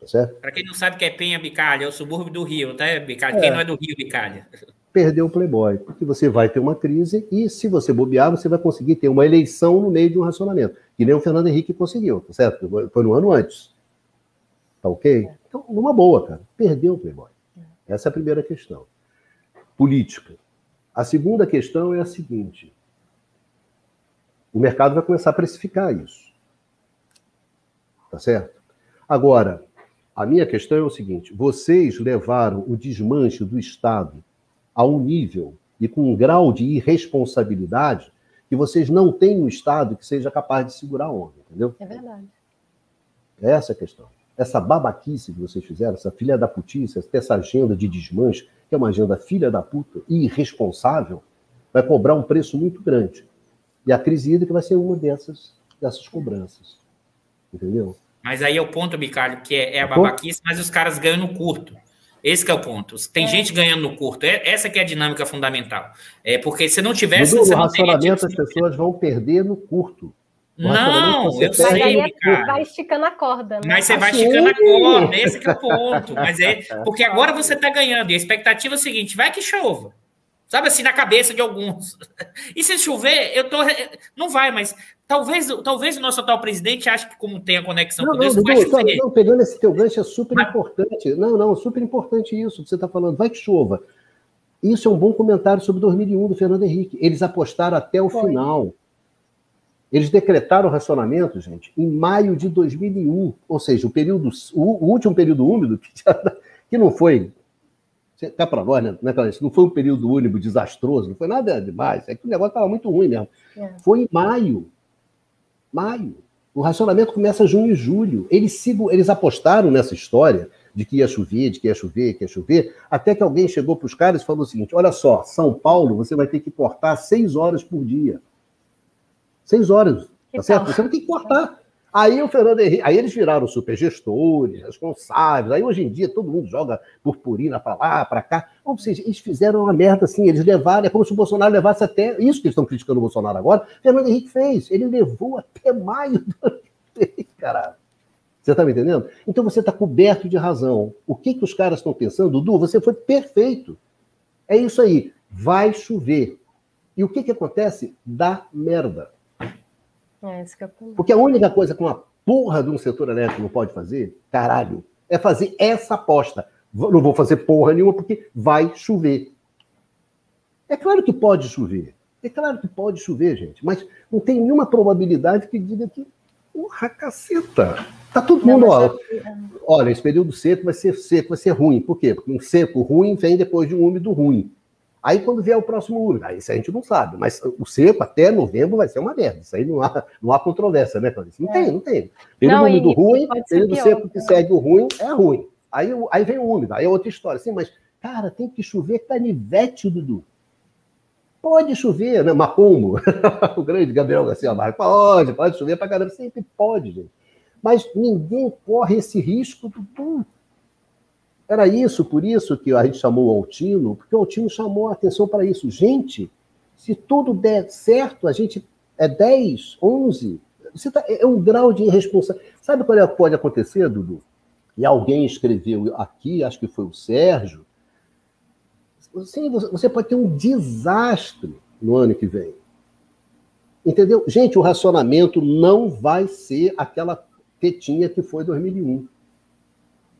Tá certo? Para quem não sabe o que é Penha Bicalha, é o subúrbio do Rio, tá, Bicalha? É. Quem não é do Rio, Bicalha? Perdeu o Playboy, porque você vai ter uma crise e, se você bobear, você vai conseguir ter uma eleição no meio de um racionamento que nem o Fernando Henrique conseguiu, tá certo? Foi no ano antes. Tá ok? Então, numa boa, cara. Perdeu o Playboy. Essa é a primeira questão. Política. A segunda questão é a seguinte: o mercado vai começar a precificar isso. Tá certo? Agora, a minha questão é o seguinte: vocês levaram o desmanche do Estado a um nível e com um grau de irresponsabilidade que vocês não têm um Estado que seja capaz de segurar a onda, entendeu? É verdade. É essa a questão. Essa babaquice que vocês fizeram, essa filha da putice, essa agenda de desmanche, que é uma agenda filha da puta e irresponsável, vai cobrar um preço muito grande. E a crise hídrica vai ser uma dessas, dessas cobranças. Entendeu? Mas aí é o ponto, Bicalho, que é, é a babaquice, mas os caras ganham no curto. Esse é o ponto. Tem é. gente ganhando no curto. É, essa que é a dinâmica fundamental. É porque se não tivesse. No você não racionamento, as pessoas vão perder no curto. não, eu sei, aí cara. vai esticando a corda. Né? Mas você vai esticando a corda, esse é o ponto. Mas é porque agora você está ganhando. E a expectativa é o seguinte: vai que chova. Sabe assim, na cabeça de alguns. E se chover, eu tô. Não vai, mas talvez, talvez o nosso atual presidente ache que, como tem a conexão não, com Deus, não, vai Dudu, chover. Não, pegando esse teu gancho é super mas... importante. Não, não, super importante isso que você está falando. Vai que chova. Isso é um bom comentário sobre 2001 do Fernando Henrique. Eles apostaram até o Foi. final. Eles decretaram o racionamento, gente, em maio de 2001, ou seja, o período, o, último período úmido que, já, que não foi cá para nós, né? Não, é, não foi um período único desastroso, não foi nada demais. É que o negócio estava muito ruim mesmo. É. Foi em maio. Maio. O racionamento começa junho e julho. Eles, sigam, eles apostaram nessa história de que ia chover, de que ia chover, que ia chover, até que alguém chegou para os caras e falou o seguinte: olha só, São Paulo, você vai ter que cortar seis horas por dia. Seis horas, tá certo? Você vai ter que cortar. Aí o Fernando Henrique, aí eles viraram super gestores, responsáveis. Aí hoje em dia todo mundo joga purpurina para lá, para cá. Ou seja, eles fizeram uma merda assim, eles levaram, é como se o Bolsonaro levasse até. Isso que eles estão criticando o Bolsonaro agora, Fernando Henrique fez. Ele levou até maio do caralho. Você está me entendendo? Então você está coberto de razão. O que, que os caras estão pensando? Dudu, você foi perfeito. É isso aí. Vai chover. E o que, que acontece? Dá merda. É, isso que eu... Porque a única coisa que uma porra de um setor elétrico não pode fazer, caralho, é fazer essa aposta. Não vou fazer porra nenhuma porque vai chover. É claro que pode chover. É claro que pode chover, gente. Mas não tem nenhuma probabilidade que diga que. Porra, caceta! Tá todo mundo, ó. É olha, esse período seco vai ser seco, vai ser ruim. Por quê? Porque um seco ruim vem depois de um úmido ruim. Aí quando vier o próximo úmido, aí isso a gente não sabe. Mas o seco até novembro vai ser uma merda. Isso aí não há, não há controvérsia, né, Clarice? Não é. tem, não tem. Período não, úmido ruim, período pior, seco que né? segue o ruim, é ruim. Aí, aí vem o úmido, aí é outra história. Sim, mas, cara, tem que chover canivete, Dudu. Pode chover, né? Macumbo, o grande Gabriel Garcia Marques, pode, pode chover pra caramba, sempre pode, gente. Mas ninguém corre esse risco, Dudu. Era isso, por isso que a gente chamou o Altino, porque o Altino chamou a atenção para isso. Gente, se tudo der certo, a gente é 10, 11. Você tá, é um grau de irresponsabilidade. Sabe qual é, pode acontecer, Dudu? E alguém escreveu aqui, acho que foi o Sérgio. Sim, você pode ter um desastre no ano que vem. Entendeu? Gente, o racionamento não vai ser aquela tetinha que foi 2001.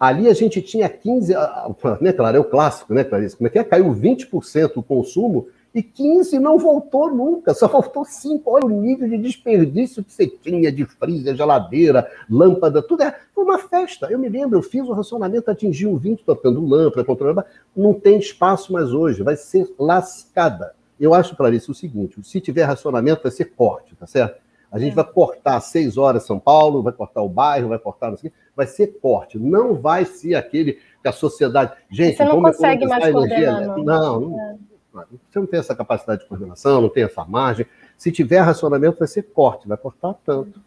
Ali a gente tinha 15, né, claro, é o clássico, né, Clarice? Como é que é? Caiu 20% o consumo e 15 não voltou nunca, só voltou 5. Olha o nível de desperdício que você tinha de freezer, geladeira, lâmpada, tudo é. Foi uma festa. Eu me lembro, eu fiz o racionamento, atingiu 20, tocando lâmpada, controlando. Não tem espaço mais hoje, vai ser lascada. Eu acho, Clarice, o seguinte: se tiver racionamento, vai ser corte, tá certo? A gente é. vai cortar seis horas São Paulo, vai cortar o bairro, vai cortar não sei, vai ser corte. Não vai ser aquele que a sociedade. Gente, você não consegue mais coordenar. Não, não, é. não, você não tem essa capacidade de coordenação, não tem essa margem. Se tiver racionamento, vai ser corte, vai cortar tanto.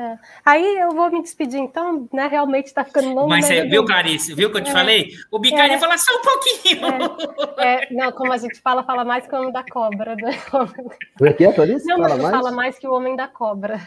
É. Aí eu vou me despedir, então, né? Realmente está ficando longo. Mas é, viu, Clarice? Viu que eu te é. falei? O Bicari é. fala só um pouquinho. É. é. Não, como a gente fala, fala mais que o homem da cobra. Né? Como é que é, Clarice? Não, fala mais? fala mais que o homem da cobra.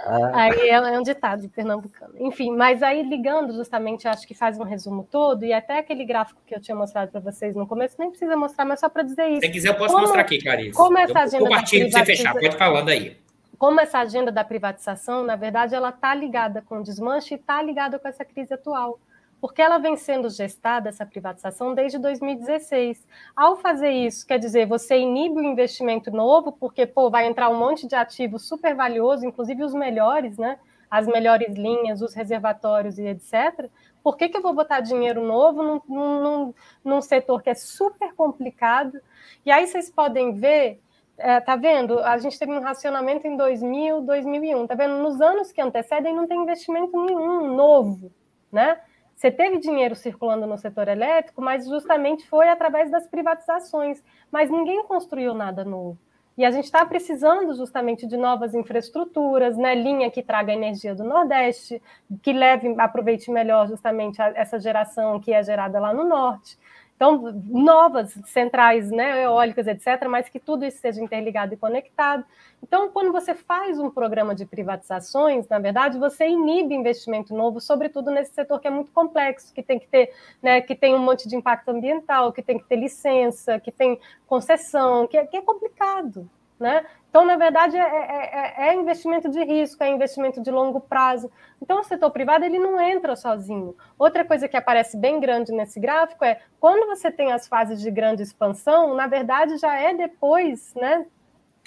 Ah. Aí é, é um ditado pernambucano. Enfim, mas aí ligando justamente, acho que faz um resumo todo, e até aquele gráfico que eu tinha mostrado para vocês no começo, nem precisa mostrar, mas só para dizer isso. Se quiser, eu posso como, mostrar aqui, Clarice. Como essa agenda. Compartilho para você fechar, pode falando aí como essa agenda da privatização, na verdade, ela está ligada com o desmanche e está ligada com essa crise atual, porque ela vem sendo gestada, essa privatização, desde 2016. Ao fazer isso, quer dizer, você inibe o investimento novo, porque pô, vai entrar um monte de ativos super valiosos, inclusive os melhores, né? as melhores linhas, os reservatórios e etc. Por que, que eu vou botar dinheiro novo num, num, num setor que é super complicado? E aí vocês podem ver é, tá vendo? A gente teve um racionamento em 2000, 2001. Tá vendo? Nos anos que antecedem não tem investimento nenhum novo, né? Você teve dinheiro circulando no setor elétrico, mas justamente foi através das privatizações. Mas ninguém construiu nada novo. E a gente está precisando justamente de novas infraestruturas, né? linha que traga energia do Nordeste, que leve, aproveite melhor justamente essa geração que é gerada lá no Norte. Então, novas centrais né, eólicas, etc., mas que tudo isso seja interligado e conectado. Então, quando você faz um programa de privatizações, na verdade, você inibe investimento novo, sobretudo nesse setor que é muito complexo, que tem que ter, né, que tem um monte de impacto ambiental, que tem que ter licença, que tem concessão, que é, que é complicado. Né? Então, na verdade, é, é, é, é, investimento de risco, é investimento de longo prazo. Então, o setor privado ele não entra sozinho. Outra coisa que aparece bem grande nesse gráfico é quando você tem as fases de grande expansão, na verdade, já é depois, né?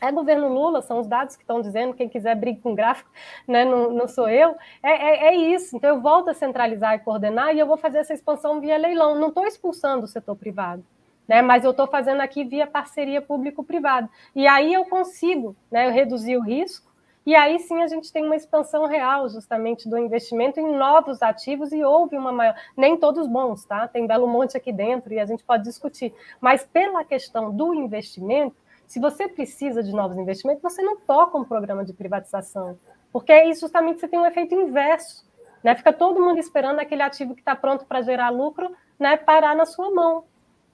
É governo Lula, são os dados que estão dizendo, quem quiser briga com gráfico, né, não, não sou eu. É, é, é, isso. Então, eu volto a centralizar e coordenar e eu vou fazer essa expansão via leilão. Não estou expulsando o setor privado né? Mas eu estou fazendo aqui via parceria público-privada. E aí eu consigo, né? Reduzir o risco. E aí sim a gente tem uma expansão real, justamente, do investimento em novos ativos e houve uma maior. Nem todos bons, tá? Tem Belo Monte aqui dentro e a gente pode discutir. Mas pela questão do investimento, se você precisa de novos investimentos, você não toca um programa de privatização. Porque aí justamente você tem um efeito inverso. Né? Fica todo mundo esperando aquele ativo que está pronto para gerar lucro né, parar na sua mão.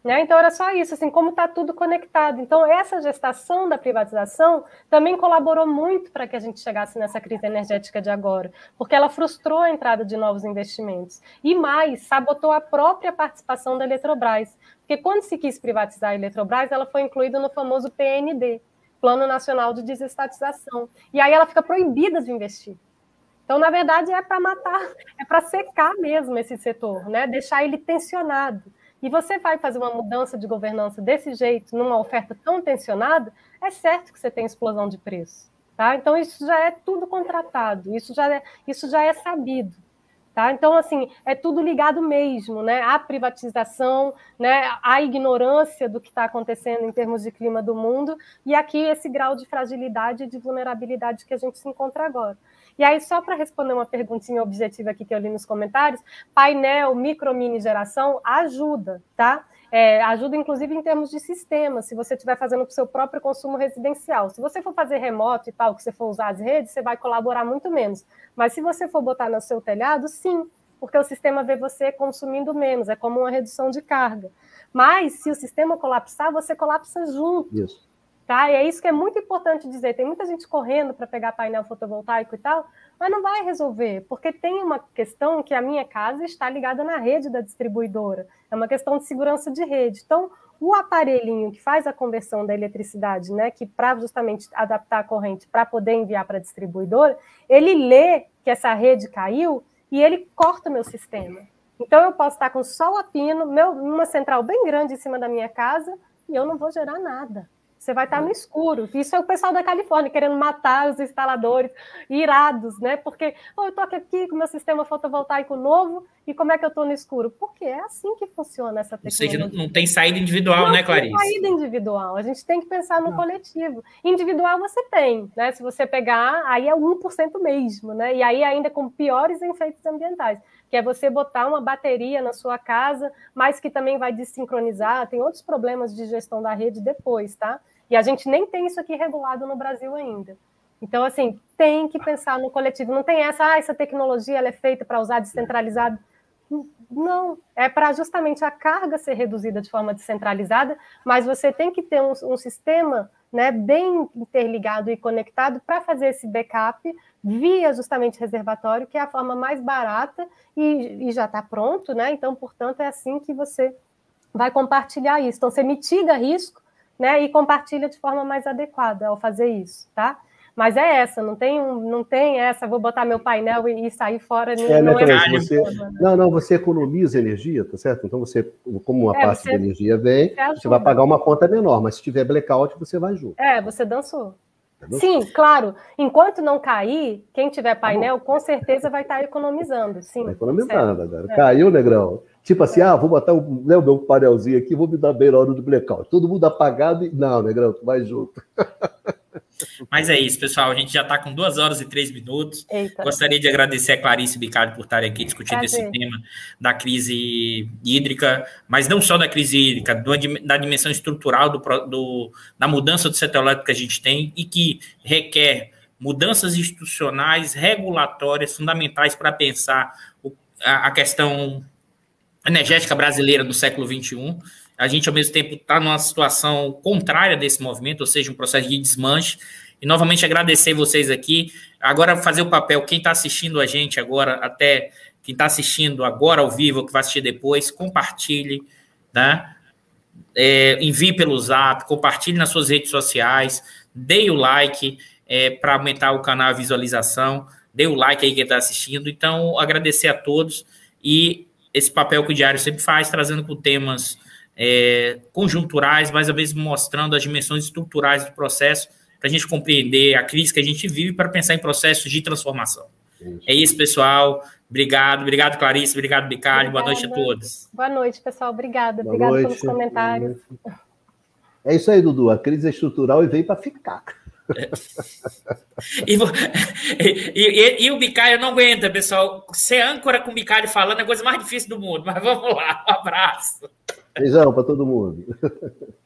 Né? Então era só isso, assim, como está tudo conectado. Então, essa gestação da privatização também colaborou muito para que a gente chegasse nessa crise energética de agora, porque ela frustrou a entrada de novos investimentos. E mais, sabotou a própria participação da Eletrobras. Porque quando se quis privatizar a Eletrobras, ela foi incluída no famoso PND, Plano Nacional de Desestatização. E aí ela fica proibida de investir. Então, na verdade, é para matar, é para secar mesmo esse setor, né? deixar ele tensionado. E você vai fazer uma mudança de governança desse jeito, numa oferta tão tensionada, é certo que você tem explosão de preço. Tá? Então, isso já é tudo contratado, isso já é, isso já é sabido. Tá? Então, assim, é tudo ligado mesmo, né? A privatização, né? a ignorância do que está acontecendo em termos de clima do mundo, e aqui esse grau de fragilidade e de vulnerabilidade que a gente se encontra agora. E aí, só para responder uma perguntinha objetiva aqui que eu li nos comentários, painel, micro, mini geração ajuda, tá? É, ajuda, inclusive, em termos de sistema, se você estiver fazendo para o seu próprio consumo residencial. Se você for fazer remoto e tal, que você for usar as redes, você vai colaborar muito menos. Mas se você for botar no seu telhado, sim, porque o sistema vê você consumindo menos, é como uma redução de carga. Mas se o sistema colapsar, você colapsa junto. Isso. Tá? E é isso que é muito importante dizer. Tem muita gente correndo para pegar painel fotovoltaico e tal, mas não vai resolver, porque tem uma questão que a minha casa está ligada na rede da distribuidora. É uma questão de segurança de rede. Então, o aparelhinho que faz a conversão da eletricidade, né, que para justamente adaptar a corrente para poder enviar para a distribuidora, ele lê que essa rede caiu e ele corta o meu sistema. Então eu posso estar com sol a pino, meu, uma central bem grande em cima da minha casa e eu não vou gerar nada. Você vai estar no escuro. Isso é o pessoal da Califórnia querendo matar os instaladores, irados, né? Porque oh, eu estou aqui com meu sistema fotovoltaico novo e como é que eu estou no escuro? Porque é assim que funciona essa tecnologia. Ou seja, não, tem saída individual, não né, Clarice? Não tem saída individual. A gente tem que pensar no não. coletivo. Individual você tem, né? Se você pegar, aí é 1% mesmo, né? E aí ainda com piores efeitos ambientais que é você botar uma bateria na sua casa, mas que também vai desincronizar. Tem outros problemas de gestão da rede depois, tá? E a gente nem tem isso aqui regulado no Brasil ainda. Então, assim, tem que pensar no coletivo. Não tem essa, ah, essa tecnologia ela é feita para usar descentralizado. Não, é para justamente a carga ser reduzida de forma descentralizada, mas você tem que ter um, um sistema né, bem interligado e conectado para fazer esse backup via justamente reservatório, que é a forma mais barata e, e já está pronto, né? Então, portanto, é assim que você vai compartilhar isso. Então, você mitiga risco né, e compartilha de forma mais adequada ao fazer isso, tá? Mas é essa, não tem, não tem essa, vou botar meu painel e, e sair fora. É, não, é você, né? não, não, você economiza energia, tá certo? Então você, como uma é, parte você, da energia vem, você, você vai pagar uma conta menor, mas se tiver blackout, você vai junto. É, você dançou. Sim, claro. Enquanto não cair, quem tiver tá painel, com certeza vai estar economizando. Sim. Tá economizando agora. É. Caiu, Negrão. Tipo assim, é. ah, vou botar o, né, o meu painelzinho aqui, vou me dar bem na hora do blackout. Todo mundo apagado e. Não, Negrão, tu vai junto. Mas é isso, pessoal. A gente já está com duas horas e três minutos. Eita. Gostaria de agradecer a Clarice Bicalho por estar aqui discutindo esse tema da crise hídrica, mas não só da crise hídrica, da dimensão estrutural do, do, da mudança do setor elétrico que a gente tem e que requer mudanças institucionais, regulatórias, fundamentais para pensar a, a questão energética brasileira no século XXI a gente, ao mesmo tempo, está numa situação contrária desse movimento, ou seja, um processo de desmanche. E, novamente, agradecer vocês aqui. Agora, fazer o papel, quem está assistindo a gente agora, até quem está assistindo agora ao vivo, que vai assistir depois, compartilhe, né? É, envie pelo zap, compartilhe nas suas redes sociais, dê o like é, para aumentar o canal a visualização, dê o like aí quem está assistindo. Então, agradecer a todos e esse papel que o Diário sempre faz, trazendo com temas é, conjunturais, mas às vezes mostrando as dimensões estruturais do processo, para a gente compreender a crise que a gente vive para pensar em processos de transformação. Isso. É isso, pessoal. Obrigado, obrigado, Clarice, obrigado, Bicalho. Boa noite a todos. Boa noite, pessoal. Obrigada. Boa Obrigada pelos comentários. É isso aí, Dudu. A crise é estrutural e veio para ficar. e, e, e, o Bicalho não aguenta, pessoal. Ser âncora com o Bicalho falando é a coisa mais difícil do mundo. Mas vamos lá, um abraço. Beijão para todo mundo.